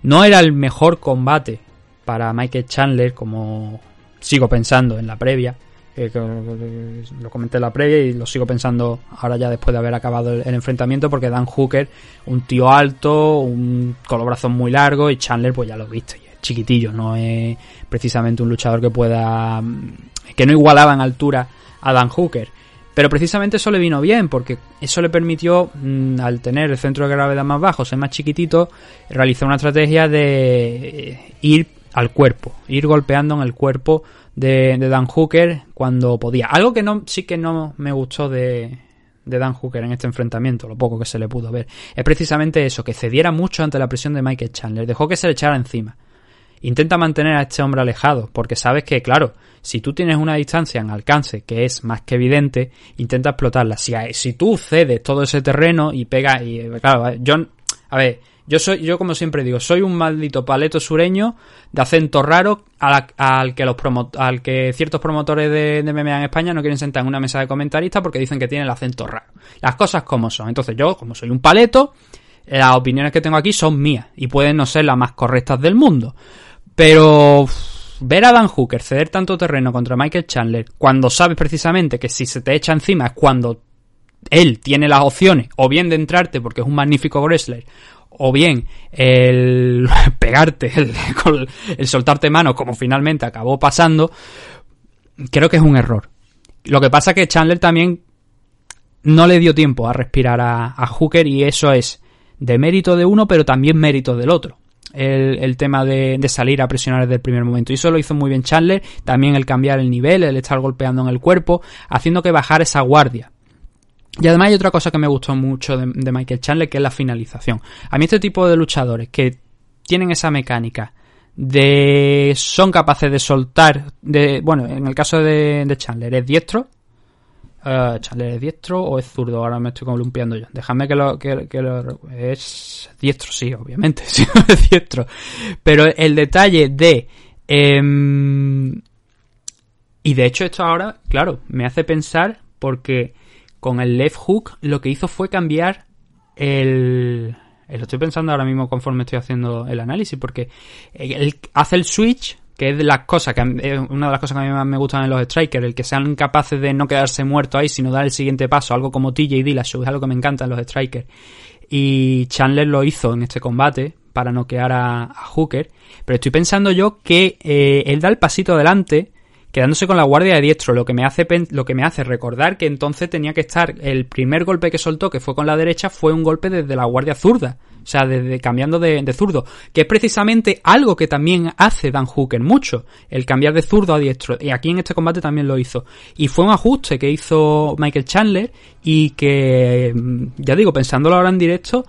S2: No era el mejor combate para Michael Chandler, como sigo pensando en la previa, lo comenté en la previa y lo sigo pensando ahora ya después de haber acabado el, enfrentamiento porque Dan Hooker, un tío alto, un con los brazos muy largos y Chandler pues ya lo viste, es chiquitillo, no es precisamente un luchador que pueda que no igualaba en altura a Dan Hooker. Pero precisamente eso le vino bien, porque eso le permitió, mm, al tener el centro de gravedad más bajo, ser más chiquitito, realizar una estrategia de ir al cuerpo, ir golpeando en el cuerpo de, Dan Hooker cuando podía. Algo que no, sí que no me gustó de, de Dan Hooker en este enfrentamiento, lo poco que se le pudo ver, es precisamente eso, que cediera mucho ante la presión de Michael Chandler, dejó que se le echara encima. Intenta mantener a este hombre alejado, porque sabes que, claro, si tú tienes una distancia en alcance que es más que evidente, intenta explotarla. Si, si tú cedes todo ese terreno y pega, y claro, John, a ver, yo soy, yo como siempre digo, soy un maldito paleto sureño de acento raro al, que los al que ciertos promotores de, de, MMA en España no quieren sentar en una mesa de comentaristas porque dicen que tiene el acento raro. Las cosas como son. Entonces yo, como soy un paleto, las opiniones que tengo aquí son mías y pueden no ser las más correctas del mundo. Pero ver a Dan Hooker ceder tanto terreno contra Michael Chandler cuando sabes precisamente que si se te echa encima es cuando él tiene las opciones o bien de entrarte porque es un magnífico wrestler o bien el [LAUGHS] pegarte, el, soltarte mano, como finalmente acabó pasando, creo que es un error. Lo que pasa es que Chandler también no le dio tiempo a respirar a, Hooker y eso es de mérito de uno, pero también mérito del otro. el, tema de, de salir a presionar desde el primer momento. Y eso lo hizo muy bien Chandler, también el cambiar el nivel, el estar golpeando en el cuerpo, haciendo que bajar esa guardia. Y además hay otra cosa que me gustó mucho de, Michael Chandler, que es la finalización. A mí este tipo de luchadores que tienen esa mecánica de son capaces de soltar de bueno en el caso de, Chandler es diestro Eh, Chandler es diestro o es zurdo ahora me estoy columpiando yo. Déjame que lo que, es diestro sí obviamente [LAUGHS] sí es diestro. Pero el detalle de em, y de hecho esto ahora claro me hace pensar porque con el left hook lo que hizo fue cambiar el lo estoy pensando ahora mismo conforme estoy haciendo el análisis, porque él hace el switch, que es de las cosas que una de las cosas que a mí más me gustan en los strikers, el que sean capaces de no quedarse muertos ahí, sino dar el siguiente paso, algo como TJ Dillashaw, es algo que me encanta en los strikers. Y Chandler lo hizo en este combate para noquear a, a Hooker, pero estoy pensando yo que eh, él da el pasito adelante quedándose con la guardia de diestro, lo que me hace lo que me hace recordar que entonces tenía que estar el primer golpe que soltó, que fue con la derecha, fue un golpe desde la guardia zurda, o sea, desde cambiando de, de zurdo, que es precisamente algo que también hace Dan Hooker mucho, el cambiar de zurdo a diestro, y aquí en este combate también lo hizo, y fue un ajuste que hizo Michael Chandler y que, mm, ya digo, pensándolo ahora en directo,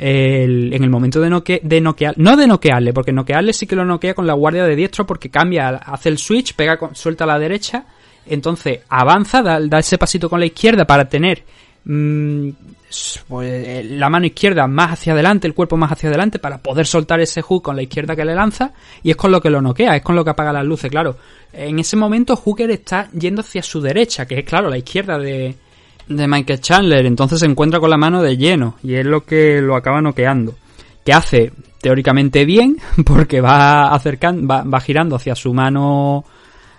S2: el- en el momento de, noque, de noquear, no de noquearle, porque noquearle sí que lo noquea con la guardia de diestro porque cambia, hace el switch, pega, con- suelta a la derecha, entonces avanza, da, ese pasito con la izquierda para tener mm, pues, eh, la mano izquierda más hacia adelante, el cuerpo más hacia adelante para poder soltar ese hook con la izquierda que le lanza y es con lo que lo noquea, es con lo que apaga las luces, claro. En ese momento Hooker está yendo hacia su derecha, que es claro la izquierda de, de Michael Chandler, entonces se encuentra con la mano de lleno y es lo que lo acaba noqueando. Que hace teóricamente bien [LAUGHS] porque va acercando, va, va girando hacia su mano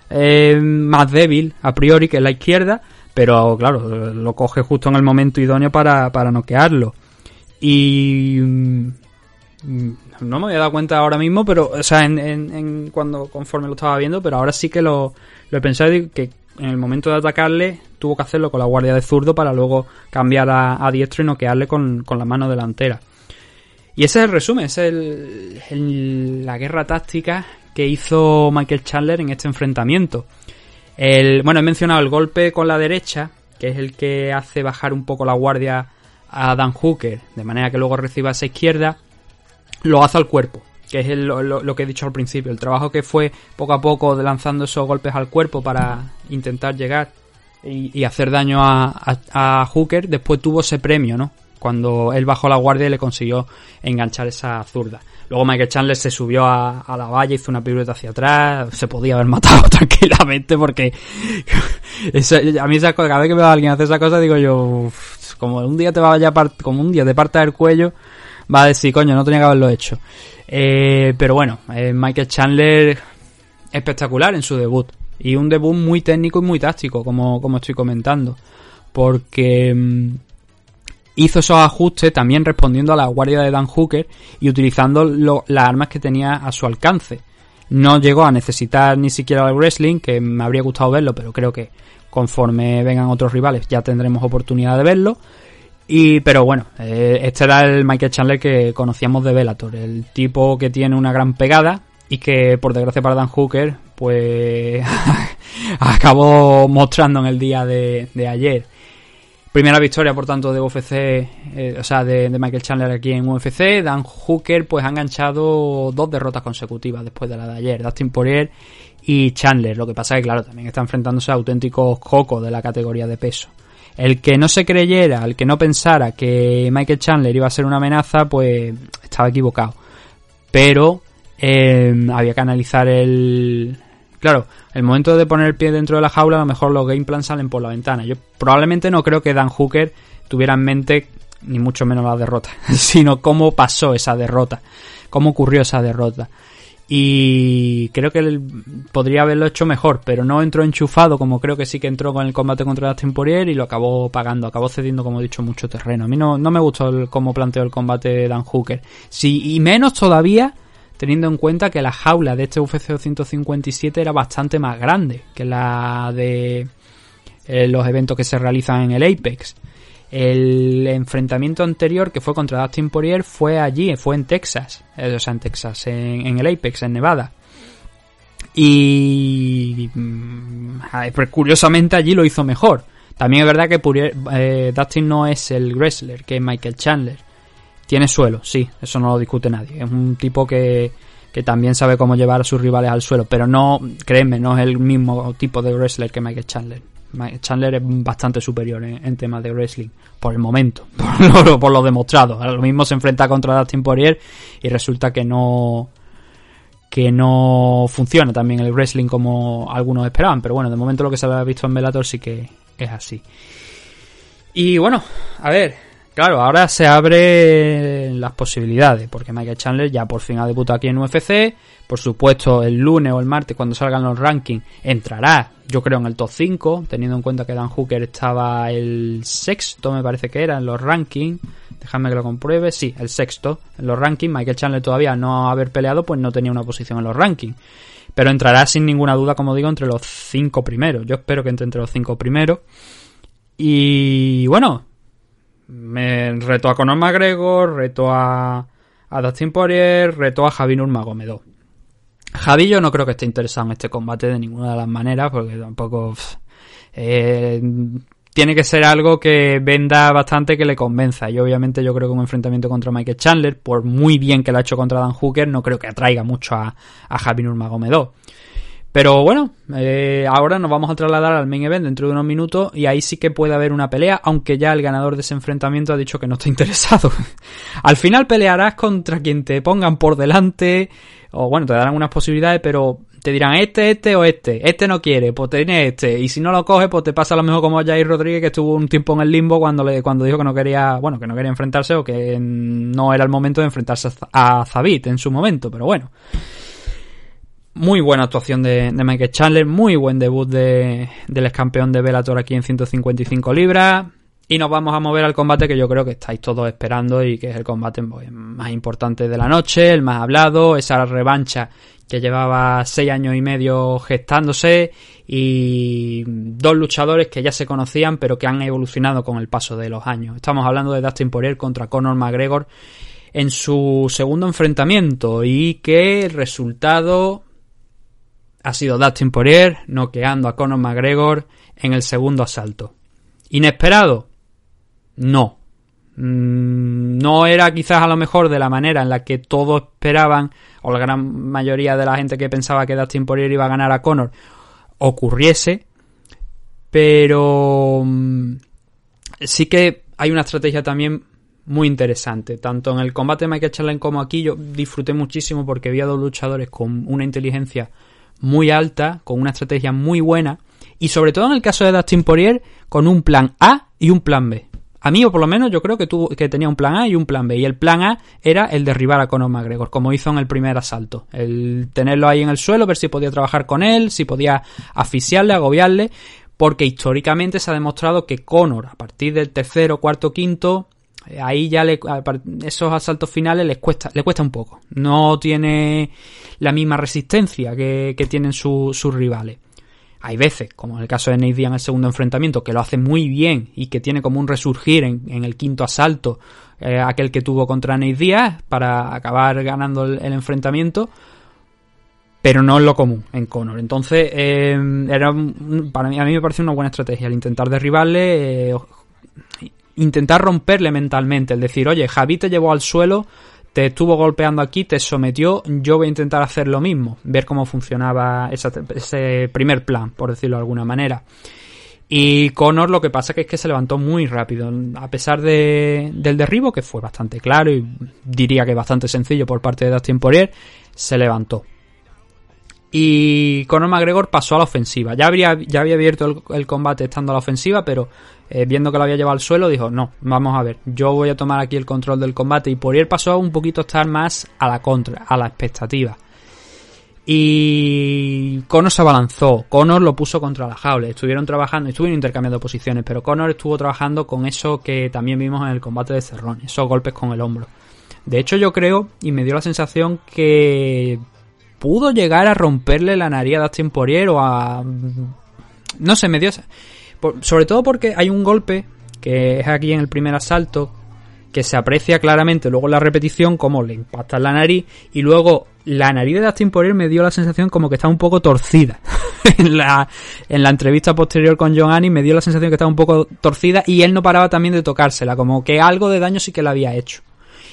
S2: eh, más débil a priori que es la izquierda, pero claro, lo coge justo en el momento idóneo para, para noquearlo. Y mm, no me había dado cuenta ahora mismo, pero, o sea, en, en- cuando conforme lo estaba viendo, pero ahora sí que lo, lo he pensado y que en el momento de atacarle tuvo que hacerlo con la guardia de zurdo para luego cambiar a, diestro y noquearle con, con la mano delantera. Y ese es el resumen, esa es el- el- la guerra táctica que hizo Michael Chandler en este enfrentamiento. El, bueno, he mencionado el golpe con la derecha, que es el que hace bajar un poco la guardia a Dan Hooker, de manera que luego reciba esa izquierda, lo hace al cuerpo, que es el- lo, que he dicho al principio, el trabajo que fue poco a poco lanzando esos golpes al cuerpo para intentar llegar y, hacer daño a, a- Hooker, después tuvo ese premio, ¿no? Cuando él bajó la guardia y le consiguió enganchar esa zurda. Luego Michael Chandler se subió a, la valla, hizo una pirueta hacia atrás, se podía haber matado [LAUGHS] tranquilamente porque [LAUGHS] esa- a mí esa cosa, cada vez que veo a alguien hacer esa cosa digo yo, "Uf, como un día te vaya a part- como un día te parta el cuello, va a decir, coño, no tenía que haberlo hecho. Eh, pero bueno, eh, Michael Chandler espectacular en su debut. Y un debut muy técnico y muy táctico, como, como estoy comentando. Porque mm, hizo esos ajustes también respondiendo a la guardia de Dan Hooker y utilizando las armas que tenía a su alcance. No llegó a necesitar ni siquiera el wrestling, que me habría gustado verlo, pero creo que conforme vengan otros rivales ya tendremos oportunidad de verlo. Y, pero bueno, eh, este era el Michael Chandler que conocíamos de Bellator, el tipo que tiene una gran pegada y que por desgracia para Dan Hooker, pues [LAUGHS] acabó mostrando en el día de, ayer. Primera victoria, por tanto, de UFC, eh, o sea, de, de Michael Chandler aquí en UFC. Dan Hooker, pues ha enganchado dos derrotas consecutivas después de la de ayer. Dustin Poirier y Chandler. Lo que pasa es que, claro, también está enfrentándose a auténticos cocos de la categoría de peso. El que no se creyera, el que no pensara que Michael Chandler iba a ser una amenaza, pues estaba equivocado. Pero eh, había que analizar el... Claro, el momento de poner el pie dentro de la jaula, a lo mejor los game plans salen por la ventana. Yo probablemente no creo que Dan Hooker tuviera en mente ni mucho menos la derrota, [LAUGHS] sino cómo pasó esa derrota, cómo ocurrió esa derrota. Y creo que él podría haberlo hecho mejor, pero no entró enchufado como creo que sí que entró con el combate contra Dustin Poirier y lo acabó pagando, acabó cediendo, como he dicho, mucho terreno. A mí no, no me gustó el, cómo planteó el combate de Dan Hooker. Sí, y menos todavía teniendo en cuenta que la jaula de este UFC 257 era bastante más grande que la de eh, los eventos que se realizan en el Apex. El enfrentamiento anterior que fue contra Dustin Poirier fue allí, fue en Texas, eh, o sea, en Texas, en, el Apex, en Nevada. Y mm, pues curiosamente allí lo hizo mejor. También es verdad que Poirier- eh, Dustin no es el wrestler que es Michael Chandler. Tiene suelo, sí, eso no lo discute nadie. Es un tipo que, que también sabe cómo llevar a sus rivales al suelo, pero no, créeme, no es el mismo tipo de wrestler que Michael Chandler. Chandler es bastante superior en, temas de wrestling, por el momento, [LAUGHS] por lo, demostrado. A lo mismo se enfrenta contra Dustin Poirier y resulta que no que no funciona también el wrestling como algunos esperaban, pero bueno, de momento lo que se ha visto en Bellator sí que es así. Y bueno, a ver, claro, ahora se abren las posibilidades, porque Michael Chandler ya por fin ha debutado aquí en UFC, por supuesto el lunes o el martes cuando salgan los rankings entrará, yo creo, en el top 5, teniendo en cuenta que Dan Hooker estaba el sexto, me parece que era, en los rankings, déjame que lo compruebe, sí, el sexto, en los rankings, Michael Chandler todavía no haber peleado, pues no tenía una posición en los rankings. Pero entrará sin ninguna duda, como digo, entre los cinco primeros. Yo espero que entre entre los cinco primeros. Y bueno, me reto a Conor McGregor, reto a, Dustin Poirier, reto a Javi Nurmagomedov. Javi yo no creo que esté interesado en este combate de ninguna de las maneras, porque tampoco... eh, tiene que ser algo que venda bastante, que le convenza. Y obviamente yo creo que un enfrentamiento contra Michael Chandler, por muy bien que lo ha hecho contra Dan Hooker, no creo que atraiga mucho a, a Javi Nurmagomedov. Pero bueno, eh, ahora nos vamos a trasladar al main event dentro de unos minutos y ahí sí que puede haber una pelea, aunque ya el ganador de ese enfrentamiento ha dicho que no está [LAUGHS] interesado. al final pelearás contra quien te pongan por delante, o bueno, te darán unas posibilidades, pero te dirán este, este o este. Este no quiere, pues tiene este. Y si no lo coge, pues te pasa lo mismo como Jair Rodríguez, que estuvo un tiempo en el limbo cuando le, cuando dijo que no quería, bueno, que no quería enfrentarse o que no era el momento de enfrentarse a Zabit en su momento, pero bueno. Muy buena actuación de, de Michael Chandler, muy buen debut de, del ex campeón de Bellator aquí en 155 libras. Y nos vamos a mover al combate que yo creo que estáis todos esperando y que es el combate pues, más importante de la noche, el más hablado, esa revancha que llevaba seis años y medio gestándose y dos luchadores que ya se conocían pero que han evolucionado con el paso de los años. Estamos hablando de Dustin Poirier contra Conor McGregor en su segundo enfrentamiento y que el resultado ha sido Dustin Poirier noqueando a Conor McGregor en el segundo asalto. ¿Inesperado? No. Mm, No era quizás a lo mejor de la manera en la que todos esperaban, o la gran mayoría de la gente que pensaba que Dustin Poirier iba a ganar a Conor, ocurriese. Pero mm, sí que hay una estrategia también muy interesante. Tanto en el combate de Michael Chandler como aquí yo disfruté muchísimo porque había dos luchadores con una inteligencia muy alta, con una estrategia muy buena y sobre todo en el caso de Dustin Poirier con un plan A y un plan B. A mí, o por lo menos, yo creo que, tuvo, que tenía un plan A y un plan B. Y el plan A era el derribar a Conor McGregor, como hizo en el primer asalto. El tenerlo ahí en el suelo, ver si podía trabajar con él, si podía asfixiarle, agobiarle. Porque históricamente se ha demostrado que Conor, a partir del tercero, cuarto, quinto, ahí ya le, esos asaltos finales les cuesta, le cuesta un poco. No tiene la misma resistencia que, que tienen su- sus rivales. Hay veces, como en el caso de Nate Diaz en el segundo enfrentamiento, que lo hace muy bien y que tiene como un resurgir en, en el quinto asalto, eh, aquel que tuvo contra Nate Diaz para acabar ganando el, enfrentamiento, pero no es lo común en Conor. Entonces, eh, era para mí, a mí me parece una buena estrategia el intentar derribarle, eh, intentar romperle mentalmente, el decir, oye, Javi te llevó al suelo, te estuvo golpeando aquí, te sometió, yo voy a intentar hacer lo mismo, ver cómo funcionaba ese primer plan, por decirlo de alguna manera. Y Conor lo que pasa que es que se levantó muy rápido, a pesar de, del derribo, que fue bastante claro y diría que bastante sencillo por parte de Dustin Poirier, se levantó. Y Conor McGregor pasó a la ofensiva. Ya, había abierto el, combate estando a la ofensiva, pero eh, viendo que lo había llevado al suelo, dijo, no, vamos a ver, yo voy a tomar aquí el control del combate. Y Poirier pasó un poquito a estar más a la contra, a la expectativa. Y Conor se abalanzó, Conor lo puso contra la jaula, estuvieron trabajando, estuvieron intercambiando posiciones, pero Conor estuvo trabajando con eso que también vimos en el combate de Cerrone, esos golpes con el hombro. De hecho yo creo, y me dio la sensación que pudo llegar a romperle la nariz a Dustin Poirier o a... No sé, me dio... sobre todo porque hay un golpe que es aquí en el primer asalto, que se aprecia claramente luego en la repetición como le impacta la nariz y luego la nariz de Dustin Poirier me dio la sensación como que está un poco torcida. [LAUGHS] en, la, en la entrevista posterior con John Annie me dio la sensación que estaba un poco torcida y él no paraba también de tocársela, como que algo de daño sí que le había hecho.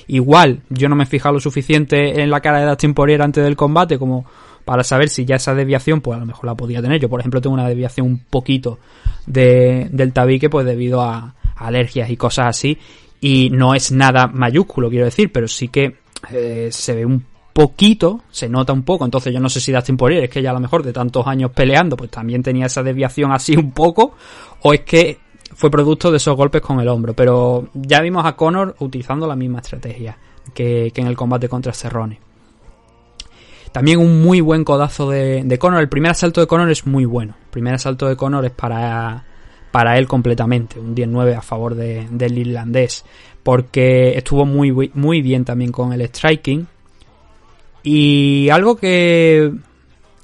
S2: Igual, yo no me he fijado lo suficiente en la cara de Dustin Poirier antes del combate como para saber si ya esa desviación, pues a lo mejor la podía tener. Yo, por ejemplo, tengo una desviación un poquito de, del tabique, pues debido a, alergias y cosas así. Y no es nada mayúsculo, quiero decir, pero sí que eh, se ve un poquito, se nota un poco. Entonces yo no sé si Dustin Poirier es que ya a lo mejor de tantos años peleando, pues también tenía esa desviación así un poco, o es que fue producto de esos golpes con el hombro. Pero ya vimos a Conor utilizando la misma estrategia que, que en el combate contra Cerrone. También un muy buen codazo de, de Conor. El primer asalto de Conor es muy bueno. El primer asalto de Conor es para, para él completamente. Un 10-9 a favor de, del irlandés. Porque estuvo muy, muy bien también con el striking. Y algo que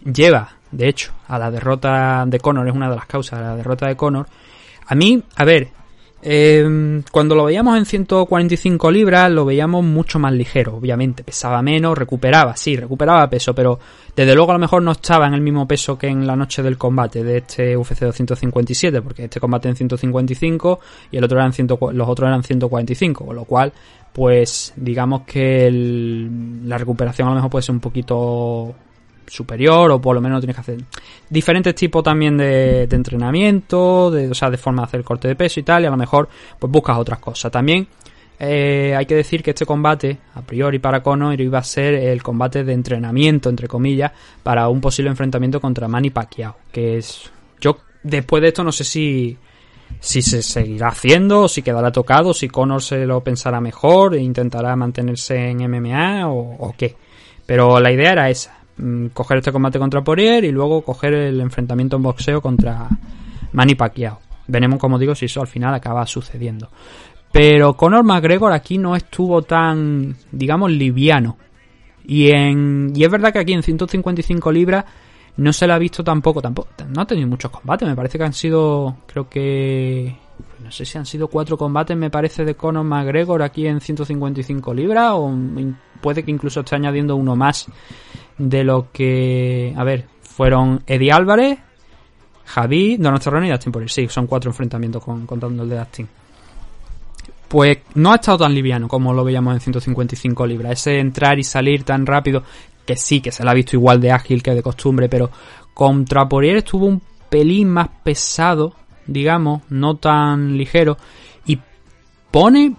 S2: lleva, de hecho, a la derrota de Conor, es una de las causas de la derrota de Conor. A mí, a ver, eh, cuando lo veíamos en 145 libras, lo veíamos mucho más ligero, obviamente. Pesaba menos, recuperaba, sí, recuperaba peso, pero desde luego a lo mejor no estaba en el mismo peso que en la noche del combate de este UFC 257, porque este combate en 155 y el otro eran 100, los otros eran 145, con lo cual, pues digamos que la recuperación a lo mejor puede ser un poquito superior o por lo menos tienes que hacer diferentes tipos también de, entrenamiento, de, o sea, de forma de hacer corte de peso y tal, y a lo mejor pues buscas otras cosas. También eh, hay que decir que este combate, a priori para Conor, iba a ser el combate de entrenamiento, entre comillas, para un posible enfrentamiento contra Manny Pacquiao, que es... Yo después de esto no sé si si se seguirá haciendo, si quedará tocado, si Conor se lo pensará mejor e intentará mantenerse en MMA o qué. Pero la idea era esa, Mm, coger este combate contra Poirier y luego coger el enfrentamiento en boxeo contra Manny Pacquiao. Veremos, como digo, si eso al final acaba sucediendo. Pero Conor McGregor aquí no estuvo tan, digamos, liviano. Y, en, y es verdad que aquí en 155 libras no se le ha visto tampoco, tampoco, no ha tenido muchos combates, me parece que han sido, creo que, no sé si han sido cuatro combates, me parece, de Conor McGregor aquí en 155 libras, o puede que incluso esté añadiendo uno más de lo que, a ver, fueron Eddie Álvarez, Javi, Donald y Dustin Poirier. Sí, son cuatro enfrentamientos con, contando el de Dustin. Pues no ha estado tan liviano como lo veíamos en 155 libras. Ese entrar y salir tan rápido, que sí, que se le ha visto igual de ágil que de costumbre, pero contra Poirier estuvo un pelín más pesado, digamos, no tan ligero. Y pone,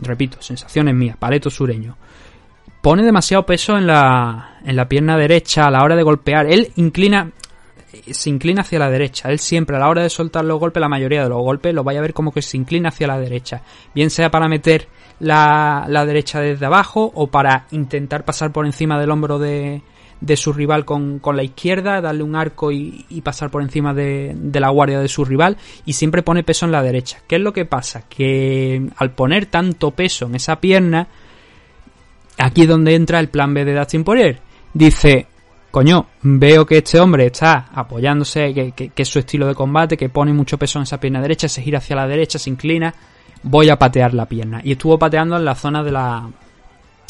S2: repito, sensaciones mías, paleto sureño pone demasiado peso en la, en la pierna derecha a la hora de golpear. Él inclina, se inclina hacia la derecha. Él siempre a la hora de soltar los golpes, la mayoría de los golpes, lo vaya a ver como que se inclina hacia la derecha. Bien sea para meter la, la derecha desde abajo o para intentar pasar por encima del hombro de, de su rival con, con, la izquierda, darle un arco y, y pasar por encima de, de, la guardia de su rival y siempre pone peso en la derecha. ¿Qué es lo que pasa? Que al poner tanto peso en esa pierna, aquí es donde entra el plan B de Dustin Poirier. Dice, coño, veo que este hombre está apoyándose, que, es su estilo de combate, que pone mucho peso en esa pierna derecha, se gira hacia la derecha, se inclina, voy a patear la pierna. Y estuvo pateando en la zona de la...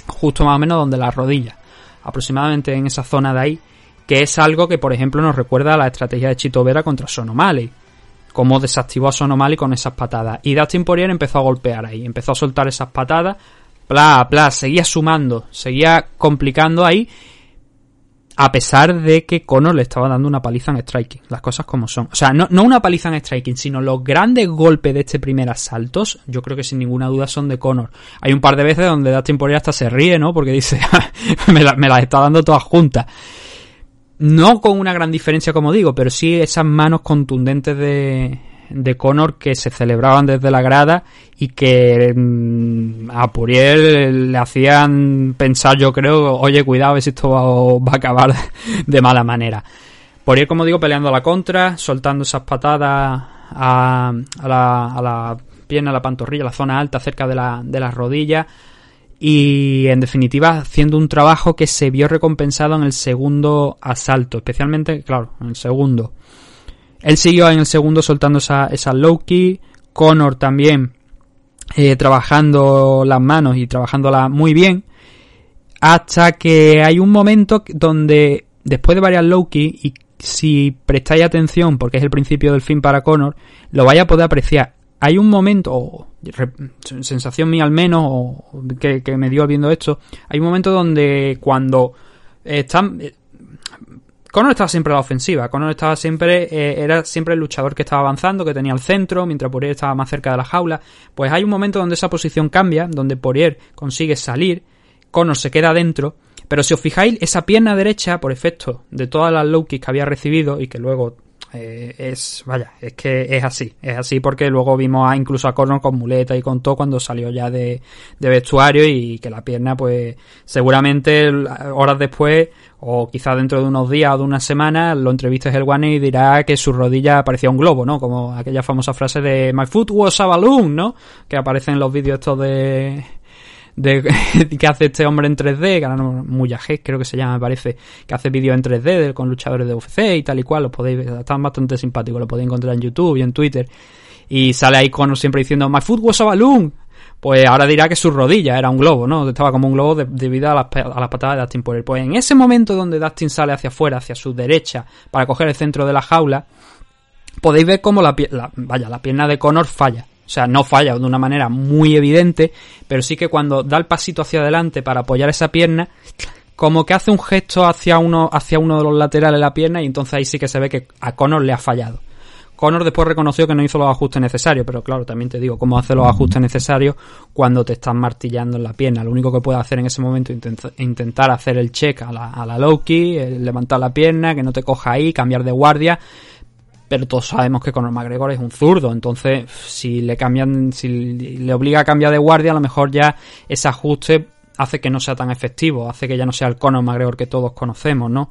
S2: justo más o menos donde la rodilla, aproximadamente en esa zona de ahí, que es algo que, por ejemplo, nos recuerda a la estrategia de Chito Vera contra Sonomali. Cómo desactivó a Sonomali con esas patadas. Y Dustin Poirier empezó a golpear ahí, empezó a soltar esas patadas, bla, bla, seguía sumando, seguía complicando ahí, a pesar de que Conor le estaba dando una paliza en striking, las cosas como son. O sea, no, no una paliza en striking, sino los grandes golpes de este primer asalto, yo creo que sin ninguna duda son de Conor. Hay un par de veces donde Dustin Poirier hasta se ríe, ¿no? Porque dice, [LAUGHS] me, la, me las está dando todas juntas. No con una gran diferencia, como digo, pero sí esas manos contundentes de, de Conor que se celebraban desde la grada y que mmm, a Puriel le hacían pensar, yo creo, oye, cuidado, a ver si esto va, va a acabar [LAUGHS] de mala manera. Puriel, como digo, peleando a la contra, soltando esas patadas a, a, la, a la pierna, a la pantorrilla, a la zona alta, cerca de la, de las rodillas. Y en definitiva, haciendo un trabajo que se vio recompensado en el segundo asalto, especialmente, claro, en el segundo. Él siguió en el segundo soltando esa, esa low key, Connor también eh, trabajando las manos y trabajándolas muy bien. Hasta que hay un momento donde, después de varias Loki, y si prestáis atención, porque es el principio del fin para Connor, lo vais a poder apreciar. Hay un momento, o sensación mía al menos, o que, que me dio viendo esto, hay un momento donde cuando están... Connor estaba siempre a la ofensiva, Connor estaba siempre, eh, era siempre el luchador que estaba avanzando, que tenía el centro, mientras Poirier estaba más cerca de la jaula. Pues hay un momento donde esa posición cambia, donde Poirier consigue salir, Connor se queda dentro, pero si os fijáis, esa pierna derecha, por efecto de todas las low kicks que había recibido y que luego eh, es, vaya, es que es así, es así porque luego vimos a, incluso a Connor con muleta y con todo cuando salió ya de, de vestuario y que la pierna, pues seguramente horas después o quizás dentro de unos días o de unas semanas lo entrevistes el One y dirá que su rodilla parecía un globo, ¿no? Como aquella famosa frase de My foot was a balloon, ¿no? Que aparece en los vídeos estos de de [LAUGHS] que hace este hombre en 3D, que ahora no, Muyajed creo que se llama, me parece, que hace vídeos en 3D de- con luchadores de UFC y tal y cual, los podéis ver, están bastante simpáticos, lo podéis encontrar en YouTube y en Twitter. Y sale ahí Conor siempre diciendo, My foot was a balloon. Pues ahora dirá que su rodilla era un globo, ¿no? Estaba como un globo de- debido a las, a las patadas de Dustin Poirier. Pues en ese momento donde Dustin sale hacia afuera, hacia su derecha, para coger el centro de la jaula, podéis ver cómo la, la- vaya, la pierna de Connor falla. O sea, no falla de una manera muy evidente, pero sí que cuando da el pasito hacia adelante para apoyar esa pierna, como que hace un gesto hacia uno, hacia uno de los laterales de la pierna y entonces ahí sí que se ve que a Connor le ha fallado. Connor después reconoció que no hizo los ajustes necesarios, pero claro, también te digo, cómo hace los ajustes necesarios cuando te están martillando en la pierna. Lo único que puede hacer en ese momento es intent- intentar hacer el check a la, a la Loki, eh, levantar la pierna, que no te coja ahí, cambiar de guardia, pero todos sabemos que Conor McGregor es un zurdo, entonces si le cambian, si le obliga a cambiar de guardia, a lo mejor ya ese ajuste hace que no sea tan efectivo, hace que ya no sea el Conor McGregor que todos conocemos, ¿no?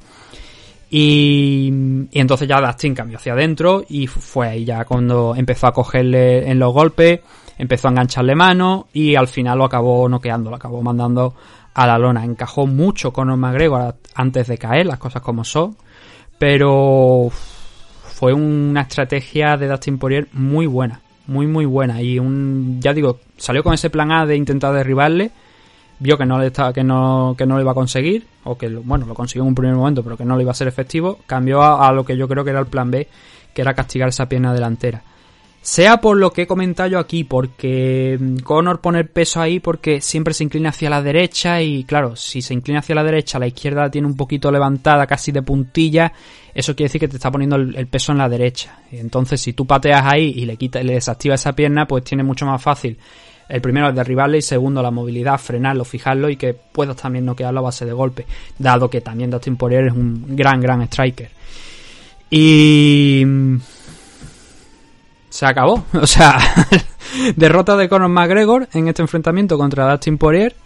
S2: Y, y entonces ya Dustin cambió hacia adentro y fue ahí ya cuando empezó a cogerle en los golpes, empezó a engancharle mano y al final lo acabó noqueando, lo acabó mandando a la lona. Encajó mucho Conor McGregor antes de caer, las cosas como son, pero fue una estrategia de Dustin Poirier muy buena, muy muy buena y un ya digo, salió con ese plan A de intentar derribarle, vio que no le estaba que no que no lo iba a conseguir o que lo- bueno, lo consiguió en un primer momento, pero que no le iba a ser efectivo, cambió a lo que yo creo que era el plan B, que era castigar esa pierna delantera. Sea por lo que he comentado yo aquí, porque mm, Conor pone el peso ahí porque siempre se inclina hacia la derecha y claro, si se inclina hacia la derecha, la izquierda la tiene un poquito levantada, casi de puntilla, eso quiere decir que te está poniendo el, peso en la derecha. Entonces, si tú pateas ahí y le quitas, le desactivas esa pierna, pues tiene mucho más fácil. El primero es derribarle y segundo la movilidad, frenarlo, fijarlo y que puedas también noquearlo a base de golpe, dado que también Dustin Poirier es un gran, gran striker. Y mm, se acabó. [LAUGHS] O sea, [LAUGHS] derrota de Conor McGregor en este enfrentamiento contra Dustin Poirier.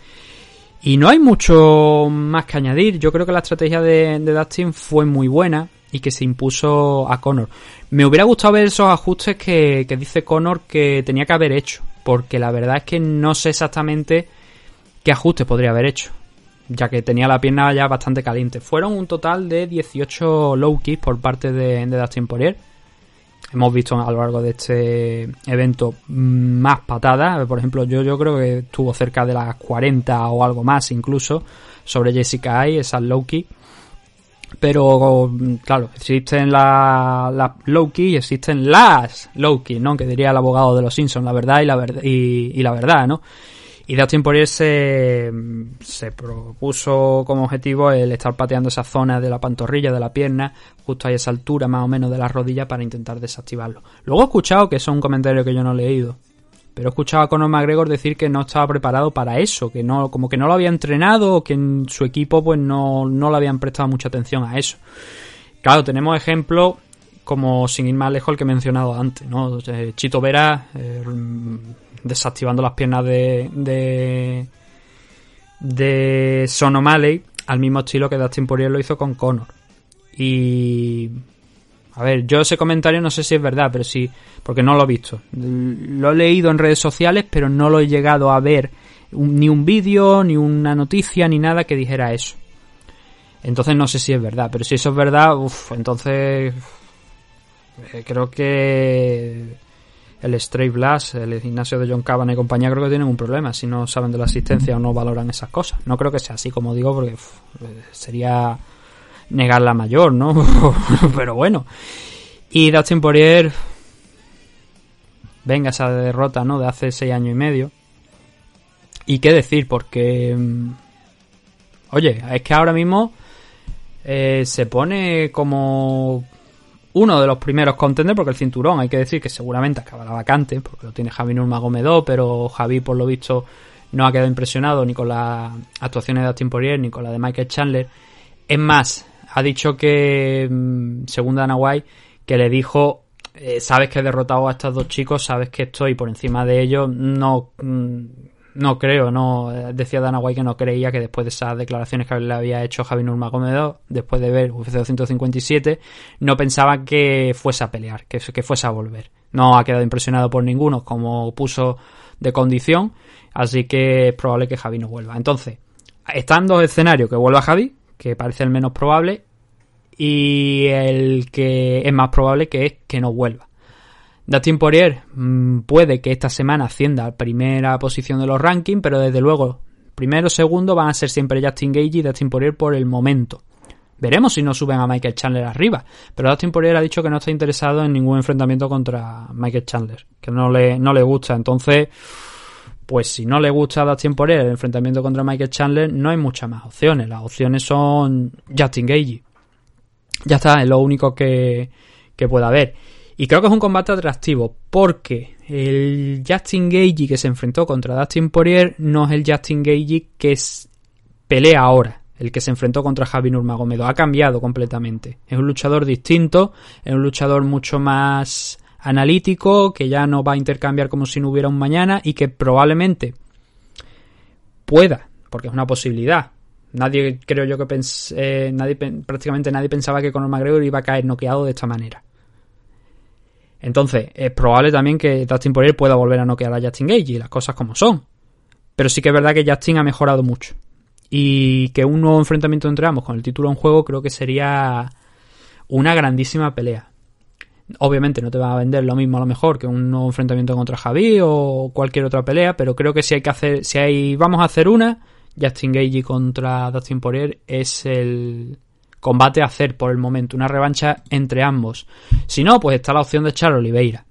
S2: Y no hay mucho más que añadir. Yo creo que la estrategia de, Dustin fue muy buena y que se impuso a Conor. Me hubiera gustado ver esos ajustes que, que dice Conor que tenía que haber hecho. Porque la verdad es que no sé exactamente qué ajustes podría haber hecho. Ya que tenía la pierna ya bastante caliente. Fueron un total de 18 low kicks por parte de, de Dustin Poirier hemos visto a lo largo de este evento más patadas. Por ejemplo, yo, yo creo que estuvo cerca de las 40 o algo más incluso sobre Jessica Ai, esas low key. Pero claro, existen las la low key y existen las low key, ¿no? Que diría el abogado de los Simpsons, la verdad y la verdad y la verdad, ¿no? Y Dustin Poirier se, se propuso como objetivo el estar pateando esa zona de la pantorrilla, de la pierna, justo a esa altura más o menos de la rodilla para intentar desactivarlo. Luego he escuchado, que eso es un comentario que yo no he leído, pero he escuchado a Conor McGregor decir que no estaba preparado para eso, que no, como que no lo había entrenado o que en su equipo pues no, no le habían prestado mucha atención a eso. Claro, tenemos ejemplos como sin ir más lejos el que he mencionado antes, ¿no? Eh, Chito Vera eh, desactivando las piernas de, de, de Son O'Malley al mismo estilo que Dustin Poirier lo hizo con Conor. Y a ver, yo ese comentario no sé si es verdad, pero sí, porque no lo he visto. Lo he leído en redes sociales, pero no lo he llegado a ver ni un vídeo, ni una noticia, ni nada que dijera eso. Entonces no sé si es verdad, pero si eso es verdad, uff, entonces eh, creo que el Stray Blast, el gimnasio de John Cavan y compañía, creo que tienen un problema si no saben de la asistencia o no valoran esas cosas. No creo que sea así, como digo, porque eh, sería negar la mayor, ¿no? [LAUGHS] Pero bueno. Y Dustin Poirier, venga esa derrota, ¿no? De hace seis años y medio. Y qué decir, porque... mm, Oye, es que ahora mismo eh, se pone como uno de los primeros contenders, porque el cinturón hay que decir que seguramente acabará vacante, porque lo tiene Javi Nurmagomedov, pero Javi por lo visto no ha quedado impresionado ni con las actuaciones de Dustin Poirier ni con la de Michael Chandler. Es más, ha dicho que, mm, según Dana White, que le dijo, eh, sabes que he derrotado a estos dos chicos, sabes que estoy por encima de ellos, no, mm, no creo, no eh, decía Dana White que no creía que después de esas declaraciones que le había hecho Javi Nurmagomedov, después de ver UFC 257, no pensaba que fuese a pelear, que, que fuese a volver. No ha quedado impresionado por ninguno, como puso de condición, así que es probable que Javi no vuelva. Entonces, están dos escenarios, que vuelva Javi, que parece el menos probable, y el que es más probable que es que no vuelva. Dustin Poirier mmm, puede que esta semana ascienda a primera posición de los rankings, pero desde luego, primero segundo van a ser siempre Justin Gage y Dustin Poirier por el momento. Veremos si no suben a Michael Chandler arriba. Pero Dustin Poirier ha dicho que no está interesado en ningún enfrentamiento contra Michael Chandler, que no le, no le gusta. Entonces, pues si no le gusta a Dustin Poirier el enfrentamiento contra Michael Chandler, no hay muchas más opciones. Las opciones son Justin Gage. Ya está, es lo único que, que puede haber. Y creo que es un combate atractivo porque el Justin Gage que se enfrentó contra Dustin Poirier no es el Justin Gage que pelea ahora. El que se enfrentó contra Javi Nurmagomedov ha cambiado completamente. Es un luchador distinto, es un luchador mucho más analítico, que ya no va a intercambiar como si no hubiera un mañana y que probablemente pueda, porque es una posibilidad. Nadie, creo yo que pens eh, nadie, prácticamente nadie pensaba que Conor McGregor iba a caer noqueado de esta manera. Entonces, es probable también que Dustin Poirier pueda volver a noquear a Justin Gage y las cosas como son. Pero sí que es verdad que Justin ha mejorado mucho. Y que un nuevo enfrentamiento entre ambos con el título en juego creo que sería una grandísima pelea. Obviamente no te va a vender lo mismo a lo mejor que un nuevo enfrentamiento contra Javi o cualquier otra pelea, pero creo que si hay que hacer, si hay, vamos a hacer una, Justin Gage contra Dustin Poirier es el combate a hacer por el momento, una revancha entre ambos. Si no, pues está la opción de Charles Oliveira.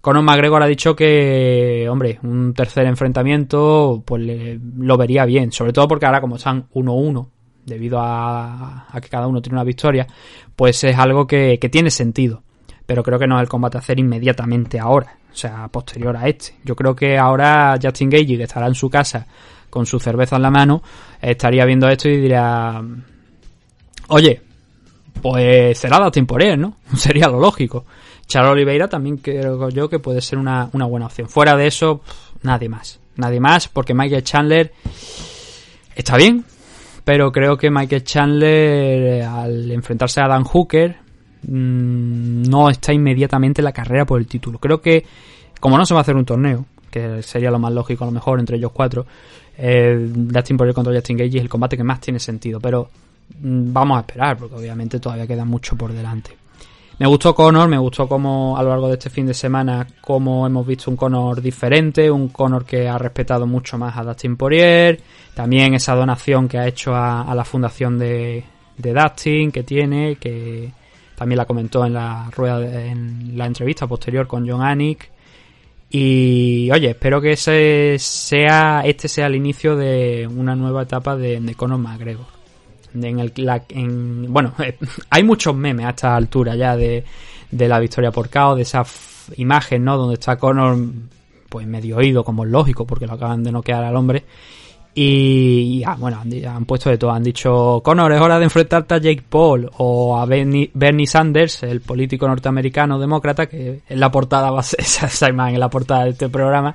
S2: Conor McGregor ha dicho que, hombre, un tercer enfrentamiento, pues le, lo vería bien, sobre todo porque ahora como están 1-1, debido a, a, que cada uno tiene una victoria, pues es algo que, que tiene sentido. Pero creo que no es el combate a hacer inmediatamente ahora, o sea, posterior a este. Yo creo que ahora Justin Gage, que estará en su casa con su cerveza en la mano, estaría viendo esto y diría, oye, pues será Dustin Poirier, ¿no? [LAUGHS] Sería lo lógico. Charles Oliveira también creo yo que puede ser una, una buena opción. Fuera de eso, nadie más. Nadie más, porque Michael Chandler está bien, pero creo que Michael Chandler, al enfrentarse a Dan Hooker, mmm, no está inmediatamente en la carrera por el título. Creo que, como no se va a hacer un torneo, que sería lo más lógico a lo mejor entre ellos cuatro, eh, Dustin Poirier contra Justin Gage es el combate que más tiene sentido, pero vamos a esperar, porque obviamente todavía queda mucho por delante. Me gustó Conor, me gustó como a lo largo de este fin de semana como hemos visto un Conor diferente, un Conor que ha respetado mucho más a Dustin Poirier, también esa donación que ha hecho a, la fundación de, de, Dustin que tiene, que también la comentó en la rueda de, en la entrevista posterior con John Anik. Y oye, espero que ese sea este sea el inicio de una nueva etapa de, de Conor McGregor en el la, en, bueno [LAUGHS] hay muchos memes a esta altura ya de, de la victoria por KO de esa imagen no donde está Conor pues medio oído como es lógico porque lo acaban de noquear al hombre y, y ah, bueno han, han, puesto de todo han dicho Conor es hora de enfrentarte a Jake Paul o a Bernie, Bernie Sanders el político norteamericano demócrata que en la portada va [LAUGHS] esa, imagen en la portada de este programa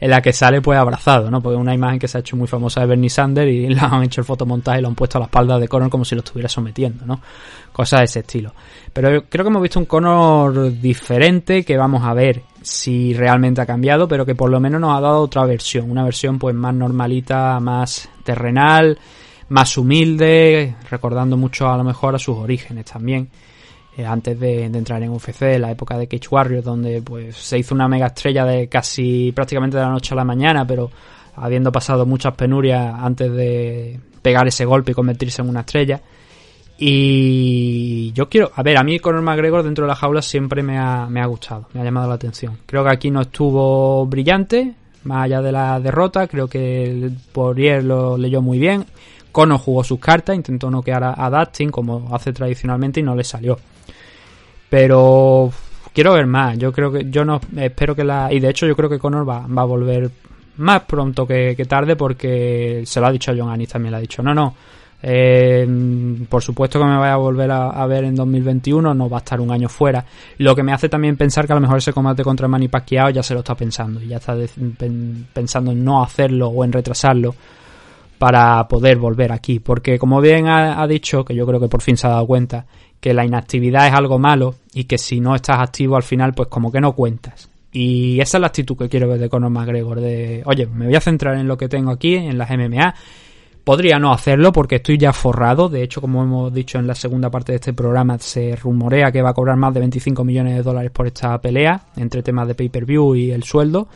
S2: en la que sale pues abrazado, ¿no? Porque una imagen que se ha hecho muy famosa de Bernie Sanders y [LAUGHS] le han hecho el fotomontaje y lo han puesto a la espalda de Conor como si lo estuviera sometiendo, ¿no? Cosas de ese estilo. Pero creo que hemos visto un Conor diferente que vamos a ver si realmente ha cambiado, pero que por lo menos nos ha dado otra versión, una versión pues más normalita, más terrenal, más humilde, recordando mucho a lo mejor a sus orígenes también. eh, antes de, entrar en UFC, la época de Cage Warriors, donde pues se hizo una mega estrella de casi prácticamente de la noche a la mañana, pero habiendo pasado muchas penurias antes de pegar ese golpe y convertirse en una estrella. Y yo quiero, a ver, a mí Conor McGregor dentro de la jaula siempre me ha, me ha gustado, me ha llamado la atención. Creo que aquí no estuvo brillante, más allá de la derrota, creo que el Poirier lo leyó muy bien. Conor jugó sus cartas, intentó noquear a, a Dustin como hace tradicionalmente y no le salió. Pero quiero ver más, yo creo que yo no espero que la y de hecho yo creo que Conor va, va a volver más pronto que, que tarde porque se lo ha dicho a John Anis también, le ha dicho, no, no, eh, por supuesto que me vaya a volver a, ver en 2021, no va a estar un año fuera. Lo que me hace también pensar que a lo mejor ese combate contra Manny Pacquiao ya se lo está pensando ya está pensando en no hacerlo o en retrasarlo para poder volver aquí. Porque como bien ha, ha dicho, que yo creo que por fin se ha dado cuenta, que la inactividad es algo malo y que si no estás activo al final, pues como que no cuentas. Y esa es la actitud que quiero ver de Conor McGregor, de, oye, me voy a centrar en lo que tengo aquí, en las MMA. Podría no hacerlo porque estoy ya forrado. De hecho, como hemos dicho en la segunda parte de este programa, se rumorea que va a cobrar más de 25 millones de dólares por esta pelea, entre temas de pay-per-view y el sueldo.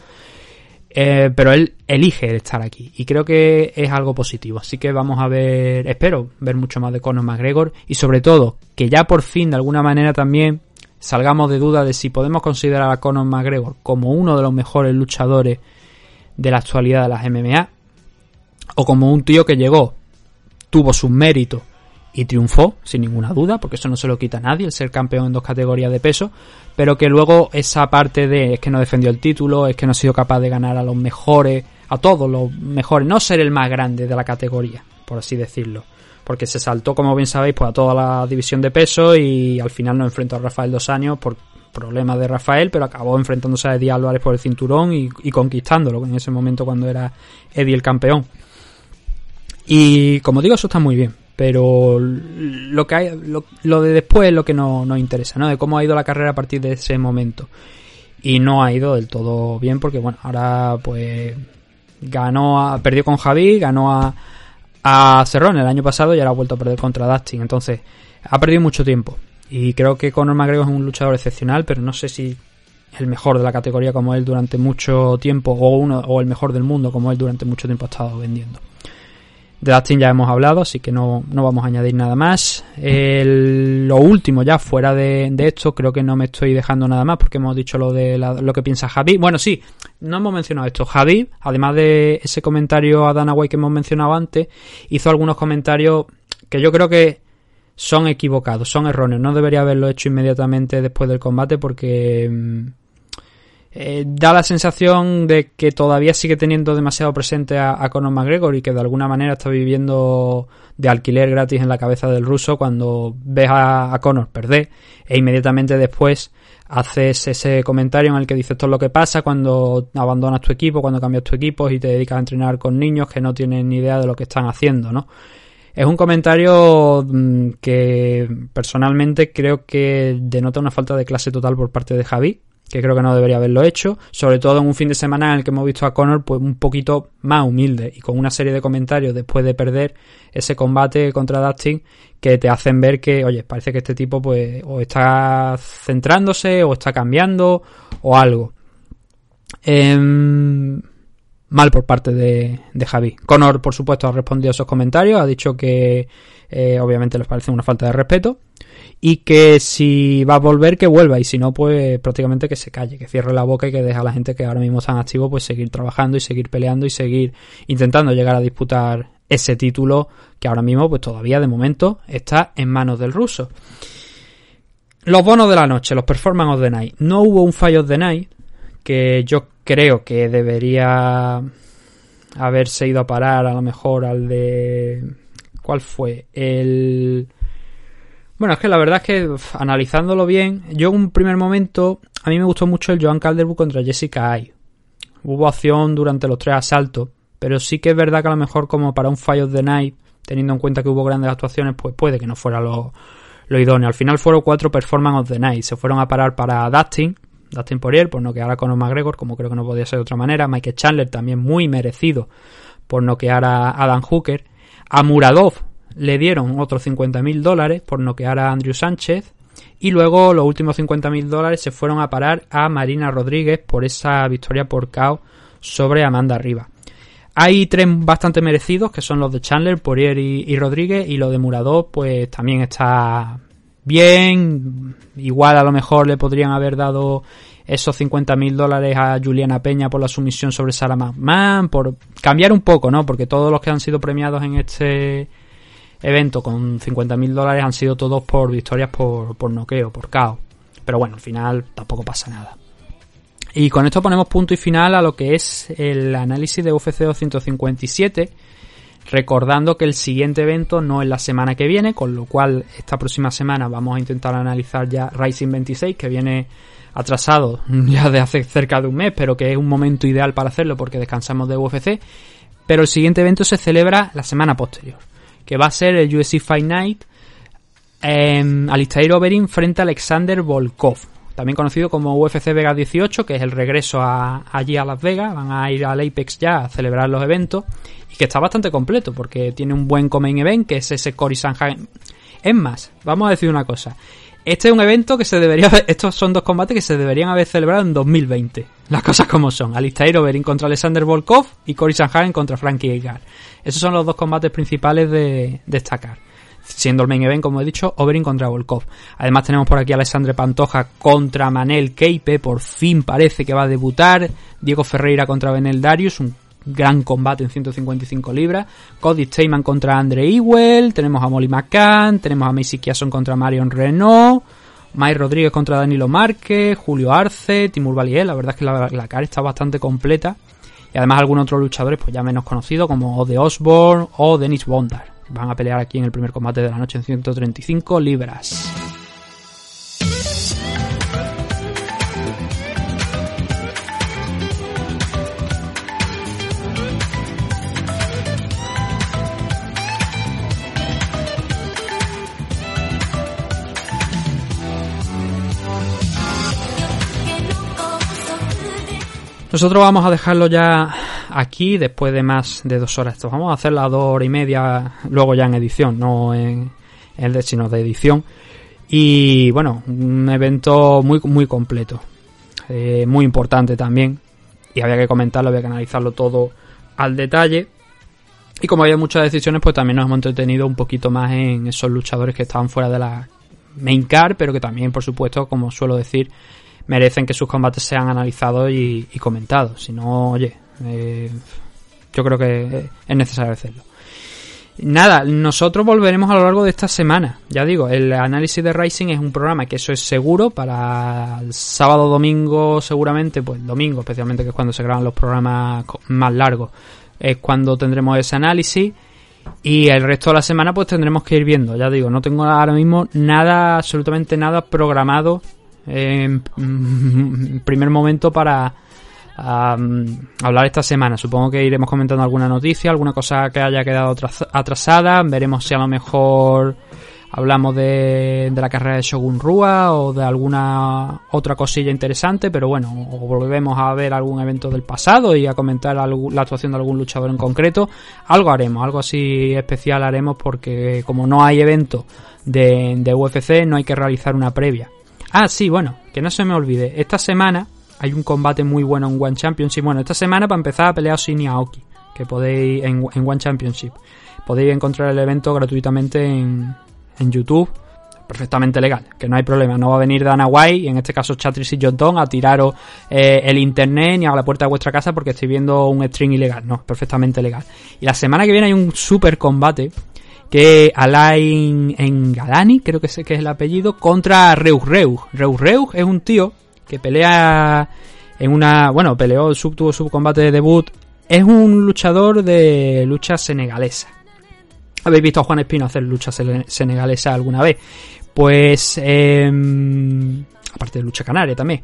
S2: Eh, pero él elige estar aquí y creo que es algo positivo. Así que vamos a ver, espero ver mucho más de Conor McGregor y sobre todo que ya por fin de alguna manera también salgamos de duda de si podemos considerar a Conor McGregor como uno de los mejores luchadores de la actualidad de las MMA o como un tío que llegó, tuvo sus méritos y triunfó, sin ninguna duda, porque eso no se lo quita a nadie, el ser campeón en dos categorías de peso, pero que luego esa parte de es que no defendió el título, es que no ha sido capaz de ganar a los mejores, a todos los mejores, no ser el más grande de la categoría, por así decirlo. Porque se saltó, como bien sabéis, pues a toda la división de peso y al final no enfrentó a Rafael dos años por problemas de Rafael, pero acabó enfrentándose a Eddie Álvarez por el cinturón y, y conquistándolo en ese momento cuando era Eddie el campeón. Y como digo, eso está muy bien. Pero lo que hay, lo, de después es lo que no- nos interesa, ¿no? De cómo ha ido la carrera a partir de ese momento. Y no ha ido del todo bien porque, bueno, ahora pues ganó, a, perdió con Javi, ganó a, a Cerrón el año pasado y ahora ha vuelto a perder contra Dustin. Entonces, ha perdido mucho tiempo. Y creo que Conor McGregor es un luchador excepcional, pero no sé si el mejor de la categoría como él durante mucho tiempo o uno o el mejor del mundo como él durante mucho tiempo ha estado vendiendo. De Dustin ya hemos hablado, así que no, no vamos a añadir nada más. Lo último ya fuera de, de esto, creo que no me estoy dejando nada más porque hemos dicho lo de la- lo que piensa Javi. Bueno, sí, no hemos mencionado esto. Javi, además de ese comentario a Dana White que hemos mencionado antes, hizo algunos comentarios que yo creo que son equivocados, son erróneos. No debería haberlo hecho inmediatamente después del combate porque mm, eh, da la sensación de que todavía sigue teniendo demasiado presente a, a Conor McGregor y que de alguna manera está viviendo de alquiler gratis en la cabeza del ruso cuando ves a, a Conor perder e inmediatamente después haces ese comentario en el que dices esto es lo que pasa cuando abandonas tu equipo, cuando cambias tu equipo y te dedicas a entrenar con niños que no tienen ni idea de lo que están haciendo, ¿no? Es un comentario mm, que personalmente creo que denota una falta de clase total por parte de Javi, que creo que no debería haberlo hecho, sobre todo en un fin de semana en el que hemos visto a Conor pues un poquito más humilde y con una serie de comentarios después de perder ese combate contra Dustin que te hacen ver que, oye, parece que este tipo pues o está centrándose o está cambiando o algo. Em, mal por parte de, de Javi. Conor, por supuesto, ha respondido a esos comentarios, ha dicho que eh, obviamente les parece una falta de respeto y que si va a volver que vuelva y si no pues prácticamente que se calle, que cierre la boca y que deje a la gente que ahora mismo están activos pues seguir trabajando y seguir peleando y seguir intentando llegar a disputar ese título que ahora mismo pues todavía de momento está en manos del ruso. Los bonos de la noche, los performance of the night. No hubo un fallo of the night que yo creo que debería haberse ido a parar a lo mejor al de ¿cuál fue? El bueno, es que la verdad es que analizándolo bien, yo en un primer momento a mí me gustó mucho el Joan Calderwood contra Jessica Ay. Hubo acción durante los tres asaltos, pero sí que es verdad que a lo mejor como para un Fire of the Night, teniendo en cuenta que hubo grandes actuaciones, pues puede que no fuera lo, lo idóneo. Al final fueron cuatro Performance of the Night, se fueron a parar para Dustin, Dustin Poirier, por noquear a Conor McGregor, como creo que no podía ser de otra manera, Michael Chandler también muy merecido por noquear a Adam Hooker, a Muradov le dieron otros 50 mil dólares por noquear a Andrew Sánchez. Y luego los últimos 50.000 dólares se fueron a parar a Marina Rodríguez por esa victoria por KO sobre Amanda Riva. Hay tres bastante merecidos, que son los de Chandler, Poirier y, y Rodríguez, y lo de Muradov, pues también está bien. Igual a lo mejor le podrían haber dado esos 50.000 dólares a Juliana Peña por la sumisión sobre Sarah McMahon, por cambiar un poco, ¿no? Porque todos los que han sido premiados en este evento con 50.000 dólares han sido todos por victorias por, por noqueo, por KO. Pero bueno, al final tampoco pasa nada. Y con esto ponemos punto y final a lo que es el análisis de UFC 257. Recordando que el siguiente evento no es la semana que viene, con lo cual esta próxima semana vamos a intentar analizar ya Rising 26, que viene atrasado [LAUGHS] ya de hace cerca de un mes, pero que es un momento ideal para hacerlo porque descansamos de UFC. Pero el siguiente evento se celebra la semana posterior, que va a ser el UFC Fight Night. Alistair Overeem frente a Alexander Volkov, también conocido como UFC Vegas 18, que es el regreso a, allí a Las Vegas. Van a ir al Apex ya a celebrar los eventos y que está bastante completo porque tiene un buen coming event que es ese Cory Sanhagen. Es más, vamos a decir una cosa. Este es un evento que se debería estos son dos combates que se deberían haber celebrado en 2020. Las cosas como son. Alistair Overeem contra Alexander Volkov y Cory Sanhagen contra Frankie Edgar. Esos son los dos combates principales de destacar. Siendo el main event, como he dicho, Overeem contra Volkov. Además tenemos por aquí a Alexandre Pantoja contra Manel Keipe. Por fin parece que va a debutar. Diego Ferreira contra Benel Darius. Un gran combate en 155 libras. Cody Steyman contra Andre Ewell. Tenemos a Molly McCann. Tenemos a Macy Kiason contra Marion Renault. Mike Rodríguez contra Danilo Márquez. Julio Arce. Timur Valier. La verdad es que la, la cara está bastante completa. Y además algunos otros luchadores pues ya menos conocidos como Ode Osborne o Dennis Bondar. Van a pelear aquí en el primer combate de la noche en 135 libras. Nosotros vamos a dejarlo ya aquí después de más de dos horas. Esto vamos a hacer las dos horas y media luego ya en edición, no en el de sino de edición. Y bueno, un evento muy muy completo, eh, muy importante también. Y había que comentarlo, había que analizarlo todo al detalle. Y como había muchas decisiones, pues también nos hemos entretenido un poquito más en esos luchadores que estaban fuera de la main card, pero que también, por supuesto, como suelo decir, merecen que sus combates sean analizados y, comentados. Si no, oye, eh, yo creo que es necesario hacerlo. Nada, nosotros volveremos a lo largo de esta semana. Ya digo, el análisis de Rising es un programa que eso es seguro para el sábado, domingo, seguramente, pues domingo, especialmente que es cuando se graban los programas más largos, es cuando tendremos ese análisis. Y el resto de la semana, pues tendremos que ir viendo. Ya digo, no tengo ahora mismo nada, absolutamente nada programado en [LAUGHS] primer momento para hablar esta semana. Supongo que iremos comentando alguna noticia, alguna cosa que haya quedado atrasada. Veremos si a lo mejor hablamos de, de la carrera de Shogun Rua o de alguna otra cosilla interesante, pero bueno, o volvemos a ver algún evento del pasado y a comentar la actuación de algún luchador en concreto. Algo haremos, algo así especial haremos porque como no hay evento de, de UFC, no hay que realizar una previa. Ah, sí, bueno, que no se me olvide. Esta semana hay un combate muy bueno en One Championship. Bueno, esta semana para empezar a pelear Shin Aoki, que podéis en, en, One Championship. Podéis encontrar el evento gratuitamente en, en, YouTube. Perfectamente legal, que no hay problema. No va a venir Dana White, y en este caso Chatris y John a tiraros eh, el internet ni a la puerta de vuestra casa porque estoy viendo un stream ilegal. No, perfectamente legal. Y la semana que viene hay un super combate que Alain Engalani, creo que, sé que es el apellido, contra Reus Reus. Reus Reus es un tío que pelea en una, bueno, peleó, sub, tuvo su combate de debut, es un luchador de lucha senegalesa. Habéis visto a Juan Espino hacer lucha senegalesa alguna vez. Pues, eh, aparte de lucha canaria también.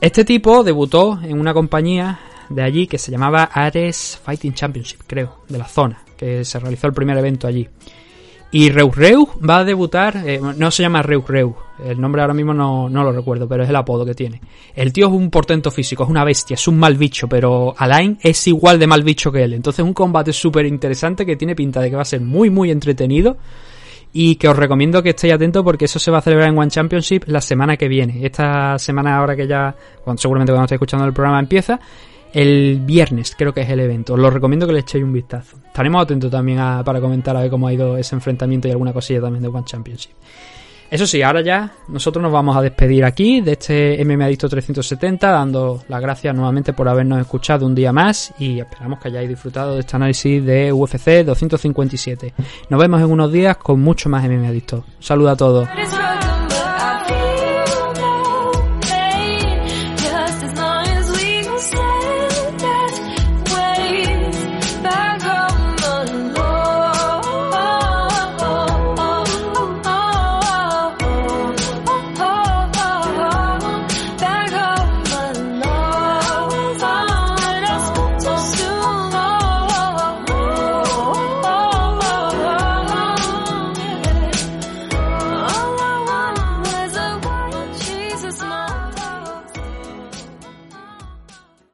S2: Este tipo debutó en una compañía de allí que se llamaba Ares Fighting Championship, creo, de la zona se realizó el primer evento allí. Y Reus Reus va a debutar, eh, no se llama Reus Reus, el nombre ahora mismo no, no, lo recuerdo, pero es el apodo que tiene. El tío es un portento físico, es una bestia, es un mal bicho, pero Alain es igual de mal bicho que él. Entonces un combate súper interesante que tiene pinta de que va a ser muy muy entretenido. y que os recomiendo que estéis atentos porque eso se va a celebrar en One Championship la semana que viene. Esta semana ahora que ya, bueno, seguramente cuando estéis escuchando el programa empieza, el viernes creo que es el evento. Os lo recomiendo que le echéis un vistazo. Estaremos atentos también a- para comentar a ver cómo ha ido ese enfrentamiento y alguna cosilla también de One Championship. Eso sí, ahora ya nosotros nos vamos a despedir aquí de este MM Adicto 370, dando las gracias nuevamente por habernos escuchado un día más y esperamos que hayáis disfrutado de este análisis de UFC 257. Nos vemos en unos días con mucho más MM Adicto. Un saludo a todos.